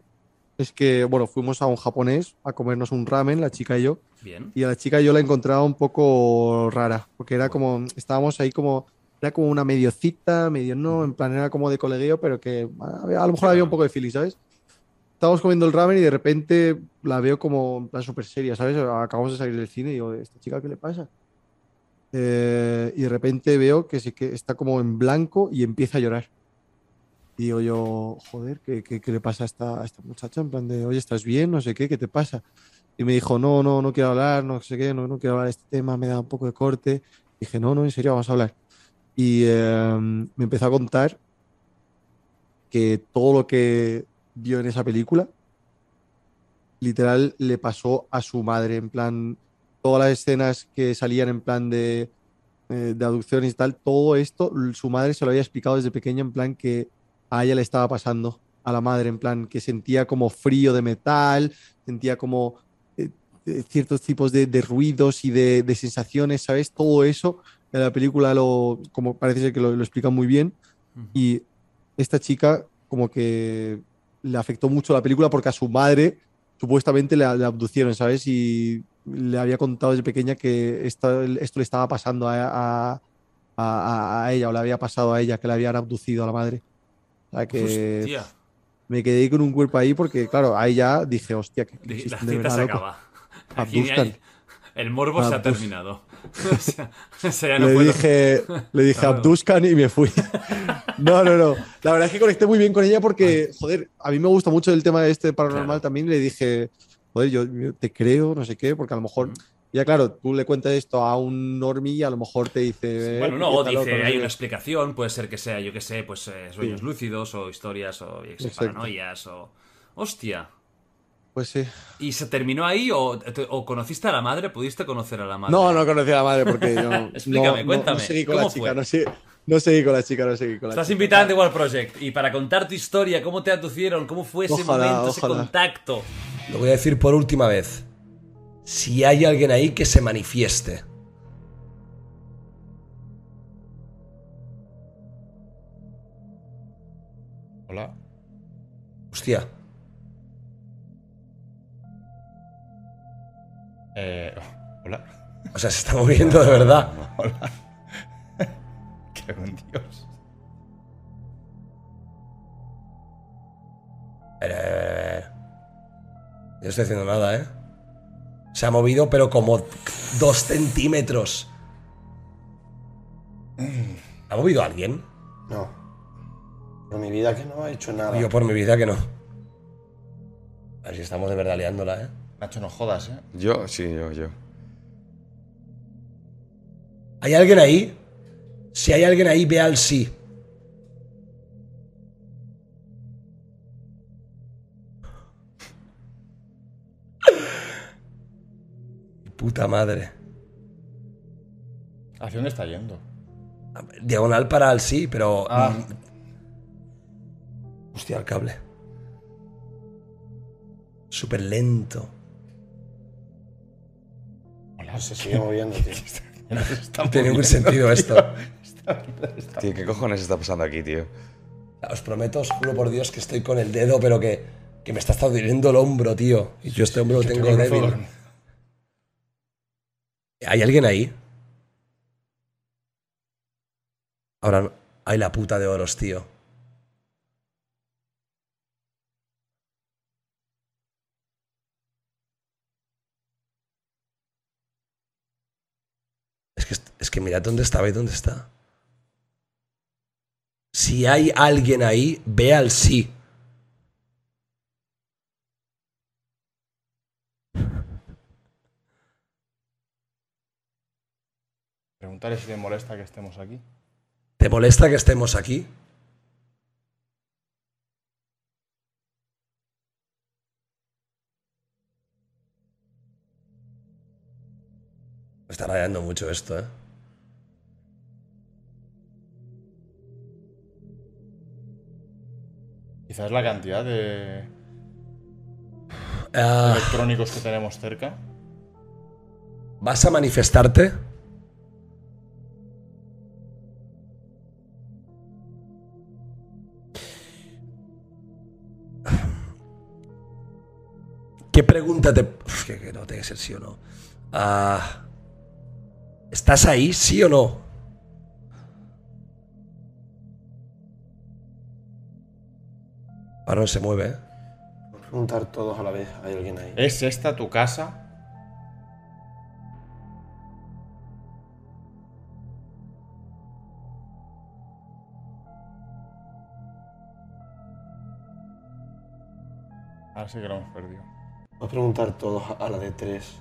Es que, bueno, fuimos a un japonés a comernos un ramen, la chica y yo. Bien. Y a la chica yo la encontraba un poco rara, porque era como, estábamos ahí como, era como una medio cita, medio no, en plan era como de colegueo, pero que a, a lo mejor había un poco de feeling, ¿sabes? Estábamos comiendo el ramen y de repente la veo como en plan súper seria, ¿sabes? Acabamos de salir del cine y digo, ¿esta chica qué le pasa? Eh, y de repente veo que, se, que está como en blanco y empieza a llorar. Digo yo, joder, ¿qué, qué, le pasa a esta, esta muchacha? En plan de, oye, ¿estás bien? No sé qué, ¿qué te pasa? Y me dijo, no, no, no quiero hablar, no sé qué, no, no quiero hablar de este tema, me da un poco de corte. dije, no, no, en serio, vamos a hablar. Y eh, me empezó a contar que todo lo que vio en esa película, literal, le pasó a su madre, en plan, todas las escenas que salían en plan de, eh, de aducciones y tal, todo esto, su madre se lo había explicado desde pequeña, en plan que a ella le estaba pasando, a la madre, en plan que sentía como frío de metal, sentía como eh, eh, ciertos tipos de, de ruidos y de, de sensaciones, ¿sabes? Todo eso en la película lo, como parece ser que lo, lo explica muy bien. Y esta chica como que le afectó mucho la película porque a su madre supuestamente le, le abducieron, ¿sabes? Y le había contado desde pequeña que esto, esto le estaba pasando a, a- a- a ella o le había pasado a ella, que le habían abducido a la madre. Sea que Hostia. me quedé con un cuerpo ahí porque, claro, ahí ya dije, hostia, que La cita se acaba. Aquí Abduzcan. hay- el morbo se ha terminado. O sea, o sea, ya no le, puedo- dije, le dije Claro. abduzcan y me fui. No, no, no. La verdad es que conecté muy bien con ella porque, joder, a mí me gusta mucho el tema de este paranormal también. Le dije, joder, yo, yo te creo, no sé qué, porque a lo mejor Ya claro, tú le cuentas esto a un normie y a lo mejor te dice... eh, Bueno, no, ¿qué o dice, otro? No hay sé una explicación, puede ser que sea, yo qué sé, pues eh, sueños Sí. lúcidos o historias o sé, paranoias o... Hostia. Pues sí. ¿Y se terminó ahí o, o conociste a la madre? ¿Pudiste conocer a la madre? No, no conocí a la madre porque yo... Explícame, no- cuéntame, No, seguí con ¿cómo la chica, fue? no, seguí, no seguí con la chica, no seguí con la Estás chica. invitada a The World Project y para contar tu historia, cómo te aducieron, cómo fue ese Ojalá, momento, ese contacto. Lo voy a decir por última vez. Si hay alguien ahí que se manifieste. Hola. Hostia. Eh, hola. O sea, se está moviendo de verdad. Hola. Qué con Dios. Eh, yo no estoy haciendo nada, ¿eh? Se ha movido, pero como dos centímetros. ¿Ha movido alguien? No. Por mi vida que no ha hecho nada. Yo por mi vida que no. A ver si estamos de verdad liándola, ¿eh? Nacho, no jodas, ¿eh? Yo, sí, yo, yo. ¿Hay alguien ahí? Si hay alguien ahí, ve al sí. Puta madre. ¿Hacia dónde está yendo? Diagonal para al sí, pero. Ah. mm, Hostia, el cable. Súper lento. Hola, Se sigue moviendo, tío. No tiene ningún sentido esto. Tío, ¿qué cojones está pasando aquí, tío? Os prometo, os juro por Dios que estoy con el dedo, pero que, que me está hasta doliendo el hombro, tío. Y yo este hombro lo tengo el débil. ¿Hay alguien ahí? Ahora, hay la puta de oros, tío. Es que, es que mirad dónde estaba y dónde está. Si hay alguien ahí, ve al sí. Preguntarle si le molesta que estemos aquí. ¿Te molesta que estemos aquí? Me está rayando mucho esto, ¿eh? Quizás la cantidad de Ah, electrónicos que tenemos cerca. ¿Vas a manifestarte? ¿Qué pregunta te... Uf, que, que no tiene que ser sí o no. Ah, ¿Estás ahí, sí o no? Ahora no se mueve, ¿eh? Preguntar todos a la vez. ¿Hay alguien ahí? ¿Es esta tu casa? Ahora sí que lo hemos perdido. Vamos a preguntar todos a la de tres.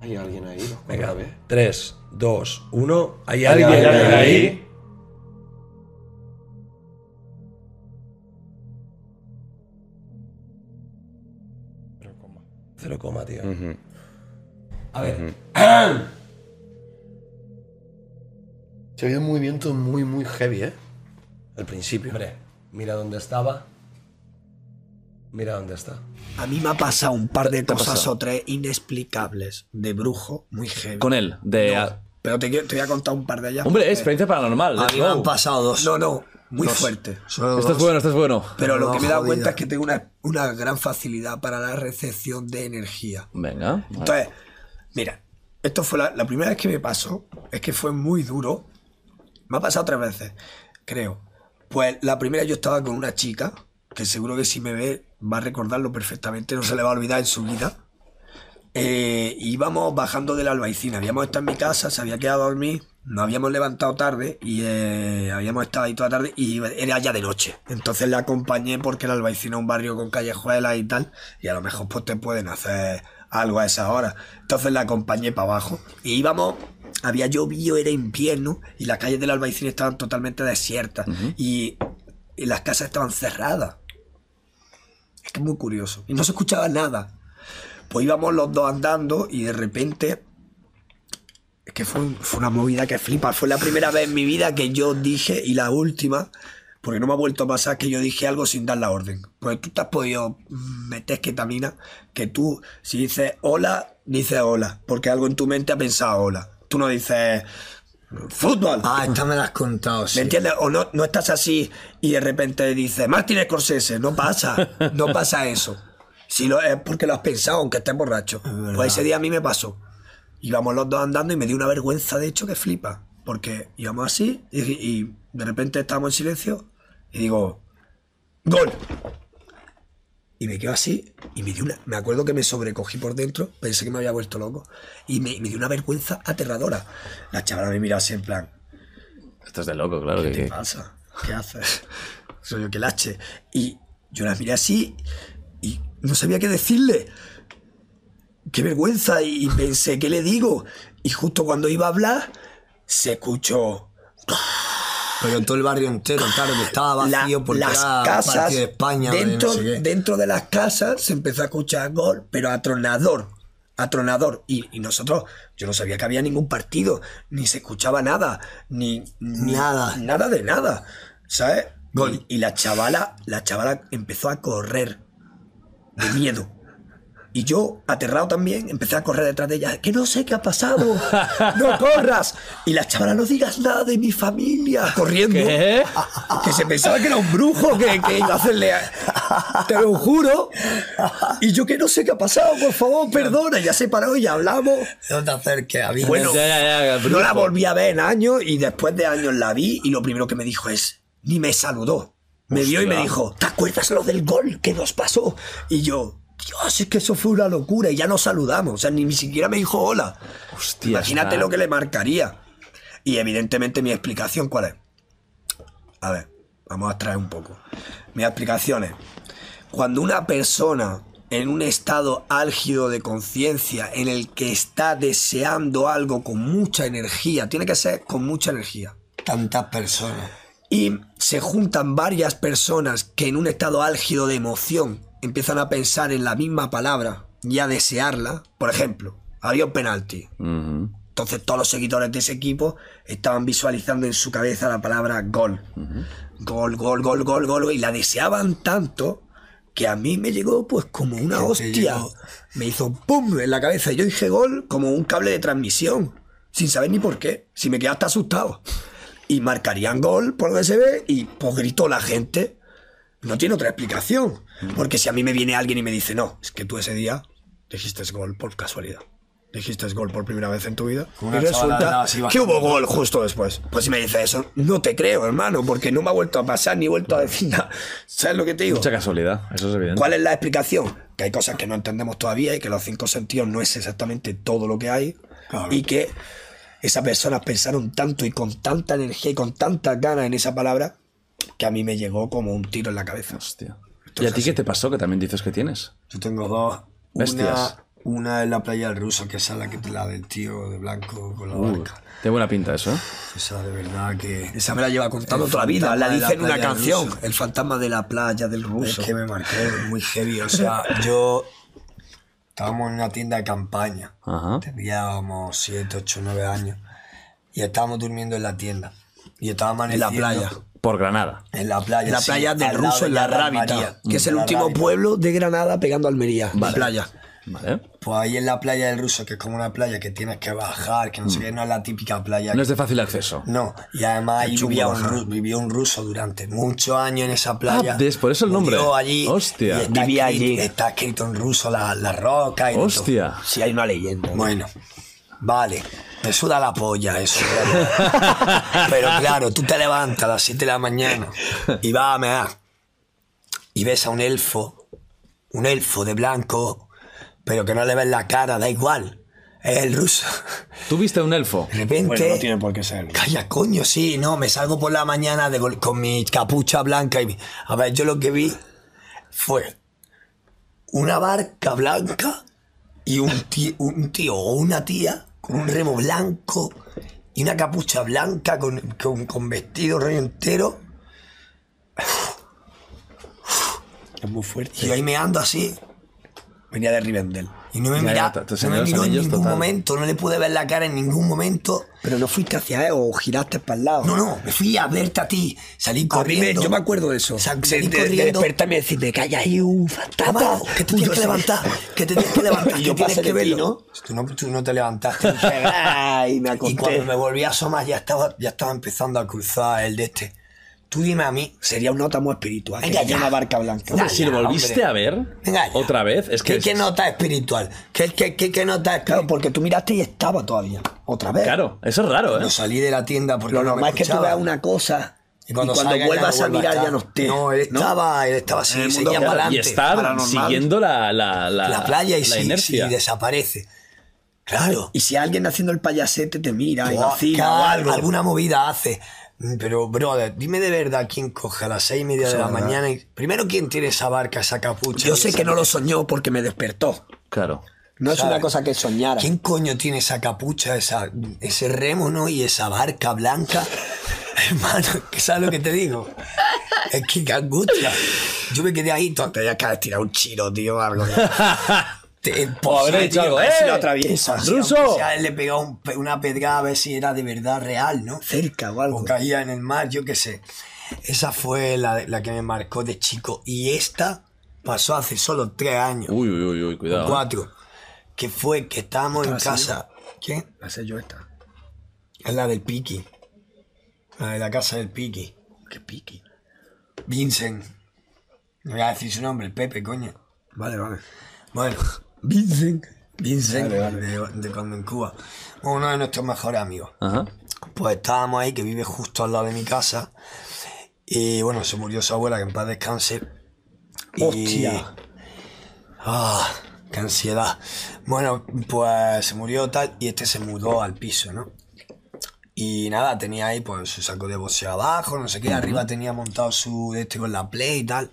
¿Hay alguien ahí? Los Venga, vez. 3, 2, 1. ¿Hay ¿Hay alguien alguien ahí? ahí? Cero coma, tío. A ver. Se había un movimiento muy, muy heavy, ¿eh? Al principio. Hombre, mira dónde estaba. Mira dónde está. A mí me ha pasado un par de ¿Te ha cosas o tres inexplicables de brujo, muy heavy. Con él, de... No, pero te, voy a contar un par de ellas. Hombre, porque experiencia paranormal. A mí me han pasado dos. No, no, muy Dos. fuerte. Esto es bueno, esto es bueno. Pero lo que me he dado Jodida. cuenta es que tengo una, una gran facilidad para la recepción de energía. Venga. Entonces, mira, esto fue la, la primera vez que me pasó, es que fue muy duro. Me ha pasado tres veces, creo. Pues la primera yo estaba con una chica, que seguro que si me ve va a recordarlo perfectamente, no se le va a olvidar en su vida. Eh, íbamos bajando de la albaicina, habíamos estado en mi casa, se había quedado a dormir nos habíamos levantado tarde y eh, habíamos estado ahí toda la tarde y era ya de noche. Entonces le acompañé porque el Albaicín es un barrio con callejuelas y tal, y a lo mejor pues te pueden hacer algo a esa hora. Entonces le acompañé para abajo y íbamos, había llovido, era invierno y las calles del Albaicín estaban totalmente desiertas y, y las casas estaban cerradas. Es que es muy curioso. Y no se escuchaba nada. Pues íbamos los dos andando y de repente es que fue, fue una movida que flipa. Fue la primera vez en mi vida que yo dije, y la última, porque no me ha vuelto a pasar que yo dije algo sin dar la orden. Porque tú te has podido meter ketamina, que tú, si dices hola, dices hola, porque algo en tu mente ha pensado hola. Tú no dices fútbol. Ah, esta me la has contado, sí. ¿Me entiendes? O no, no estás así y de repente dices Martin Scorsese. No pasa, no pasa eso. Si lo, es porque lo has pensado, aunque estés borracho. Pues ese día a mí me pasó. Íbamos los dos andando y me dio una vergüenza, de hecho, que flipa. Porque íbamos así y, y de repente estábamos en silencio y digo, ¡Gol! Y me quedo así y me dio una. Me acuerdo que me sobrecogí por dentro, pensé que me había vuelto loco. Y me, me dio una vergüenza aterradora. La chavala me miraba así en plan, Esto es de loco, claro. ¿Qué que- te pasa? ¿Qué haces? Soy yo que lache. Y yo la miré así y no sabía qué decirle. Qué vergüenza. Y pensé, ¿qué le digo? Y justo cuando iba a hablar, se escuchó. Pero todo el barrio entero, claro, que estaba La- vacío porque las era casas de España. de dentro, no sé qué. dentro de las casas se empezó a escuchar gol, pero atronador, atronador. Y, y nosotros, yo no sabía que había ningún partido, ni se escuchaba nada, ni, ni- Nada. nada de nada, ¿sabes? Y, y la chavala, la chavala empezó a correr de miedo. Y yo, aterrado también, empecé a correr detrás de ella. Que no sé qué ha pasado. No corras. Y la chavala, no digas nada de mi familia. Corriendo. ¿Qué? Que se pensaba que era un brujo que, que iba a hacerle. Te lo juro. Y yo que no sé qué ha pasado, por favor, perdona. Ya se paró y ya hablamos. No te acerques, a mí. Bueno, Ya, ya, ya, no la volví a ver en años y después de años la vi y lo primero que me dijo es, ni me saludó. Me vio y me dijo, ¿te acuerdas lo del gol que nos pasó? Y yo, Dios, es que eso fue una locura y ya nos saludamos. O sea, ni, ni siquiera me dijo hola. Hostia, Imagínate está- lo que le marcaría. Y evidentemente mi explicación, ¿cuál es? A ver, vamos a traer un poco. Mi explicación es, cuando una persona en un estado álgido de conciencia en el que está deseando algo con mucha energía, tiene que ser con mucha energía, Tantas personas. y se juntan varias personas que en un estado álgido de emoción empiezan a pensar en la misma palabra y a desearla, por ejemplo, había un penalti. Entonces todos los seguidores de ese equipo estaban visualizando en su cabeza la palabra gol. Gol, gol, gol, gol, gol. Y la deseaban tanto que a mí me llegó pues como una hostia. Me hizo pum en la cabeza. Y yo dije gol como un cable de transmisión. Sin saber ni por qué. Si me quedé hasta asustado. Y marcarían gol por lo que se ve y pues gritó la gente. No tiene otra explicación. Porque si a mí me viene alguien y me dice, no, es que tú ese día dijiste gol por casualidad. Dijiste gol por primera vez en tu vida. Una y chavala resulta que hubo gol justo después. Pues si me dice eso, no te creo, hermano, porque no me ha vuelto a pasar ni he vuelto a decir nada. ¿Sabes lo que te digo? Mucha casualidad, eso es evidente. ¿Cuál es la explicación? Que hay cosas que no entendemos todavía y que los cinco sentidos no es exactamente todo lo que hay. Y que esas personas pensaron tanto y con tanta energía y con tantas ganas en esa palabra que a mí me llegó como un tiro en la cabeza. Hostia. ¿Y a ti qué te pasó? Que también dices que tienes. Yo tengo dos. Bestias. Una, una en la playa del ruso, que esa es la que te la del tío de blanco con la Uh, barca. tiene buena pinta eso, ¿eh? Esa de verdad que. Esa me la lleva contando toda la vida. La dice en una canción. El fantasma de la playa del ruso. Es que me marqué muy heavy. O sea, yo. Estábamos en una tienda de campaña. Ajá. Teníamos 7, 8, 9 años. Y estábamos durmiendo en la tienda. Y estaba En la amaneciendo. playa. Por Granada. En la playa. En la sí, playa del ruso, en la Rábita, María. que es el La último Rábita. pueblo de Granada pegando a Almería. La Vale. playa. Vale. Pues ahí en la playa del ruso, que es como una playa que tienes que bajar, que no sé qué, no es la típica playa. Mm. No es de fácil acceso. No, y además ahí vivía un, bajar. ru- vivió un ruso durante muchos años en esa playa. Ah, ¿ves? Por eso el nombre. Allí. Hostia. está Vivía escrito- allí. Está escrito en ruso la, la roca y todo. Hostia. Sí, hay una leyenda. Bueno, vale. Me suda la polla eso. Pero claro, tú te levantas a las 7 de la mañana y vas a mear. Y ves a un elfo, un elfo de blanco, pero que no le ves la cara, da igual. Es el ruso. ¿Tú viste un elfo? De repente. Bueno, no tiene por qué ser. Calla, coño, sí, no, me salgo por la mañana de con mi capucha blanca y mi- A ver, yo lo que vi fue una barca blanca y un tío, un tío o una tía con un remo blanco y una capucha blanca con, con, con vestido rollo entero. Es muy fuerte. Y ahí me ando así. Venía de Rivendell. Y no me Ya, mira, ya, te- te no me miró en ningún total. momento, no le pude ver la cara en ningún momento. Pero no fuiste hacia él o giraste para el lado. No, no, me fui a verte a ti, salí A mí me- corriendo. yo me acuerdo de eso. Sa- De, salí de- de corriendo. despertarme y decirme, calla ahí un fantasma. Que te tienes que levantar, que te tienes que levantar, Y que yo tienes que de verlo. ¿no? Tú no, tú no te levantaste. Ay, me y acosté. cuando me volví a asomar ya estaba, ya estaba empezando a cruzar el de este. Tú dime a mí. Sería un nota muy espiritual. Venga, que ya. una barca blanca. Si lo volviste hombre. a ver Venga, ya. otra vez, es que. ¿Qué, qué nota espiritual? ¿Qué, qué, qué, qué nota espiritual? Claro, porque tú miraste y estaba todavía. Otra vez. Claro, eso es raro, ¿eh? No salí de la tienda porque Lo no me normal es que tú veas una cosa y cuando, salga vuelvas no a mirar ya no esté. No, él estaba, él estaba así, En el mundo seguía real. para Y adelante. estar paranormal. siguiendo la, la, la, la playa y la inercia. desaparece. Claro. Y si alguien haciendo el payasete te mira y vacila claro, o algo. alguna movida hace. Pero, brother, dime de verdad quién coge a las seis y media de la verdad. mañana. Y, primero, ¿quién tiene esa barca, esa capucha? Yo sé esa- que no lo soñó porque me despertó. Claro. No es una cosa que soñara. ¿Quién coño tiene esa capucha, esa, ese remo, no? Y esa barca blanca. Hermano, ¿qué sabes lo que te digo? Es que qué angustia. Yo me quedé ahí, todo, tenía que haber tirado un chiro, tío, algo. Te- O haber tío, algo, si ¡eh! lo atraviesa. Si ¡Ruso! aunque sea, él le pegaba un pe- una pedrada a ver si era de verdad real, ¿no? Cerca o algo. O caía en el mar, yo qué sé. Esa fue la, la que me marcó de chico. Y esta pasó hace solo tres años. Uy, uy, uy, uy, o cuidado. ¿eh? cuatro. Que fue que estábamos en casa. ¿Qué? La sé yo esta. Es la del Piki. La de la casa del Piki. ¿Qué piqui? Vincent. No voy a decir su nombre, el Pepe, coño. Vale, vale. Bueno, Vincent. Vincent, Vale, vale. De, de cuando en Cuba. Uno de nuestros mejores amigos. Ajá. Pues estábamos ahí, que vive justo al lado de mi casa. Y bueno, se murió su abuela, que en paz descanse. Hostia. Ah, qué ansiedad. Bueno, pues se murió tal y este se mudó al piso, ¿no? Y nada, tenía ahí pues su saco de boxeo abajo, no sé qué, arriba tenía montado su este con la play y tal.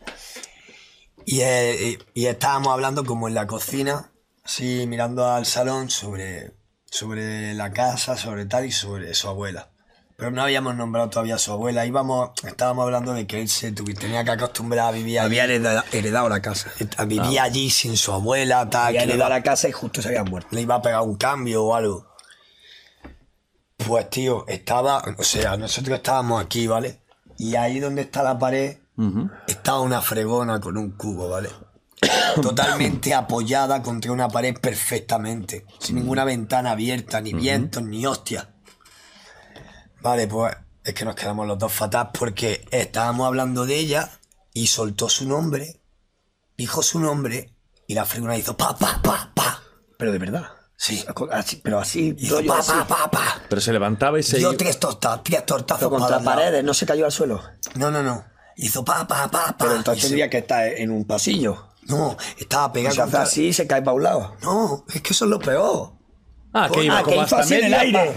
Y, eh, y, estábamos hablando como en la cocina, así mirando al salón sobre, sobre la casa, sobre tal y sobre su abuela. Pero no habíamos nombrado todavía a su abuela, íbamos, estábamos hablando de que él se tenía que acostumbrar a vivir allí. Había heredado, heredado la casa. Vivía allí sin su abuela, tal. Había que heredado iba- la casa y justo se había muerto. le iba a pegar un cambio o algo. Pues tío, estaba, o sea, nosotros estábamos aquí, ¿vale? Y ahí donde está la pared, estaba una fregona con un cubo, ¿vale? Totalmente apoyada contra una pared perfectamente, sin ninguna ventana abierta, ni vientos, ni hostia. Vale, pues es que nos quedamos los dos fatal porque estábamos hablando de ella y soltó su nombre, dijo su nombre y la fregona hizo pa, pa, pa, pa. Pero de verdad. Sí. Así- pero así, Hizo pa, así. pa, pa, pa. Pero se levantaba y se Dio tres, tortas, tres tortazos Pero contra paredes, no se cayó al suelo. No, no, no. Hizo pa, pa, pa, pa. Pero entonces Y se- tendría que estar en un pasillo. No, estaba pegado Se hace contra- así y se cae para un lado. No, es que eso es lo peor. Ah, que iba Ah, como que hizo hasta así en el aire.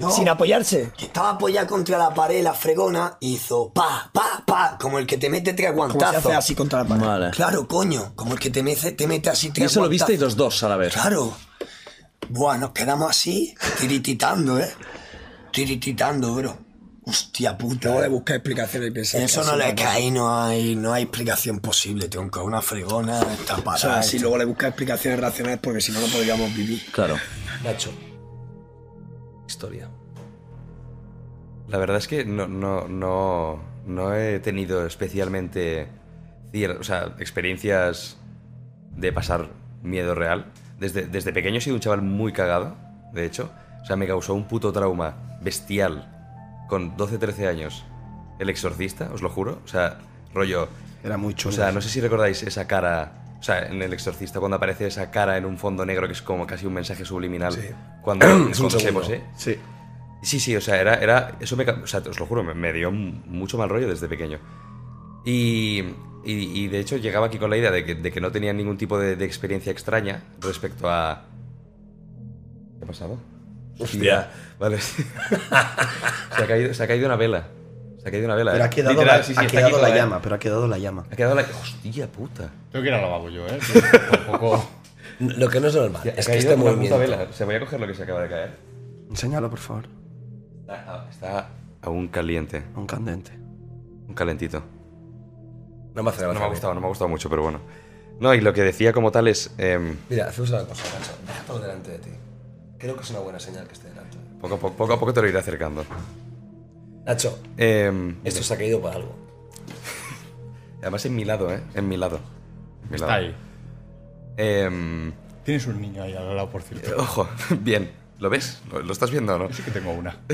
No. Sin apoyarse. Que estaba apoyada contra la pared, la fregona, hizo pa, pa, pa, como el que te mete tres Como se guantazos. hace así contra la pared. Vale. Claro, coño, como el que te mete, te mete así Y tres eso lo guantazos. visteis los dos a la vez. Claro. Buah, nos quedamos así, tirititando, ¿eh? Tirititando, bro. Hostia puta. Luego de ¿eh? buscar explicaciones y pensar. Eso no le cae, no hay, no hay explicación posible, tronco. Una fregona está O parada. sea, si luego le buscas explicaciones racionales porque si no, no podríamos vivir. Claro. Nacho. Historia. La verdad es que no, no, no, no he tenido especialmente o sea, experiencias de pasar miedo real. Desde, desde pequeño he sido un chaval muy cagado, de hecho. O sea, me causó un puto trauma bestial con 12-13 años. El exorcista, os lo juro. O sea, rollo... Era muy chulo. O sea, no sé si recordáis esa cara... O sea, en El Exorcista, cuando aparece esa cara en un fondo negro que es como casi un mensaje subliminal. Sí. Cuando cuando se posee. Sí. Sí, sí, o sea, era, era eso me, o sea, os lo juro, me, me dio mucho mal rollo desde pequeño. Y, y, y de hecho llegaba aquí con la idea de que, de que no tenía ningún tipo de, de experiencia extraña respecto a, pasado? Hostia. Vale. se, ha caído, se ha caído una vela. Se ha caído una vela. Pero eh. ha quedado, Literal, la, sí, sí, ha está quedado aquí la eh. llama, pero ha quedado la llama. Ha quedado la. Hostia puta. Tengo que ir al lavabo yo, ¿eh? Tampoco. Lo que no es normal Hostia, es que caído este una puta movimiento. vela. Se voy a coger lo que se acaba de caer. Enséñalo, por favor. Está, está aún caliente. Un candente. Un calentito. No me hace No me ha gustado, no me ha gustado mucho, pero bueno. No, y lo que decía como tal es. em, Mira, hacemos una cosa, Nacho. Déjalo delante de ti. Creo que es una buena señal que esté delante. poco, a poco, poco a poco te lo iré acercando. Nacho, Em, esto se ha caído por algo. Además en mi lado, ¿eh? En mi lado. En mi Está lado. ahí. Em, Tienes un niño ahí al lado, por cierto. eh, ojo, bien. ¿Lo ves? ¿Lo, lo estás viendo o no? Sí que tengo una.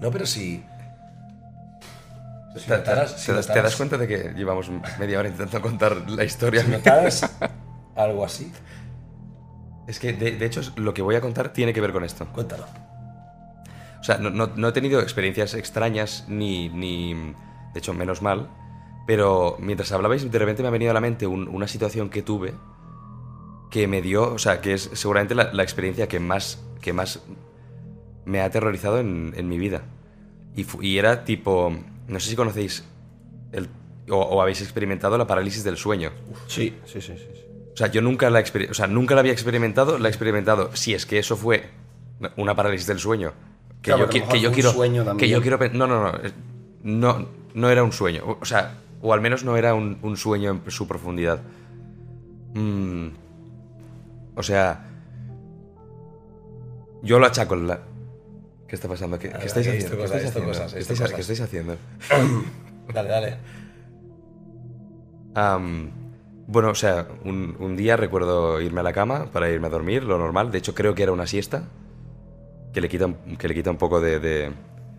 No, pero si. ¿Te, Si te- notaras- te si das, te notaras- das cuenta de que llevamos media hora intentando contar la historia? Si notaras algo así. Es que, de, de hecho, lo que voy a contar tiene que ver con esto. Cuéntalo. O sea, no, no- no he tenido experiencias extrañas ni, ni... De hecho, menos mal. Pero mientras hablabais, de repente me ha venido a la mente un- una situación que tuve que me dio... O sea, que es seguramente la, la experiencia que más, que más me ha aterrorizado en, en mi vida. Y, y era tipo... No sé si conocéis el, o, o habéis experimentado la parálisis del sueño. Sí, sí, sí. sí. O sea, yo nunca la, o sea, nunca la había experimentado, la he experimentado. Si es que eso fue una parálisis del sueño. Que Claro, yo, que yo quiero. sueño que yo quiero. No, no, no. No, no era un sueño. O- sea, o al menos no era un, un sueño en su profundidad. Mm, o sea. Yo lo achaco en la. ¿Qué está pasando? ¿Qué, estáis haciendo? ¿Qué estáis haciendo? dale, dale. Am, bueno, o sea, un, un día recuerdo irme a la cama para irme a dormir, lo normal. De hecho, creo que era una siesta, que le quita, un- que le quita un poco de, de-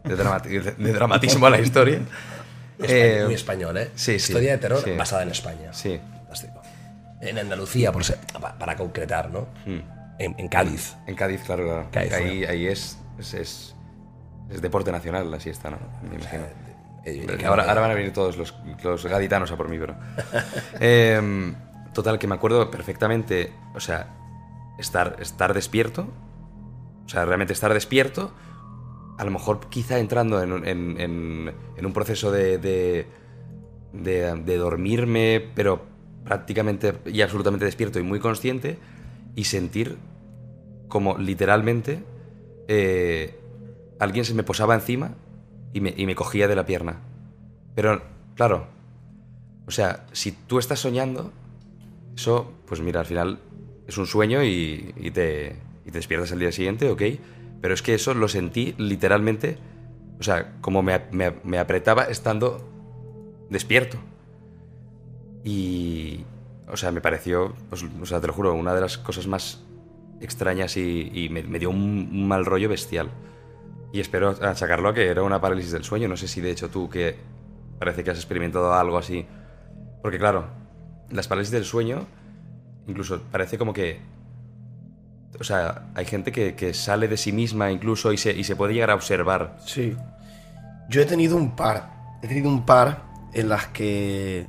de dramati- de- de dramatismo a la historia. Español, muy español, ¿eh? Sí, sí. Historia de terror sí. basada en España. Sí. Fantástico. En Andalucía, por ser- pa- para concretar, ¿no? Hmm. En, en Cádiz. En Cádiz, claro, claro. Cádiz, ahí, ahí es, es, es- es deporte nacional la siesta, ¿no? Me imagino. Eh, ahora, ahora van a venir todos los, los gaditanos a por mí, pero... Em, total, que me acuerdo perfectamente, o sea, estar, estar despierto, o sea, realmente estar despierto, a lo mejor quizá entrando en, un- en- en- en un proceso de, de, de- de dormirme, pero prácticamente y absolutamente despierto y muy consciente, y sentir como literalmente eh, alguien se me posaba encima y me, y me cogía de la pierna. Pero, claro, o sea, si tú estás soñando, eso, pues mira, al final es un sueño y, y te, y te despiertas al día siguiente, ok. Pero es que eso lo sentí literalmente, o sea, como me, me- me apretaba estando despierto. Y, o sea, me pareció, pues, o sea, te lo juro, una de las cosas más extrañas y, y me, dio un mal rollo bestial. Y espero achacarlo a que era una parálisis del sueño. No sé si de hecho tú que parece que has experimentado algo así. Porque claro, las parálisis del sueño, incluso parece como que... O sea, hay gente que, que sale de sí misma incluso y se, y se puede llegar a observar. Sí. Yo he tenido un par. He tenido un par en las que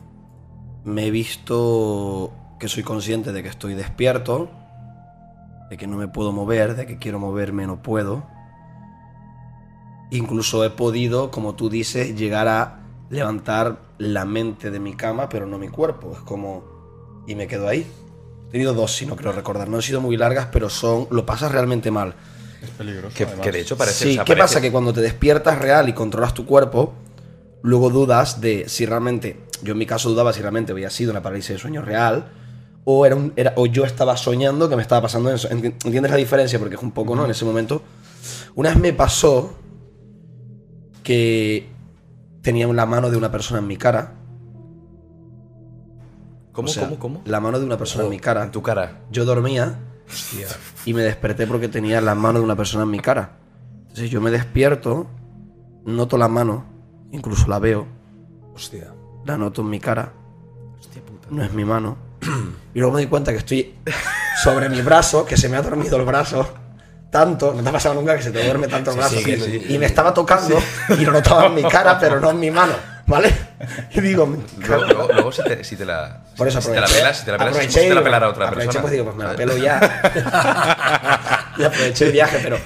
me he visto que soy consciente de que estoy despierto, de que no me puedo mover, de que quiero moverme, no puedo. Incluso he podido, como tú dices, llegar a levantar la mente de mi cama, pero no mi cuerpo. Es como... Y me quedo ahí. He tenido dos, si no creo recordar. No han sido muy largas, pero son... Lo pasas realmente mal. Es peligroso. Que, de hecho parece... Sí, o sea, ¿qué parece- pasa? Que cuando te despiertas real y controlas tu cuerpo, luego dudas de si realmente, yo en mi caso dudaba si realmente había sido una parálisis de sueño real o, era un, era, o yo estaba soñando que me estaba pasando eso. Enti- ¿Entiendes la diferencia? Porque es un poco, ¿no? En ese momento. Una vez me pasó que tenía la mano de una persona en mi cara. ¿Cómo, O sea, cómo, cómo? La mano de una persona en mi cara. En tu cara. Yo dormía y me desperté porque tenía la mano de una persona en mi cara. Entonces yo me despierto, noto la mano, incluso la veo, Hostia. la noto en mi cara. No es mi mano. Y luego me doy cuenta que estoy sobre mi brazo, que se me ha dormido el brazo. Tanto, no te ha pasado nunca que se te duerme tanto el Sí, brazo. sí, que- sí. Y me estaba tocando y lo notaba en mi cara, pero no en mi mano. ¿Vale? Y digo, Luego, luego- luego si, te, si te la. Por eso si te la pelas, si te la pelas, aproveché si te la pelara otra persona. pues digo, pues me la pelo ya. y aproveché el viaje, pero.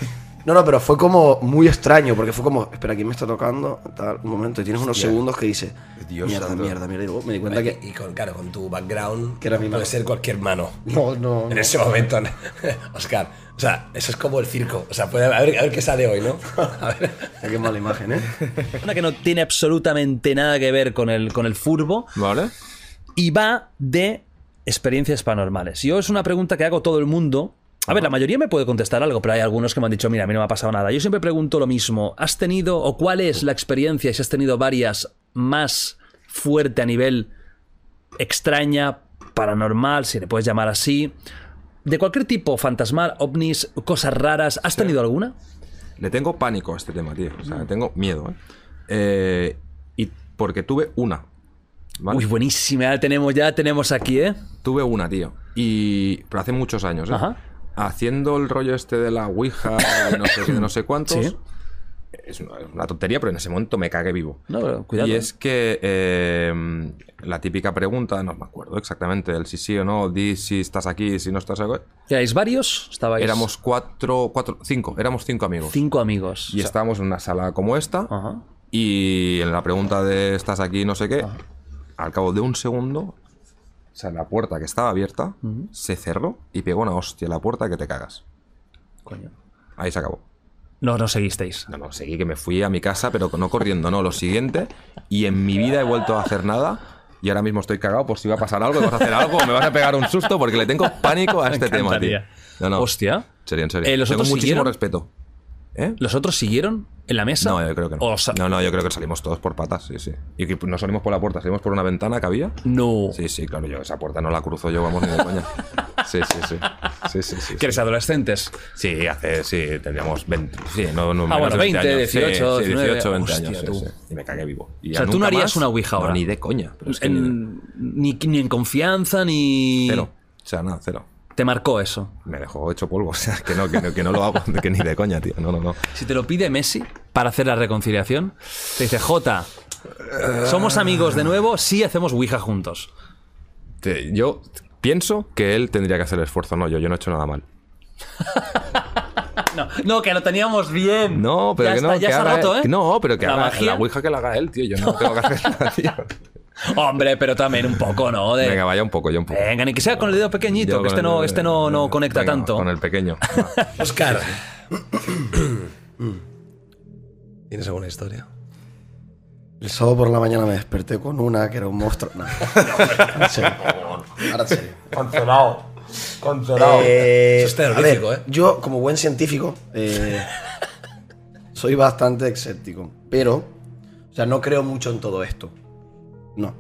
No, no, pero fue como muy extraño, porque fue como, espera, ¿quién me está tocando? Tal, un momento, y tienes unos Hostia. segundos que dice, Dios mierda, santo. mierda, mierda. Y luego me di cuenta que. Y con, claro, con tu background, Que era mi puede mano. ser cualquier mano. No, no. En no. ese momento, Oscar. O sea, eso es como el circo. O sea, puede, a, ver, a ver qué sale hoy, ¿no? A ver. Qué mala imagen, ¿eh? Una que no tiene absolutamente nada que ver con el, con el furbo. Vale. Y va de experiencias paranormales. Yo es una pregunta que hago a todo el mundo. A ver, la mayoría me puede contestar algo, pero hay algunos que me han dicho, mira, a mí no me ha pasado nada. Yo siempre pregunto lo mismo. ¿Has tenido o cuál es la experiencia, si has tenido varias, más fuerte a nivel extraña, paranormal, si le puedes llamar así? De cualquier tipo, fantasmal, ovnis, cosas raras. ¿Has tenido alguna? Le tengo pánico a este tema, tío. O sea, le tengo miedo, ¿eh? Eh, y porque tuve una. ¿vale? Uy, buenísima. Ya la tenemos, ya la tenemos aquí, ¿eh? Tuve una, tío. Y. Pero hace muchos años, ¿eh? Ajá. Haciendo el rollo este de la Ouija, de no sé de no sé cuántos. Sí. Es una, tontería, pero en ese momento me cagué vivo. No, pero cuidado. Y ¿eh? es que eh, la típica pregunta, no me acuerdo exactamente del si sí o no, di si estás aquí, si no estás aquí. ¿Erais varios? Estabais Éramos cuatro, cuatro, cinco, éramos cinco amigos. cinco amigos. Y estábamos en una sala como esta. Y en la pregunta de ¿estás aquí? No sé qué. Al cabo de un segundo, o sea, la puerta que estaba abierta se cerró y pegó una hostia la puerta que te cagas. Coño. Ahí se acabó. No, no seguisteis. No, no, seguí que me fui a mi casa, pero no corriendo, no, lo siguiente. Y en mi vida he vuelto a hacer nada. Y ahora mismo estoy cagado por si va a pasar algo, vas a hacer algo me vas a pegar un susto porque le tengo pánico a este tema, tío. No, no. Hostia. Serio, en serio. Eh, ¿los tengo otros muchísimo siguieron? respeto. ¿Eh? ¿Los otros siguieron en la mesa? No, yo creo que no. No, no, yo creo que salimos todos por patas, sí, sí. Y que no salimos por la puerta, salimos por una ventana que había. No. Sí, sí, claro, yo esa puerta no la cruzo yo, vamos, ni de coña. Sí, sí, sí. Sí, sí, sí. ¿Que eres adolescentes? Sí, hace, sí, tendríamos 20. Sí, no, no Ah, bueno, de 20, años. Sí, 18, sí, 19. 18, 20 Hostia, años. tú. sí. Y me cagué vivo. Y o sea, tú no harías más, una Ouija no, ahora. ni de coña. Pero es que En- ni, ni en confianza, ni. Cero. O sea, nada, cero. Te marcó eso. Me dejó hecho polvo. O sea, que no, que no, que no lo hago, que ni de coña, tío. No, no, no. Si te lo pide Messi para hacer la reconciliación, te dice, Jota, somos amigos de nuevo, sí hacemos Ouija juntos. Te- yo pienso que él tendría que hacer el esfuerzo, no yo. Yo no he hecho nada mal. No, no, que lo teníamos bien. No, pero Ya que no. está, ya que se ha haga roto, él- ¿eh? No, pero que La haga magia. la Ouija que la haga él, tío. Yo no tengo que hacer nada, tío. Hombre, pero también un poco, ¿no? De- Venga, vaya un poco, yo un poco. Venga, ni que sea con el dedo pequeñito, Yo que este el no, este no, no conecta Venga, tanto. Con el pequeño. Oscar. ¿Tienes alguna historia? El sábado por la mañana me desperté con una que era un monstruo. No, no, en serio. Ahora serio. Cancelado. Cancelado. Eh, Eso es a ver, ¿eh? Yo, como buen científico, eh, soy bastante escéptico. Pero, o sea, no creo mucho en todo esto. No.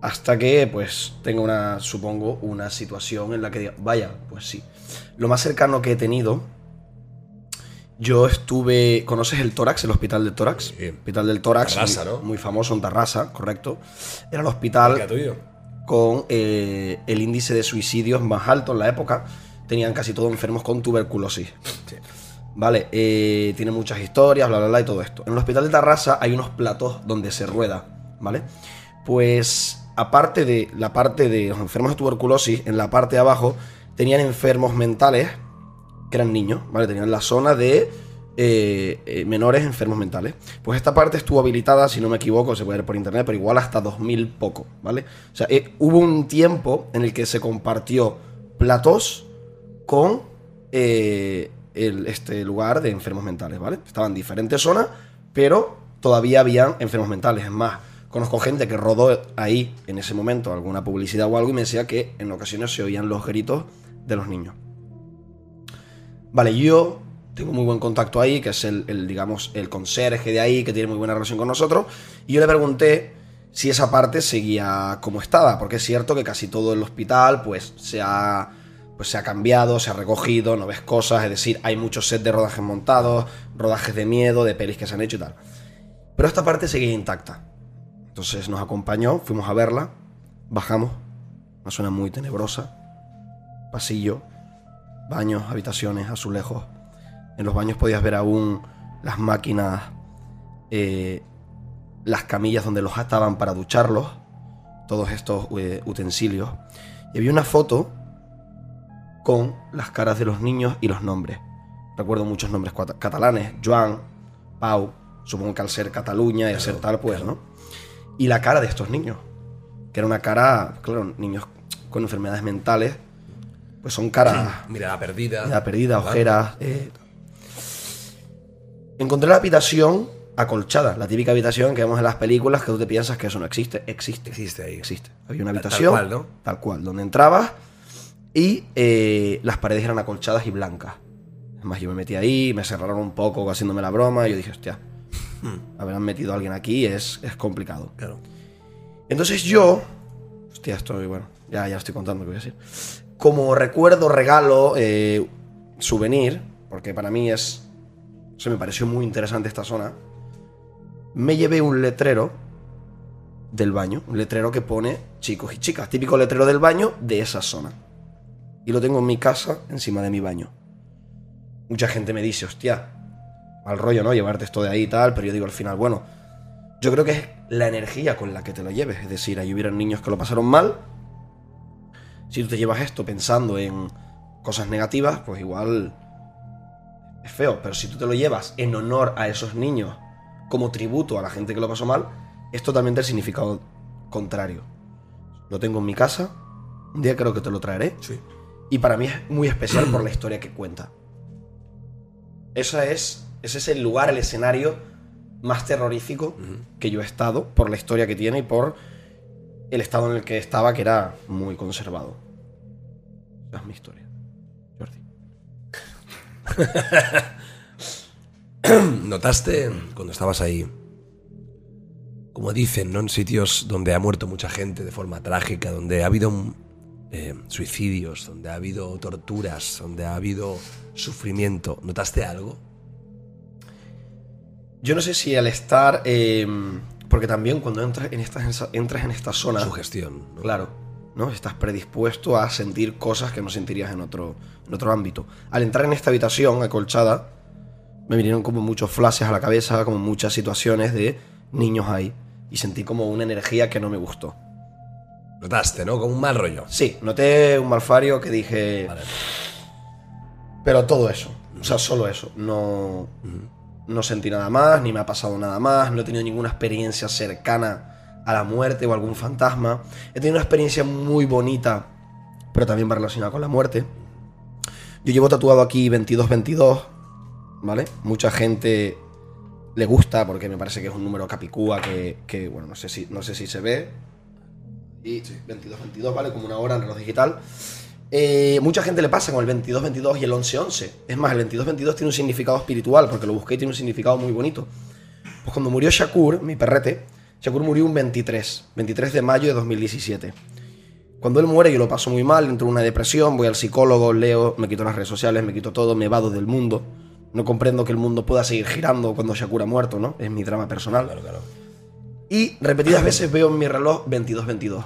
Hasta que, pues, tenga una, supongo, una situación en la que diga, vaya, pues sí. Lo más cercano que he tenido, yo estuve. ¿Conoces el tórax, el hospital del tórax? Hospital del tórax. Tarrasa, muy, ¿no? muy famoso en Tarrasa, correcto. Era el hospital tuyo. con eh, el índice de suicidios más alto en la época. Tenían casi todos enfermos con tuberculosis. Vale, eh, tiene muchas historias, bla, bla, bla y todo esto. En el hospital de Tarrasa hay unos platos donde se rueda, ¿vale? Pues aparte de la parte de los enfermos de tuberculosis, en la parte de abajo tenían enfermos mentales, que eran niños, ¿vale? Tenían la zona de eh, eh, menores enfermos mentales. Pues esta parte estuvo habilitada, si no me equivoco, se puede ver por internet, pero igual hasta 2000 poco, ¿vale? O sea, eh, hubo un tiempo en el que se compartió platos con el, este lugar de enfermos mentales, ¿vale? Estaban en diferentes zonas, pero todavía habían enfermos mentales. Es más, conozco gente que rodó ahí en ese momento alguna publicidad o algo y me decía que en ocasiones se oían los gritos de los niños. Vale, yo tengo muy buen contacto ahí, que es el, digamos, el conserje de ahí, que tiene muy buena relación con nosotros. Y yo le pregunté si esa parte seguía como estaba, porque es cierto que casi todo el hospital, pues, se ha, pues, se ha cambiado, se ha recogido, no ves cosas, es decir, hay muchos sets de rodajes montados, rodajes de miedo, de pelis que se han hecho y tal. Pero esta parte seguía intacta. Entonces nos acompañó, fuimos a verla, bajamos, una zona muy tenebrosa, pasillo, baños, habitaciones, azulejos. En los baños podías ver aún las máquinas eh, las camillas donde los ataban para ducharlos, todos estos eh, utensilios. Y había una foto con las caras de los niños y los nombres. Recuerdo muchos nombres catalanes, Joan, Pau, supongo que al ser Cataluña y al ser tal, pues, ¿no? Y la cara de estos niños, que era una cara, claro, niños con enfermedades mentales, pues son caras... Mirada perdida. Mirada perdida, ¿verdad? ojeras. eh. Encontré la habitación acolchada, la típica habitación que vemos en las películas que tú te piensas que eso no existe. Existe. Existe ahí. Existe. Había una Tal- tal habitación. cual, ¿no? Tal cual, donde entrabas y eh, las paredes eran acolchadas y blancas. Es más, yo me metí ahí, me cerraron un poco haciéndome la broma y yo dije, hostia, habrán metido a alguien aquí es, es complicado. Claro. Entonces yo, hostia, estoy, bueno, ya, ya estoy contando lo que voy a decir. Como recuerdo, regalo, eh, souvenir, porque para mí es, se me pareció muy interesante esta zona, me llevé un letrero del baño, un letrero que pone chicos y chicas, típico letrero del baño de esa zona. Y lo tengo en mi casa, encima de mi baño. Mucha gente me dice, hostia, mal rollo, ¿no? Llevarte esto de ahí y tal, pero yo digo al final, bueno, yo creo que es la energía con la que te lo lleves. Es decir, ahí hubieran niños que lo pasaron mal. Si tú te llevas esto pensando en cosas negativas, pues igual es feo. Pero si tú te lo llevas en honor a esos niños, como tributo a la gente que lo pasó mal, es totalmente el significado contrario. Lo tengo en mi casa. Un día creo que te lo traeré. Y para mí es muy especial por la historia que cuenta. Esa es, ese es el lugar, el escenario más terrorífico que yo he estado por la historia que tiene y por el estado en el que estaba, que era muy conservado. Esa es mi historia. ¿Notaste cuando estabas ahí? Como dicen, ¿no? En sitios donde ha muerto mucha gente de forma trágica, donde ha habido eh, suicidios, donde ha habido torturas, donde ha habido sufrimiento. ¿Notaste algo? Yo no sé si al estar. eh, porque también cuando entras en esta, entras en esta zona. Sugestión. Claro. ¿no? Estás predispuesto a sentir cosas que no sentirías en otro, en otro ámbito. Al entrar en esta habitación acolchada, me vinieron como muchos flashes a la cabeza, como muchas situaciones de niños ahí. Y sentí como una energía que no me gustó. Notaste, ¿no? Como un mal rollo. Sí, noté un malfario que dije. Pero todo eso. O sea, solo eso. No. No sentí nada más, ni me ha pasado nada más, no he tenido ninguna experiencia cercana a la muerte o algún fantasma. He tenido una experiencia muy bonita, pero también va relacionada con la muerte. Yo llevo tatuado aquí 2222, ¿vale? Mucha gente le gusta porque me parece que es un número capicúa que, bueno, no sé si, no sé si se ve. Y 2222, ¿vale? Como una hora en reloj digital. Eh, mucha gente le pasa con el 2222 y el 1111. Es más, el 2222 tiene un significado espiritual, porque lo busqué y tiene un significado muy bonito. Pues cuando murió Shakur, mi perrete, Shakur murió un 23, 23 de mayo de 2017. Cuando él muere yo lo paso muy mal, entro en una depresión, voy al psicólogo, leo, me quito las redes sociales, me quito todo, me vado del mundo. No comprendo que el mundo pueda seguir girando cuando Shakur ha muerto, ¿no? Es mi drama personal. Y repetidas veces veo en mi reloj 22-22.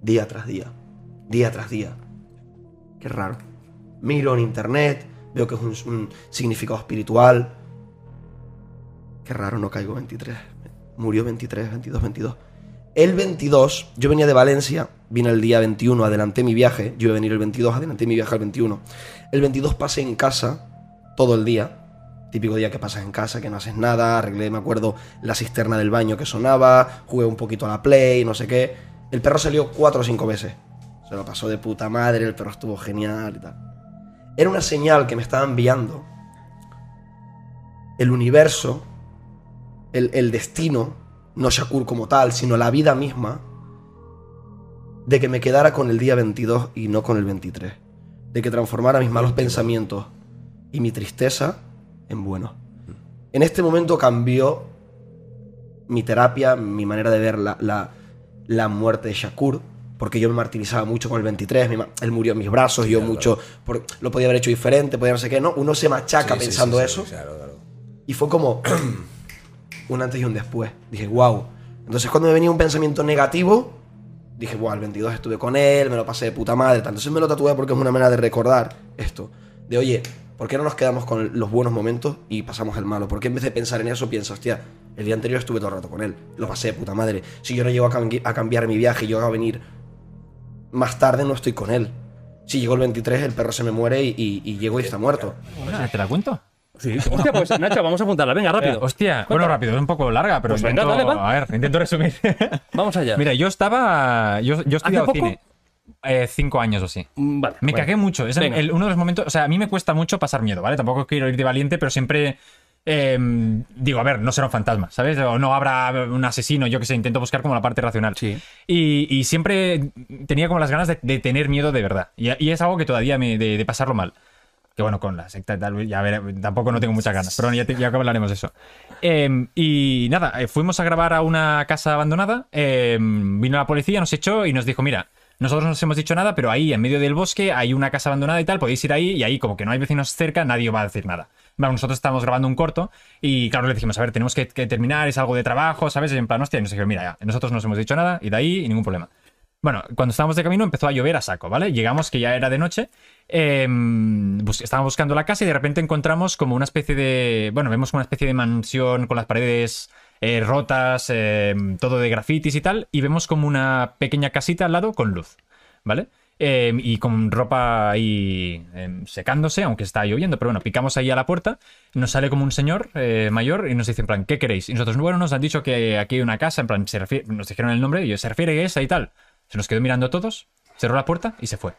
Día tras día. Día tras día. Qué raro. Miro en internet, veo que es un, significado espiritual. Qué raro, no caigo 23. Murió 23, 22, 22. El 22, yo venía de Valencia, vine el día 21, adelanté mi viaje. Yo iba a venir el 22, adelanté mi viaje al 21. El 22 pasé en casa todo el día. Típico día que pasas en casa, que no haces nada. Arreglé, me acuerdo, la cisterna del baño que sonaba. Jugué un poquito a la play, no sé qué. El perro salió cuatro o cinco veces. Se lo pasó de puta madre, el perro estuvo genial y tal. Era una señal que me estaba enviando el universo, el, el destino, no Shakur como tal, sino la vida misma, de que me quedara con el día 22 y no con el 23. De que transformara mis malos pensamientos y mi tristeza en bueno. En este momento cambió mi terapia, mi manera de ver la, la, la muerte de Shakur, porque yo me martirizaba mucho con el 23, mi él murió en mis brazos, yo mucho, por- lo podía haber hecho diferente, podía no sé qué, ¿no? Uno se machaca Sí, pensando sí, eso. claro, claro. Y fue como un antes y un después. Dije, wow. Entonces cuando me venía un pensamiento negativo, dije, wow, el 22 estuve con él, me lo pasé de puta madre. tal. Entonces me lo tatué porque es una manera de recordar esto. De, oye, ¿por qué no nos quedamos con los buenos momentos y pasamos el malo? ¿Por qué en vez de pensar en eso piensas, hostia, El día anterior estuve todo el rato con él. Lo pasé de puta madre. Si yo no llego a, cambi- a cambiar mi viaje y llego a venir más tarde, no estoy con él. Si llego el 23, el perro se me muere y, y- y llego y está muerto. ¿Te la cuento? Sí. Hostia, pues Nacho, vamos a apuntarla. Venga, rápido. Eh, hostia, bueno, rápido, es un poco larga, pero Pues venga, intento, dale, va. a ver, intento resumir. Vamos allá. Mira, yo estaba. Yo, yo he estudiado poco? cine. eh, cinco años o así. Vale. Me bueno. cagué mucho. Es el- Venga. el- uno de los momentos. O sea, a mí me cuesta mucho pasar miedo, ¿vale? Tampoco quiero ir de valiente, pero siempre. Eh, digo, a ver, no será un fantasma, ¿sabes? O no habrá un asesino, yo que sé, intento buscar como la parte racional. Sí. Y, y siempre tenía como las ganas de, de tener miedo de verdad. Y, y es algo que todavía me. de, de pasarlo mal. Que bueno, con la secta y tal, ya veré, tampoco no tengo muchas ganas, pero bueno, ya, te- ya hablaremos de eso. Eh, y nada, eh, fuimos a grabar a una casa abandonada, eh, vino la policía, nos echó y nos dijo, mira, nosotros no os hemos dicho nada, pero ahí en medio del bosque hay una casa abandonada y tal, podéis ir ahí y ahí como que no hay vecinos cerca, nadie va a decir nada. Bueno, nosotros estábamos grabando un corto y claro, le dijimos, a ver, tenemos que, terminar, es algo de trabajo, ¿sabes? Y en plan, hostia, y nos dijeron, mira, ya, nosotros no os hemos dicho nada y de ahí ningún problema. Bueno, cuando estábamos de camino empezó a llover a saco, ¿vale? Llegamos que ya era de noche, bus- estábamos buscando la casa y de repente encontramos como una especie de, bueno, vemos como una especie de mansión con las paredes eh, rotas, eh, todo de grafitis y tal, y vemos como una pequeña casita al lado con luz, ¿vale? Eh, y con ropa ahí eh, secándose, aunque está lloviendo, pero bueno, picamos ahí a la puerta, nos sale como un señor eh, mayor y nos dice en plan, ¿qué queréis? Y nosotros, bueno, nos han dicho que aquí hay una casa, en plan, se refiere- nos dijeron el nombre y yo, se refiere a esa y tal. Se nos quedó mirando a todos, cerró la puerta y se fue.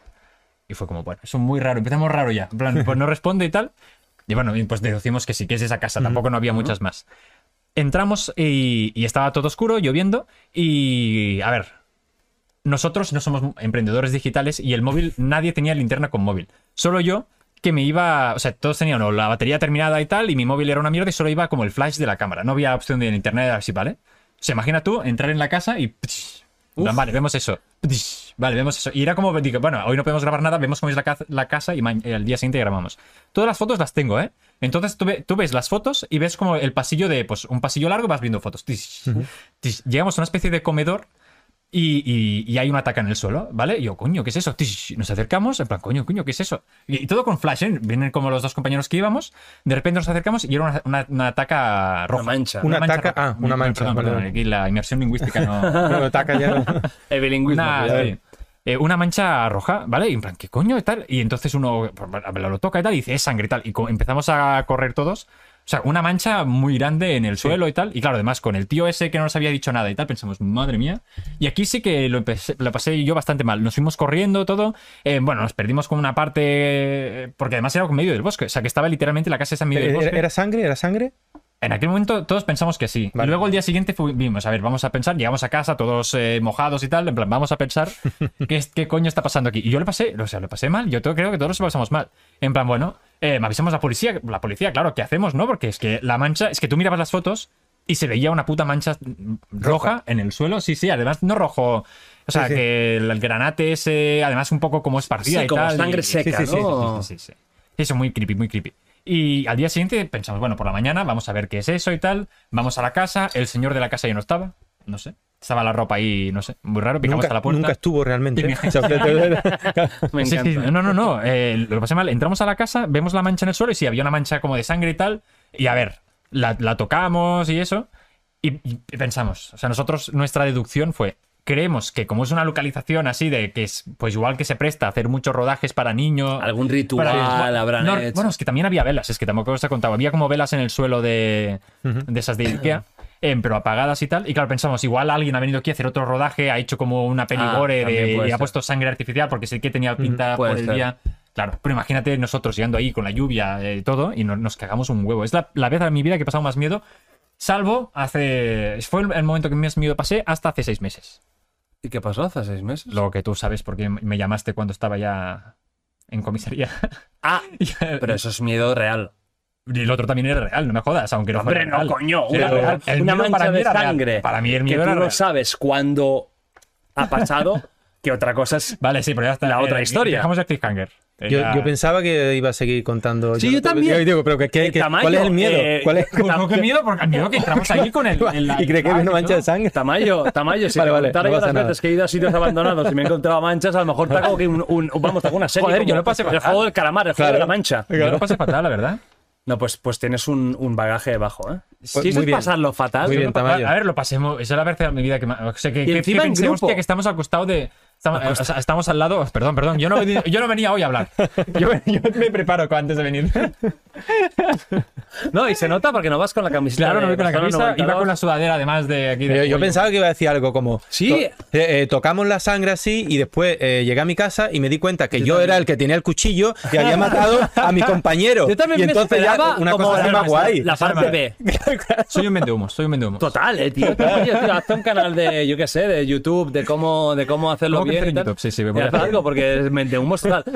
Y fue como, bueno, eso es muy raro, empezamos raro ya. En plan, pues no responde y tal. Y bueno, pues deducimos que sí, que es esa casa, tampoco no había muchas más. Entramos y, y estaba todo oscuro, lloviendo. Y a ver, nosotros no somos emprendedores digitales y el móvil, nadie tenía linterna con móvil. Solo yo, que me iba, o sea, todos tenían o la batería terminada y tal, y mi móvil era una mierda y solo iba como el flash de la cámara. No había opción de internet así, ¿vale? O sea, imagina tú entrar en la casa y... Vale, vemos eso. Vale, vemos eso. Y era como, digo, bueno, hoy no podemos grabar nada, vemos cómo es la, ca- la casa y al día siguiente grabamos. Todas las fotos las tengo, ¿eh? Entonces tú, ve- tú ves las fotos y ves como el pasillo de, pues, un pasillo largo y vas viendo fotos. Llegamos a una especie de comedor y, y- y hay una taca en el suelo, ¿vale? Y yo, coño, ¿qué es eso? Tish, Nos acercamos, en plan, coño, coño, ¿qué es eso? Y, y todo con flash, ¿eh? Vienen como los dos compañeros que íbamos, de repente nos acercamos y era una, una, una taca roja. Una mancha. Una mancha roja. ah, una mancha, Perdón, vale, perdón, vale. aquí la inmersión lingüística no... No, taca ya. El. Una. Eh, una mancha roja, ¿vale? Y en plan, ¿qué coño? Y tal. Y entonces uno pues, lo toca y tal, y dice, es sangre y tal. Y empezamos a correr todos. O sea, una mancha muy grande en el suelo y tal. Y claro, además, con el tío ese que no nos había dicho nada y tal, pensamos, madre mía. Y aquí sí que lo, empecé- lo pasé yo bastante mal. Nos fuimos corriendo todo. Eh, bueno, nos perdimos con una parte. eh, Porque además era en medio del bosque. O sea, que estaba literalmente la casa esa en medio del ¿Era, bosque. era sangre? ¿Era sangre? En aquel momento todos pensamos que sí. Y luego el día siguiente vimos, a ver, vamos a pensar, llegamos a casa todos eh, mojados y tal, en plan, vamos a pensar qué, es- qué coño está pasando aquí. Y yo le pasé, o sea, lo pasé mal, yo creo que todos lo pasamos mal. En plan, bueno, eh, me avisamos a la policía, la policía, claro, ¿qué hacemos, no? Porque es que la mancha, es que tú mirabas las fotos y se veía una puta mancha roja en el suelo, sí, sí, además no rojo. O sea, Sí, sí. que el, el granate ese, además un poco como esparcida Sí, y como tal. sangre y- seca, sí, sí, sí, ¿no? sí, sí, sí, sí. Eso, muy creepy, muy creepy. Y al día siguiente pensamos, bueno, por la mañana vamos a ver qué es eso y tal. Vamos a la casa, el señor de la casa ya no estaba, no sé. Estaba la ropa ahí, no sé, muy raro, picamos Nunca, a la puerta. nunca estuvo realmente. ¿eh? Sí, sí, no, no, no. eh, lo que pasa mal, entramos a la casa, vemos la mancha en el suelo y sí, había una mancha como de sangre y tal. Y a ver, la, la tocamos y eso. Y, y pensamos, o sea, nosotros, nuestra deducción fue, creemos que como es una localización así de que es, pues igual que se presta a hacer muchos rodajes para niños. Algún ritual habrán no, hecho. Bueno, es que también había velas, es que tampoco os he contado. Había como velas en el suelo de, de esas de Ikea. eh, pero apagadas y tal. Y claro, pensamos, igual alguien ha venido aquí a hacer otro rodaje, ha hecho como una peli Ah, gore también de, puede y ha puesto sangre artificial porque sé que tenía pinta Puede por el ser. día. Claro, pero imagínate nosotros llegando ahí con la lluvia y todo y no- nos cagamos un huevo. Es la, la vez de mi vida que he pasado más miedo, salvo hace. Fue el, el momento que más miedo pasé hasta hace seis meses. ¿Y qué pasó hace seis meses? Lo que tú sabes porque me llamaste cuando estaba ya en comisaría. Ah, pero eso es miedo real. Y el otro también era real, no me jodas, aunque no Hombre, fuera no, real. coño. Era Una, real. Una mancha para de era real. sangre. Para mí el que miedo tú era no real. sabes cuándo ha pasado, que otra cosa es Vale, sí, pero ya está. la otra Eh, historia. Dejamos el cliffhanger. Eh, Yo, ya- yo pensaba que iba a seguir contando. Sí, yo también. digo, pero que, que- Eh, que- Tamayo, ¿cuál es el miedo? eh, ¿Cuál es? ¿Cómo que miedo? Porque el miedo que entramos ahí con el. en la- y cree que es una mancha de sangre. Tamayo, Tamayo, si Vale, te vale, contara no yo pasa las nada. veces que he ido a sitios abandonados y me he encontrado manchas, a lo mejor te hago que un, un- vamos, te hago una serie. Joder, como yo lo pasé El fatal. juego del calamar, el juego Claro. de la mancha. Yo lo pasé fatal, la verdad. No, pues, pues tienes un, un bagaje bajo, ¿eh? Pues Si eso es bien. pasarlo fatal. Muy yo bien, pa- Tamayo. A ver, lo pasemos. Esa es la vez en mi vida que. ma- O sea, que, Y que- encima que en pensé, grupo. hostia, que estamos al costado de. Estamos, o sea, estamos al lado. Perdón, perdón. Yo no, veni- yo no venía hoy a hablar. Yo, yo me preparo antes de venir. No, y se nota porque no vas con la camiseta. Claro, no voy con la camisa. Iba 92. con la sudadera, además de aquí. Yo, De yo pollo. pensaba que iba a decir algo como. Sí. to- eh, eh, tocamos la sangre así y después eh, llegué a mi casa y me di cuenta que yo, era el que tenía el cuchillo y había matado a mi compañero. Yo también y me entonces ya esperaba una como cosa más guay. La parte B. Soy un vendehumos, soy un vendehumos. Total, eh, tío. Oye, tío, hazte un canal de, yo qué sé, de YouTube, de cómo, de cómo hacerlo ¿Cómo bien. y? Sí, sí, me hacer. algo, porque es mente humos total.